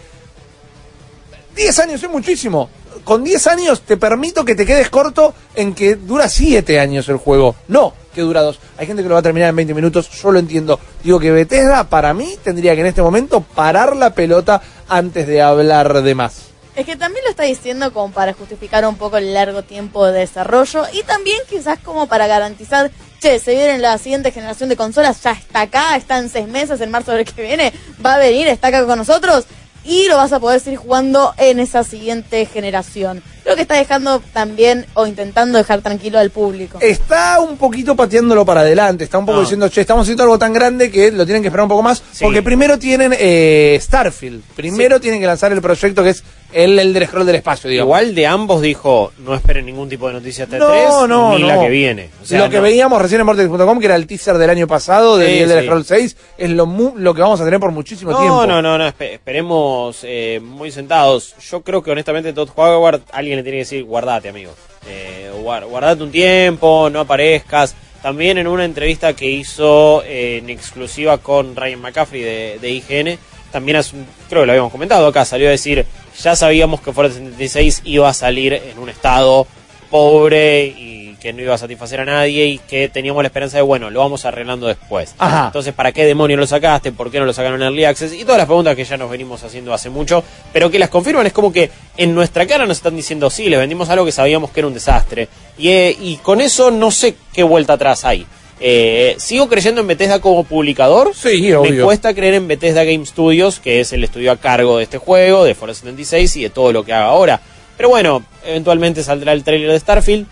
10 años es muchísimo. Con 10 años te permito que te quedes corto en que dura 7 años el juego. No, que dura 2. Hay gente que lo va a terminar en 20 minutos, yo lo entiendo. Digo que Bethesda, para mí, tendría que en este momento parar la pelota antes de hablar de más. Es que también lo está diciendo como para justificar un poco el largo tiempo de desarrollo y también quizás como para garantizar che, se viene la siguiente generación de consolas, ya está acá, está en seis meses, en marzo del que viene, va a venir, está acá con nosotros y lo vas a poder seguir jugando en esa siguiente generación. Creo que está dejando también o intentando dejar tranquilo al público. Está un poquito pateándolo para adelante, está un poco No. diciendo, che, estamos haciendo algo tan grande que lo tienen que esperar un poco más, Sí. porque primero tienen eh, Starfield, primero tienen que lanzar el proyecto que es el, el del scroll del espacio, digamos. Igual de ambos dijo, no esperen ningún tipo de noticia T3, No, no, ni no. la que viene. O sea, lo que veíamos recién en Vortex.com, que era el teaser del año pasado, del Sí, Elder sí. Scroll 6, es lo, mu- lo que vamos a tener por muchísimo No, tiempo. no, no, no, espe- esperemos eh, muy sentados. Yo creo que honestamente Todd Howard, alguien le tiene que decir, guardate, amigo. Eh, guar- guardate un tiempo, no aparezcas. También en una entrevista que hizo eh, en exclusiva con Ryan McCaffrey de, de IGN, también un- creo que lo habíamos comentado acá, salió a decir, ya sabíamos que Forza 76 iba a salir en un estado pobre y que no iba a satisfacer a nadie y que teníamos la esperanza de, bueno, lo vamos arreglando después. Ajá. Entonces, ¿para qué demonios lo sacaste? ¿Por qué no lo sacaron en Early Access? Y todas las preguntas que ya nos venimos haciendo hace mucho, pero que las confirman es como que en nuestra cara nos están diciendo, sí, les vendimos algo que sabíamos que era un desastre. Y, eh, y con eso no sé qué vuelta atrás hay. Eh, sigo creyendo en Bethesda como publicador. Sí, Me obvio. cuesta creer en Bethesda Game Studios, que es el estudio a cargo de este juego, de Fallout 76 y de todo lo que haga ahora. Pero bueno, eventualmente saldrá el trailer de Starfield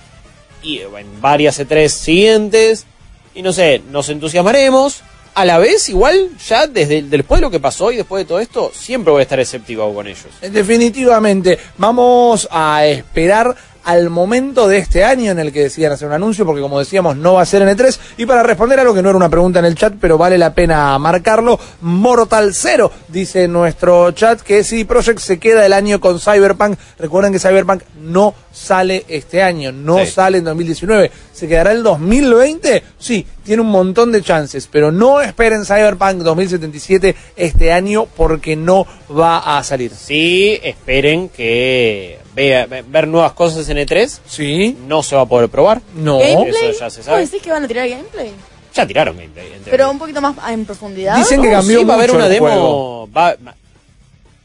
y en varias E3 siguientes. Y no sé, nos entusiasmaremos. A la vez, igual, ya desde después de lo que pasó y después de todo esto, siempre voy a estar escéptico con ellos. Definitivamente, vamos a esperar al momento de este año en el que decidan hacer un anuncio, porque como decíamos, no va a ser en E3. Y para responder a lo que no era una pregunta en el chat, pero vale la pena marcarlo, Mortal Zero dice en nuestro chat que si Project se queda el año con Cyberpunk, recuerden que Cyberpunk no sale este año, no Sí. sale en 2019, se quedará el 2020, sí, tiene un montón de chances, pero no esperen Cyberpunk 2077 este año porque no va a salir. Sí, esperen que ve- ver nuevas cosas en E3. Sí. No se va a poder probar. No. ¿Gameplay? Eso ya se ¿Vos sabe. decís que van a tirar gameplay? Ya tiraron gameplay. Pero un poquito más en profundidad. Dicen que cambió sí, va a haber una demo. juego. va- va-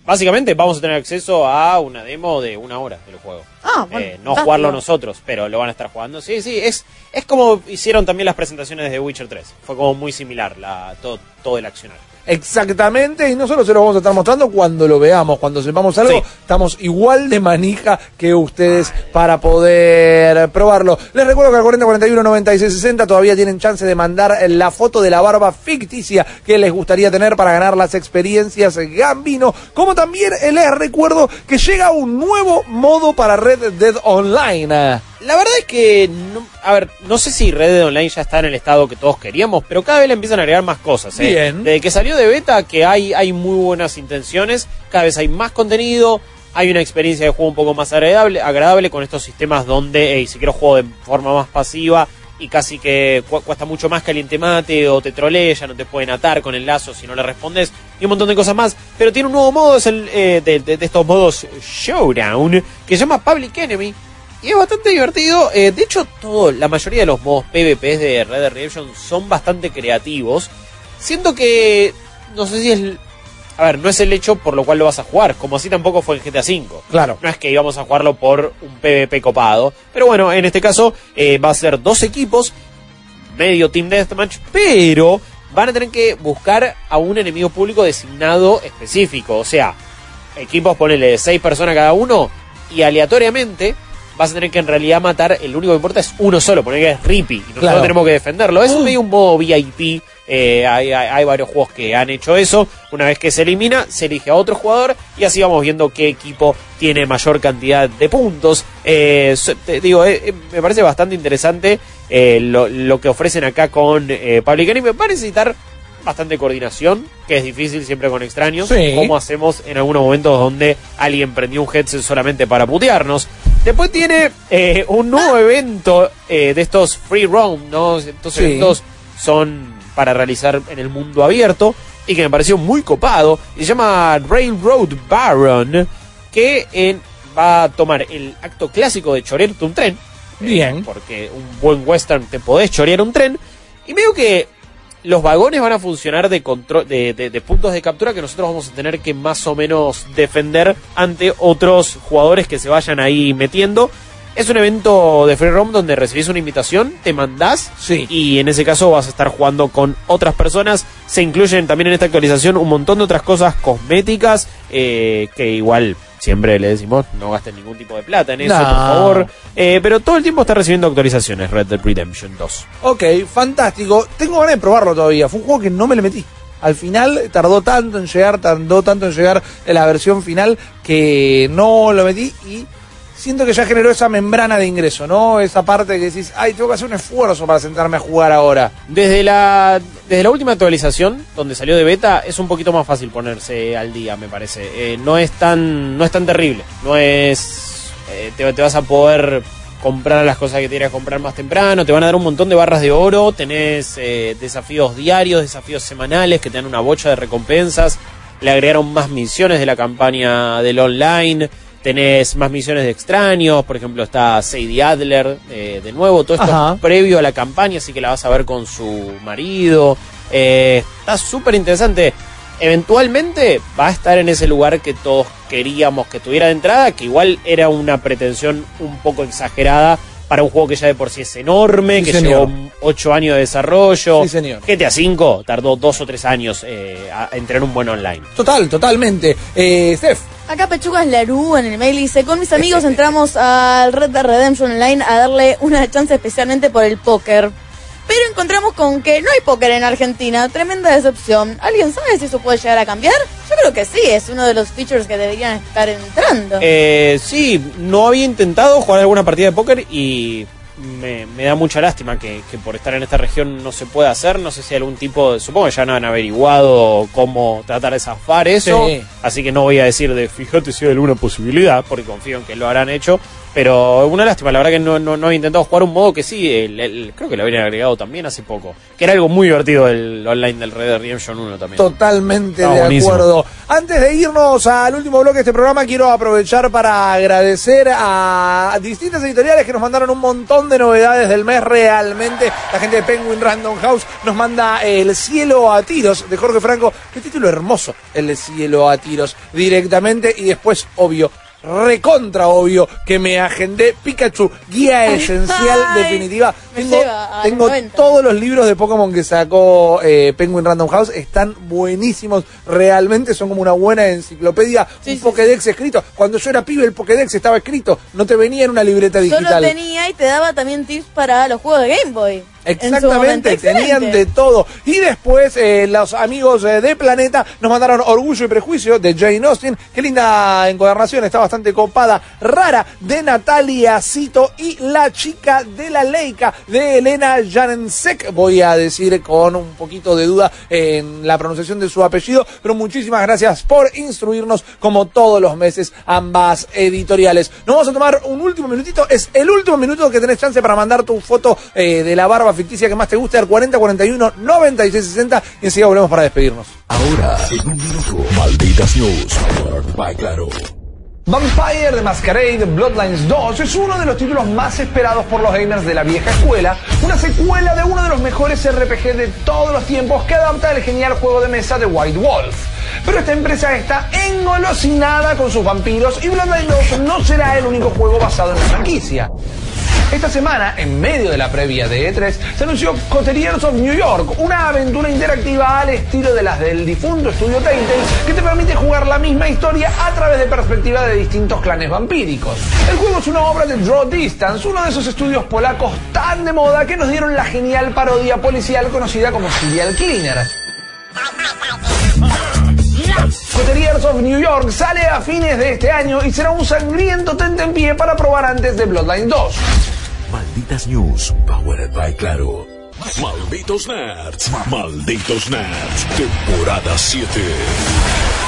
básicamente vamos a tener acceso a una demo de una hora del juego. Ah, bueno. Eh, no jugarlo nosotros, pero lo van a estar jugando. Sí, sí, es, es como hicieron también las presentaciones de Witcher 3. Fue como muy similar la, todo, todo el accionar. Exactamente, y nosotros se lo vamos a estar mostrando cuando lo veamos, cuando sepamos algo, Sí. estamos igual de manija que ustedes para poder probarlo. Les recuerdo que al 4041 9660 todavía tienen chance de mandar la foto de la barba ficticia que les gustaría tener para ganar las experiencias Gambino, como también les recuerdo que llega un nuevo modo para Red Dead Online. La verdad es que, no- a ver, no sé si Red Dead Online ya está en el estado que todos queríamos, pero cada vez le empiezan a agregar más cosas. ¿eh? Bien. Desde que salió de beta, que hay, hay muy buenas intenciones, cada vez hay más contenido, hay una experiencia de juego un poco más agradable, agradable con estos sistemas donde, hey, si quiero juego de forma más pasiva y casi que cu- cuesta mucho más caliente mate o te trolea, ya no te pueden atar con el lazo si no le respondes y un montón de cosas más. Pero tiene un nuevo modo, es el eh, de, de- de estos modos Showdown, que se llama Public Enemy. Y es bastante divertido. Eh, de hecho, todo, la mayoría de los modos PvP de Red Dead Redemption son bastante creativos. Siento que. No sé si es. A ver, no es el hecho por lo cual lo vas a jugar, como así tampoco fue en GTA V. Claro. No es que íbamos a jugarlo por un PvP copado. Pero bueno, en este caso eh, va a ser dos equipos, medio Team Deathmatch, pero van a tener que buscar a un enemigo público designado específico. O sea, equipos, ponele de seis personas cada uno, y aleatoriamente vas a tener que en realidad matar, el único que importa es uno solo, poner que es Rippy, y nosotros Claro. tenemos que defenderlo. Es medio un modo VIP, eh, hay, hay- hay varios juegos que han hecho eso. Una vez que se elimina, se elige a otro jugador, y así vamos viendo qué equipo tiene mayor cantidad de puntos. Eh, te digo, eh, me parece bastante interesante lo, lo que ofrecen acá con Public Enemy. Va a necesitar bastante coordinación, que es difícil siempre con extraños. Sí. Como hacemos en algunos momentos donde alguien prendió un headset solamente para putearnos. Después tiene eh, un nuevo evento eh, de estos free roam, ¿no? Estos Sí. son para realizar en el mundo abierto y que me pareció muy copado. Se llama Railroad Baron, que en- va a tomar el acto clásico de chorearte un tren. Bien. Porque un buen western te podés chorear un tren. Y veo que los vagones van a funcionar de, control, de, de- de puntos de captura que nosotros vamos a tener que más o menos defender ante otros jugadores que se vayan ahí metiendo. Es un evento de free roam donde recibís una invitación, te mandás Sí. y en ese caso vas a estar jugando con otras personas. Se incluyen también en esta actualización un montón de otras cosas cosméticas eh, que igual siempre le decimos no gasten ningún tipo de plata en eso, No. por favor. Eh, pero todo el tiempo está recibiendo actualizaciones Red Dead Redemption 2. Ok, fantástico. Tengo ganas de probarlo todavía. Fue un juego que no me le metí. Al final tardó tanto en llegar, tardó tanto en llegar la versión final que no lo metí y siento que ya generó esa membrana de ingreso, ¿no? Esa parte que decís, ay, tengo que hacer un esfuerzo para sentarme a jugar ahora. Desde la, desde la última actualización, donde salió de beta, es un poquito más fácil ponerse al día, me parece. Eh, no, es tan, no es tan terrible. No es. eh, te, te vas a poder comprar las cosas que te quieras comprar más temprano. Te van a dar un montón de barras de oro. Tenés eh, desafíos diarios, desafíos semanales que te dan una bocha de recompensas. Le agregaron más misiones de la campaña del online. Tenés más misiones de extraños. Por ejemplo, está Sadie Adler eh, de nuevo. Todo esto Ajá. es previo a la campaña, así que la vas a ver con su marido. Eh, está súper interesante. Eventualmente va a estar en ese lugar que todos queríamos que tuviera de entrada, que igual era una pretensión un poco exagerada para un juego que ya de por sí es enorme, Sí, que señor. llevó 8 años de desarrollo. Sí, señor. GTA V tardó 2 o 3 años eh, a a entrar un buen online. Total, totalmente. Eh, Steph, Acá Pechugas Larú en el mail dice, con mis amigos entramos al Red Dead Redemption Online a darle una chance especialmente por el póker. Pero encontramos con que no hay póker en Argentina, tremenda decepción. ¿Alguien sabe si eso puede llegar a cambiar? Yo creo que sí, es uno de los features que deberían estar entrando. Eh, sí, no había intentado jugar alguna partida de póker y me, me da mucha lástima que, que por estar en esta región no se pueda hacer. No sé si algún tipo de. Supongo que ya no han averiguado cómo tratar de zafar eso. Sí. Así que no voy a decir de fíjate si hay alguna posibilidad, porque confío en que lo habrán hecho. Pero una lástima, la verdad que no, no, no he intentado jugar un modo que sí, el- el- creo que lo habían agregado también hace poco. Que era algo muy divertido el online del Red Dead Redemption 1 también. Totalmente de buenísimo. acuerdo. Antes de irnos al último bloque de este programa, quiero aprovechar para agradecer a distintas editoriales que nos mandaron un montón de novedades del mes realmente. La gente de Penguin Random House nos manda El cielo a tiros de Jorge Franco. Qué título hermoso, El cielo a tiros directamente y después, obvio. Recontra obvio que me agendé Pikachu, guía esencial Ay, definitiva. Tengo, lleva a tengo los 90. todos los libros de Pokémon que sacó eh, Penguin Random House están buenísimos, realmente son como una buena enciclopedia, un Pokédex escrito. Cuando yo era pibe el Pokédex estaba escrito, no te venía en una libreta Solo digital. tenía y te daba también tips para los juegos de Game Boy. Exactamente, tenían Excelente. de todo. Y después eh, los amigos eh, de Planeta nos mandaron Orgullo y Prejuicio de Jane Austen. Qué linda encuadernación, está bastante copada. Rara de Natalia Cito y La chica de la Leica de Elena Janensek. Voy a decir con un poquito de duda en la pronunciación de su apellido, pero muchísimas gracias por instruirnos como todos los meses ambas editoriales. Nos vamos a tomar un último minutito, es el último minuto que tenés chance para mandar tu foto eh, de la barba ficticia que más te guste al 40 41 96 60 y enseguida volvemos para despedirnos. Ahora, en un minuto, Malditas News, by Claro. Vampire the Masquerade Bloodlines 2 es uno de los títulos más esperados por los gamers de la vieja escuela, una secuela de uno de los mejores RPG de todos los tiempos que adapta el genial juego de mesa de White Wolf. Pero esta empresa está engolosinada con sus vampiros y Bloodlines 2 no será el único juego basado en la franquicia. Esta semana, en medio de la previa de E3, se anunció Coteriers of New York, una aventura interactiva al estilo de las del difunto estudio Telltale que te permite jugar la misma historia a través de perspectiva de distintos clanes vampíricos. El juego es una obra de Draw Distance, uno de esos estudios polacos tan de moda que nos dieron la genial parodia policial conocida como Serial Cleaner. Coteriers of New York sale a fines de este año y será un sangriento tentempié para probar antes de Bloodline 2. Malditas News, powered by Claro. Malditos Nerds, Malditos Nerds, temporada 7.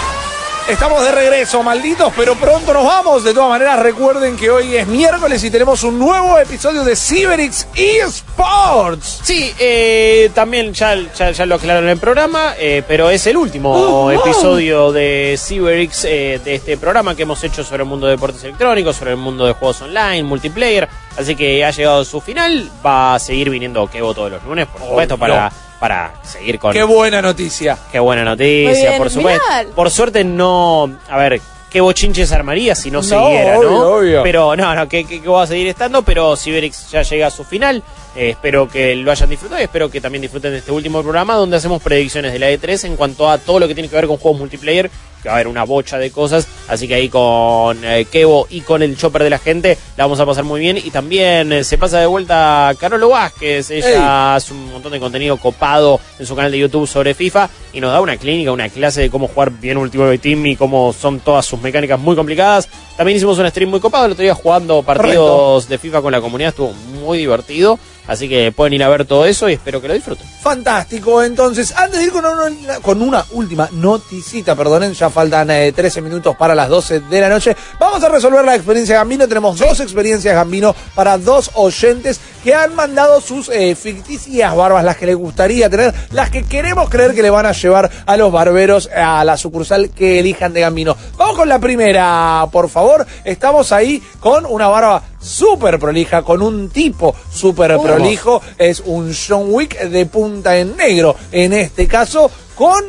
Estamos de regreso, malditos, pero pronto nos vamos. De todas maneras, recuerden que hoy es miércoles y tenemos un nuevo episodio de Cyberix eSports. Sí, eh, también ya, ya, ya lo aclararon en el programa, eh, pero es el último Oh, wow. episodio de CyberX, eh, de este programa que hemos hecho sobre el mundo de deportes electrónicos, sobre el mundo de juegos online, multiplayer. Así que ha llegado a su final. Va a seguir viniendo Kevo todos los lunes, por supuesto, no. para, para seguir con. Qué buena noticia. Qué buena noticia, bien, por supuesto. mirá. Por suerte no. A ver, qué bochinches armaría si no, No, siguiera, ¿no? obvio, obvio. Pero no, no, que, que, que va a seguir estando, pero Cyberix ya llega a su final. Eh, espero que lo hayan disfrutado y espero que también disfruten de este último programa donde hacemos predicciones de la E3 en cuanto a todo lo que tiene que ver con juegos multiplayer, que va a haber una bocha de cosas, así que ahí con eh, Kevo y con el chopper de la gente la vamos a pasar muy bien. Y también eh, se pasa de vuelta Carolo Vázquez, ella hace un montón de contenido copado en su canal de YouTube sobre FIFA y nos da una clínica, una clase de cómo jugar bien Ultimate Team y cómo son todas sus mecánicas muy complicadas. También hicimos un stream muy copado el otro día jugando partidos de FIFA con la comunidad, estuvo muy divertido. Así que pueden ir a ver todo eso y espero que lo disfruten. Fantástico, entonces, antes de ir con una, con una última noticita, perdonen, ya faltan eh, 13 minutos para las 12 de la noche, vamos a resolver la experiencia Gambino, tenemos dos experiencias Gambino para dos oyentes que han mandado sus eh, ficticias barbas, las que les gustaría tener, las que queremos creer que le van a llevar a los barberos a la sucursal que elijan de Gambino. Vamos con la primera, por favor, estamos ahí con una barba súper prolija, con un tipo súper prolijo, es un John Wick de punta en negro, en este caso, con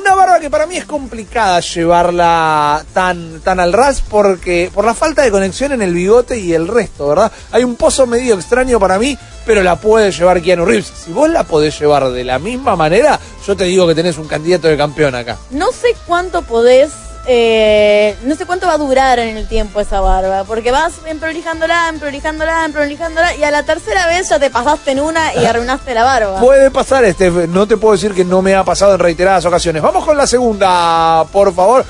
una barba que para mí es complicada llevarla tan, tan al ras porque por la falta de conexión en el bigote y el resto, ¿verdad? Hay un pozo medio extraño para mí, pero la puede llevar Keanu Reeves. Si vos la podés llevar de la misma manera, yo te digo que tenés un candidato de campeón acá. No sé cuánto podés, eh, no sé cuánto va a durar en el tiempo esa barba, porque vas emprolijándola, emprolijándola, emprolijándola, y a la tercera vez ya te pasaste en una y arruinaste la barba. Puede pasar, este, no te puedo decir que no me ha pasado en reiteradas ocasiones. Vamos con la segunda, por favor.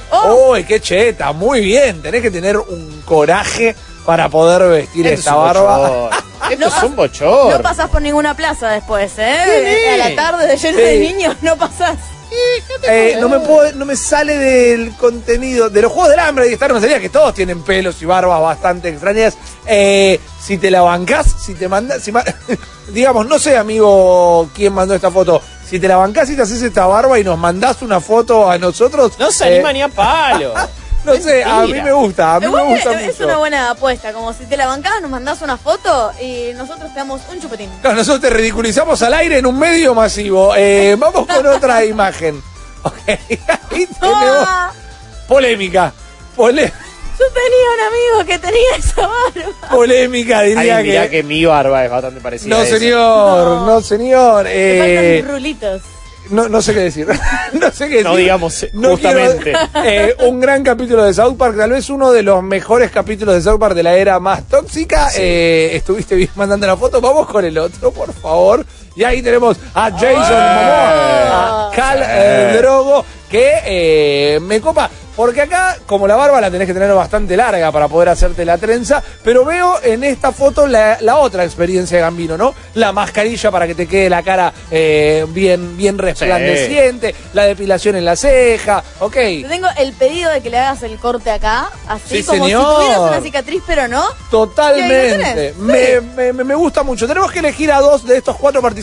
¡Uy, qué cheta! Muy bien, tenés que tener un coraje para poder vestir Esto esta es un barba. Esto es un bochorno. No pasás por ninguna plaza después, ¿eh? Sí. A la tarde de lleno de niños no pasás. Eh, no me puedo, no me sale del contenido de los juegos del hambre y estar no sería que todos tienen pelos y barbas bastante extrañas. Eh, si te la bancás, si te mandas, si ma- digamos, no sé, amigo, quién mandó esta foto. Si te la bancás y te haces esta barba y nos mandás una foto a nosotros. No se eh, anima ni a palo. No sé, a mí me gusta, a mí Igual me gusta es mucho. una buena apuesta, como si te la bancás, nos mandás una foto y nosotros te damos un chupetín. Claro, nosotros te ridiculizamos al aire en un medio masivo. Eh, vamos con otra imagen. Ok, ahí tenemos polémica. Pole- Yo tenía un amigo que tenía esa barba. polémica, diría Ay, mirá que... que mi barba es bastante parecida No, a señor, no, señor. Te Eh, faltan rulitos. No, no sé qué decir. no sé qué decir. No digamos, No justamente. quiero- eh, un gran capítulo de South Park, tal vez uno de los mejores capítulos de South Park de la era más tóxica. Eh, estuviste bien mandando la foto. Vamos con el otro, por favor. Y ahí tenemos a Jason Momoa, a Cal eh, Drogo, que eh, me copa. Porque acá, como la barba la tenés que tener bastante larga para poder hacerte la trenza, pero veo en esta foto la, la otra experiencia de Gambino, ¿no? La mascarilla para que te quede la cara eh, bien, bien resplandeciente, la depilación en la ceja, ok. Te tengo el pedido de que le hagas el corte acá, así Sí, como señor. si tuvieras una cicatriz, pero no. Totalmente. Me- me- me gusta mucho. Tenemos que elegir a dos de estos cuatro participantes.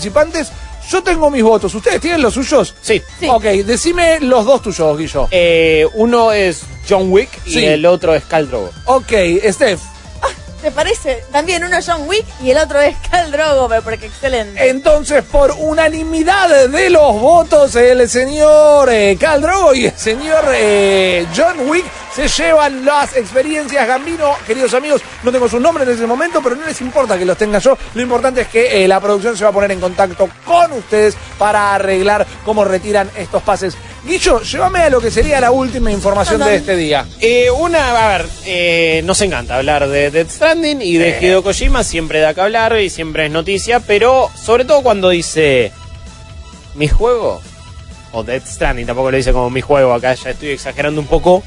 Yo tengo mis votos. ¿Ustedes tienen los suyos? Sí. Ok, decime los dos tuyos, Guillo. Eh, uno es John Wick y Sí. el otro es Khal Drogo. Ok, Steph. ¿Te parece? También uno es John Wick y el otro es Cal Drogo, porque excelente. Entonces, por unanimidad de los votos, el señor eh, Khal Drogo y el señor eh, John Wick se llevan las experiencias Gambino. Queridos amigos, no tengo su nombre en ese momento, pero no les importa que los tenga yo. Lo importante es que eh, la producción se va a poner en contacto con ustedes para arreglar cómo retiran estos pases. Guillo, llévame a lo que sería la última información de este día. Eh, una, a ver, eh, nos encanta hablar de Death Stranding y de Hideo Kojima, siempre da que hablar y siempre es noticia, pero sobre todo cuando dice mi juego, o Death Stranding, tampoco lo dice como mi juego, acá ya estoy exagerando un poco,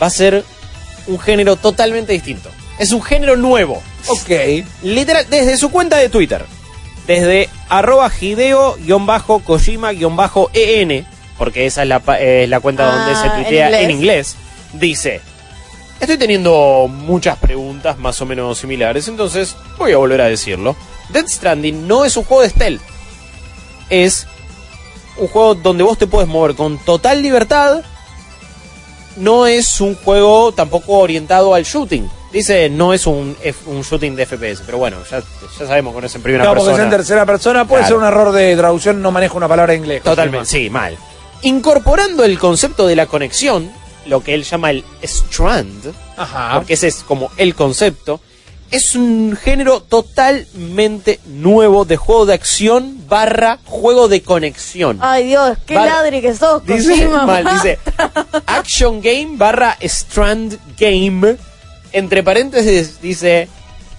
va a ser un género totalmente distinto. Es un género nuevo. Ok. Literal, desde su cuenta de Twitter, desde arroba Hideo-Kojima-EN, porque esa es la, pa- es la cuenta Ah, donde se en tuitea en inglés. inglés, dice, estoy teniendo muchas preguntas más o menos similares, entonces voy a volver a decirlo. Death Stranding no es un juego de stealth, es un juego donde vos te puedes mover con total libertad, no es un juego tampoco orientado al shooting. Dice, no es un, un shooting de FPS, pero bueno, ya, ya sabemos con eso en primera No, porque es en tercera persona, puede Claro. ser un error de traducción, no manejo una palabra en inglés. Totalmente, sí, mal. Incorporando el concepto de la conexión, lo que él llama el Strand, Ajá. porque ese es como el concepto, es un género totalmente nuevo de juego de acción barra juego de conexión. Ay Dios, qué Vale. ladri que sos, Dice, Kojima. mal, dice Action Game barra Strand Game. Entre paréntesis dice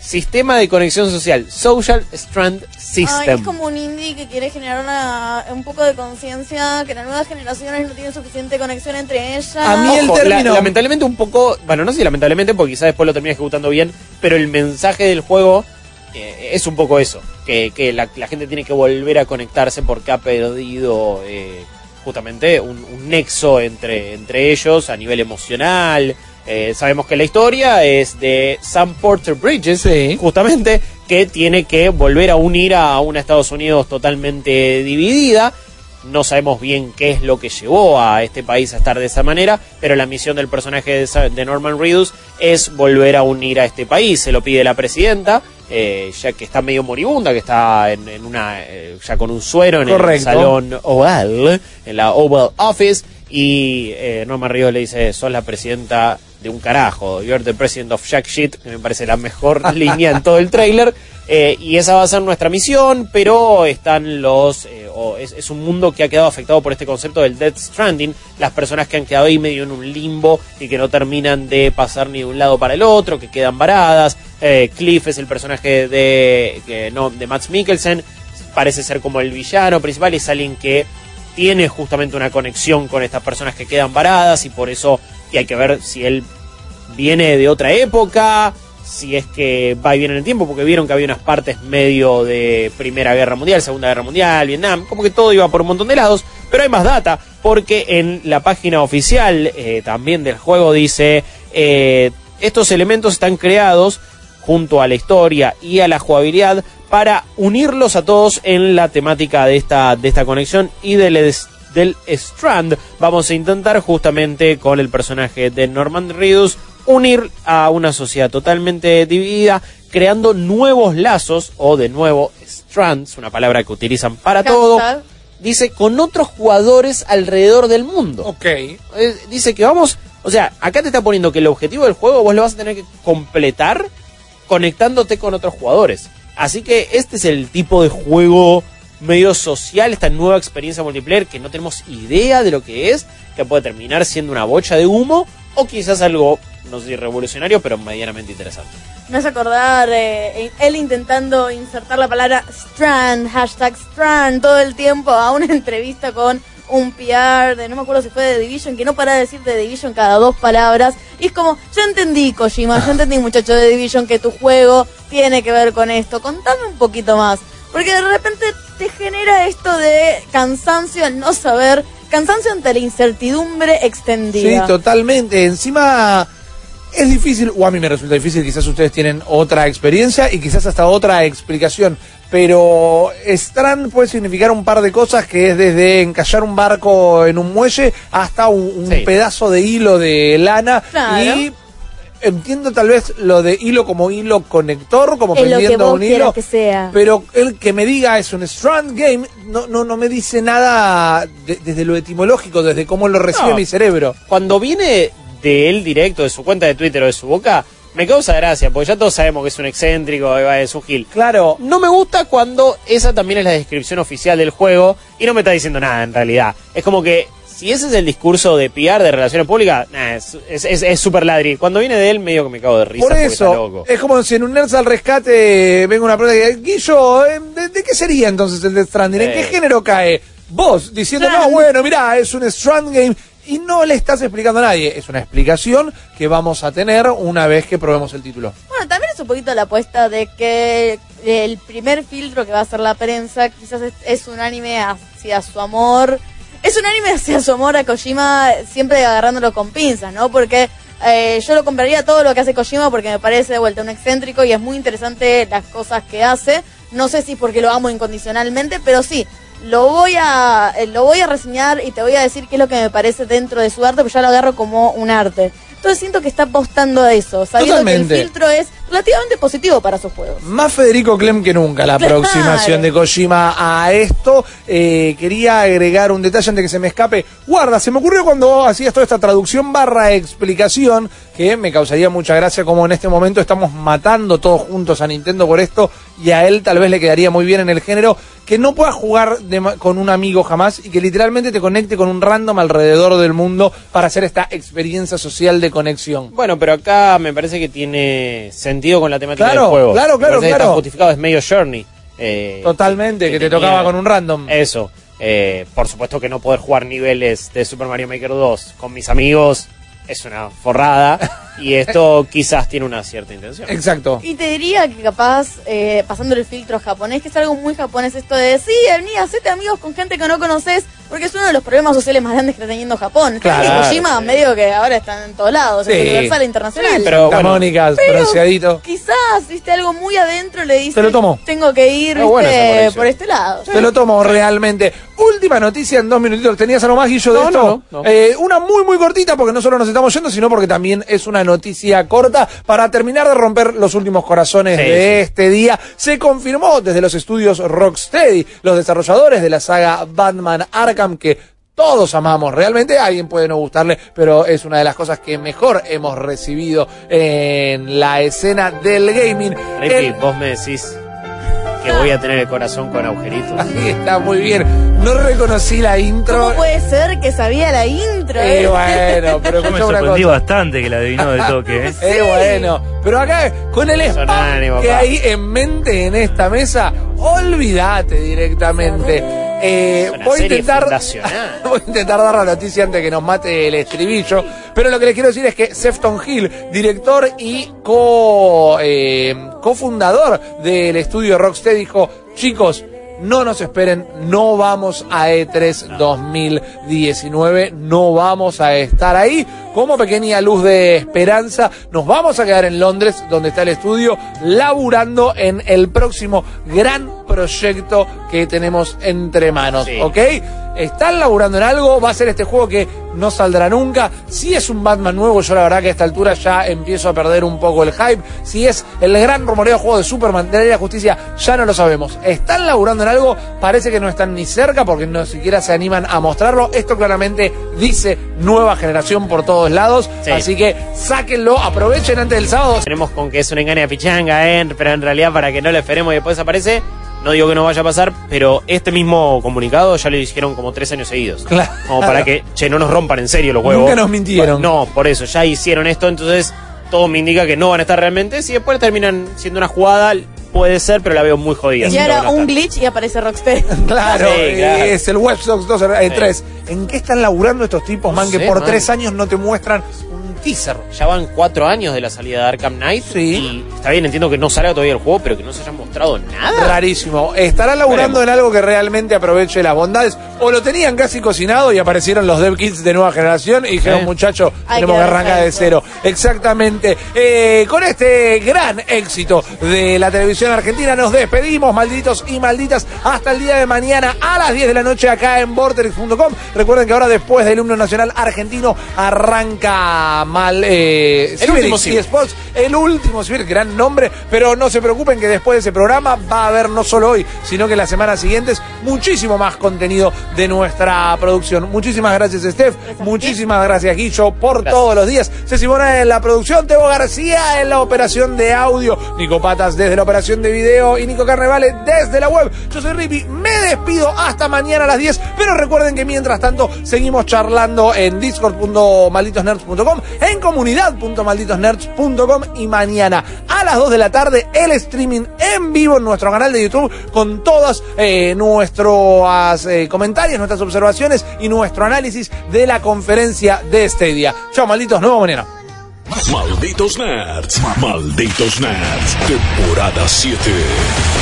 Sistema de conexión social. Social Strand Ay, System. es como un indie que quiere generar una, un poco de conciencia que las nuevas generaciones no tienen suficiente conexión entre ellas. Ojo, la- lamentablemente un poco, bueno, no sé si lamentablemente, porque quizás después lo termina ejecutando bien, pero el mensaje del juego eh, es un poco eso, que, que la, la gente tiene que volver a conectarse porque ha perdido eh, justamente un, un nexo entre, entre ellos a nivel emocional. Eh, sabemos que la historia es de Sam Porter Bridges, justamente, que tiene que volver a unir a una Estados Unidos totalmente dividida. No sabemos bien qué es lo que llevó a este país a estar de esa manera, pero la misión del personaje de, Norman Reedus es volver a unir a este país. Se lo pide la presidenta, eh, ya que está medio moribunda, que está en, en una eh, ya con un suero en el salón oval, en la Oval Office, y eh, Norman Reedus le dice, sos la presidenta de un carajo, you're the president of Jack Shit, que me parece la mejor línea en todo el trailer. Eh, y esa va a ser nuestra misión, pero están los. eh, es un mundo que ha quedado afectado por este concepto del Death Stranding. Las personas que han quedado ahí medio en un limbo y que no terminan de pasar ni de un lado para el otro, que quedan varadas. Eh, Cliff es el personaje de, que, no, de Max Mikkelsen. Parece ser como el villano principal. Es alguien que tiene justamente una conexión con estas personas que quedan varadas y por eso y hay que ver si él viene de otra época, si es que va y viene en el tiempo, porque vieron que había unas partes medio de Primera Guerra Mundial, Segunda Guerra Mundial, Vietnam, como que todo iba por un montón de lados, pero hay más data, porque en la página oficial eh, también del juego dice, eh, estos elementos están creados junto a la historia y a la jugabilidad para unirlos a todos en la temática de esta, de esta conexión y del, del Strand. Vamos a intentar justamente con el personaje de Norman Reedus unir a una sociedad totalmente dividida, creando nuevos lazos, o de nuevo Strands, una palabra que utilizan para todo. Dice con otros jugadores alrededor del mundo. Ok. Eh, Dice que vamos, o sea, acá te está poniendo que el objetivo del juego vos lo vas a tener que completar conectándote con otros jugadores. Así que este es el tipo de juego medio social, esta nueva experiencia multiplayer que no tenemos idea de lo que es, que puede terminar siendo una bocha de humo o quizás algo, no sé si revolucionario, pero medianamente interesante. Me hace acordar eh, él intentando insertar la palabra Strand, hashtag Strand, todo el tiempo a una entrevista con un PR de, no me acuerdo si fue de Division, que no para de decir de Division cada dos palabras. Y es como, ya entendí, Kojima, ya entendí, muchacho de Division, que tu juego tiene que ver con esto. Contame un poquito más. Porque de repente te genera esto de cansancio al no saber, cansancio ante la incertidumbre Sí, extendida. totalmente. Encima es difícil, o a mí me resulta difícil, quizás ustedes tienen otra experiencia y quizás hasta otra explicación, pero Strand puede significar un par de cosas que es desde encallar un barco en un muelle hasta un, un Sí. pedazo de hilo de lana Claro. y entiendo tal vez lo de hilo como hilo conector, como es lo que prendiendo vos un hilo. que sea. Pero el que me diga es un Strand Game no, no, no me dice nada de- desde lo etimológico, desde cómo lo recibe No. mi cerebro. Cuando viene de él directo, de su cuenta de Twitter o de su boca, me causa gracia, porque ya todos sabemos que es un excéntrico, es un gil. Claro. No me gusta cuando esa también es la descripción oficial del juego y no me está diciendo nada en realidad. Es como que si ese es el discurso de PR, de relaciones públicas, nah, es es- es- es súper ladri. Cuando viene de él, medio que me cago de risa. Por porque está eso, loco. es como si en un Nerds al rescate venga una pregunta y diga, Guillo, eh, ¿de, de qué sería entonces el Death Stranding? ¿En Eh. qué género cae? Vos, diciendo, no, bueno, mirá, es un Strand Game. Y no le estás explicando a nadie. Es una explicación que vamos a tener una vez que probemos el título. Bueno, también es un poquito la apuesta de que el primer filtro que va a hacer la prensa quizás es, es un anime hacia su amor. Es un anime hacia su amor a Kojima, siempre agarrándolo con pinzas, ¿no? Porque eh, yo lo compraría todo lo que hace Kojima porque me parece de vuelta un excéntrico y es muy interesante las cosas que hace. No sé si porque lo amo incondicionalmente, pero sí, lo voy a eh, lo voy a reseñar y te voy a decir qué es lo que me parece dentro de su arte, porque ya lo agarro como un arte. Entonces siento que está apostando a eso, sabiendo que Totalmente. el filtro es relativamente positivo para sus juegos. Más Federico Clem que nunca la Claro. aproximación de Kojima a esto. Eh, quería agregar un detalle antes de que se me escape. Guarda, se me ocurrió cuando hacías toda esta traducción barra explicación que me causaría mucha gracia como en este momento estamos matando todos juntos a Nintendo por esto y a él tal vez le quedaría muy bien en el género que no puedas jugar de con un amigo jamás y que literalmente te conecte con un random alrededor del mundo para hacer esta experiencia social de conexión. Bueno, pero acá me parece que tiene sentido con la temática Claro, del juego. claro, claro, que claro. Está justificado, es medio Journey. eh, Totalmente, que, te tenía- tocaba con un random. Eso. eh, por supuesto que no poder jugar niveles de Super Mario Maker 2 con mis amigos es una forrada. y esto quizás tiene una cierta intención. Exacto. Y te diría que capaz, eh, pasando el filtro japonés, que es algo muy japonés esto de decir, vení, hacete amigos con gente que no conoces, porque es uno de los problemas sociales más grandes que está teniendo Japón. Claro. Y Kojima medio que ahora está en todos lados, Sí. es universal e internacional. Sí, pero bueno. Mónica, bronceadito. Quizás, viste, algo muy adentro le dice, Te lo tomo. tengo que ir, viste, por este lado. Te lo tomo realmente. Última noticia en dos minutitos. ¿Tenías algo más, Guillo, de No, esto? no, no, no. Eh, una muy, muy cortita, porque no solo nos estamos yendo, sino porque también es una noticia corta. Para terminar de romper los últimos corazones Sí, de este día, se confirmó desde los estudios Rocksteady, los desarrolladores de la saga Batman Arkham, que todos amamos realmente. A alguien puede no gustarle, pero es una de las cosas que mejor hemos recibido en la escena del gaming. El- vos me decís que voy a tener el corazón con agujeritos. Ahí está, muy bien. No reconocí la intro. ¿Cómo puede ser que sabía la intro? Eh, eh? bueno, pero Yo me sorprendí cosa. bastante que la adivinó de toque, ¿eh? Eh, bueno, pero acá con el spam ánimo, que papá. hay en mente en esta mesa, olvídate directamente. Eh, voy, a intentar, voy a intentar dar la noticia antes que nos mate el estribillo, pero lo que les quiero decir es que Sefton Hill, director y co, eh, cofundador del estudio Rocksteady, dijo, chicos, no nos esperen, no vamos a E E3 2019, no vamos a estar ahí. Como pequeña luz de esperanza, nos vamos a quedar en Londres, donde está el estudio, laburando en el próximo gran proyecto que tenemos entre manos, Sí. ¿ok? Están laburando en algo, va a ser este juego que no saldrá nunca. Si es un Batman nuevo, yo la verdad que a esta altura ya empiezo a perder un poco el hype. Si es el gran rumoreo juego de Superman de la Liga de la Justicia, ya no lo sabemos. Están laburando en algo, parece que no están ni cerca porque no siquiera se animan a mostrarlo. Esto claramente dice nueva generación por todos lados. Sí. Así que sáquenlo, aprovechen antes del sábado. Tenemos con que es una engaña pichanga, ¿eh? pero en realidad para que no lo esperemos y después aparece, no digo que no vaya a pasar, pero este mismo comunicado ya lo hicieron como tres años seguidos. Claro. Como para que, che, no nos rompan en serio los huevos. Nunca nos mintieron. No, por eso, ya hicieron esto, entonces todo me indica que no van a estar realmente. Si después terminan siendo una jugada, puede ser, pero la veo muy jodida. Y ahora un glitch y aparece Rocksteady. Claro, Sí, claro. es el Watch Dogs 2, eh, 3. ¿En qué están laburando estos tipos, man, que sé, por man. tres años no te muestran un teaser? Ya van cuatro años de la salida de Arkham Knight. Sí. Y está bien, entiendo que no salga todavía el juego, pero que no se haya mostrado nada. Rarísimo. ¿Estarán laburando Veremos. en algo que realmente aproveche las bondades? ¿O lo tenían casi cocinado y aparecieron los dev kits de nueva generación y dijeron, Sí. muchachos, Hay tenemos que arrancar de cero? Exactamente. Eh, con este gran éxito de la televisión argentina nos despedimos, malditos y malditas, hasta el día de mañana a las 10 de la noche acá en Vortex.com. Recuerden que ahora después del himno nacional argentino arranca mal eh, El Ciber último y Ciber. Sports, el último Ciber, gran nombre, pero no se preocupen que después de ese programa va a haber no solo hoy, sino que las semanas siguientes muchísimo más contenido de nuestra producción. Muchísimas gracias, Steph. Muchísimas gracias, Guillo, por Gracias. todos los días. Ceci Mora en la producción, Teo García en la operación de audio, Nico Patas desde la operación de video y Nico Carnevale desde la web. Yo soy Rippy, me despido hasta mañana a las 10, pero recuerden que mientras tanto seguimos charlando en discord.malditosnerds.com, en comunidad.malditosnerds.com y mañana a las 2 de la tarde el streaming en vivo en nuestro canal de YouTube con todos eh, nuestros eh, comentarios, nuestras observaciones y nuestro análisis de la conferencia de Stadia. Chao, malditos, vemos mañana. Malditos Nerds. Malditos Nerds. Temporada 7.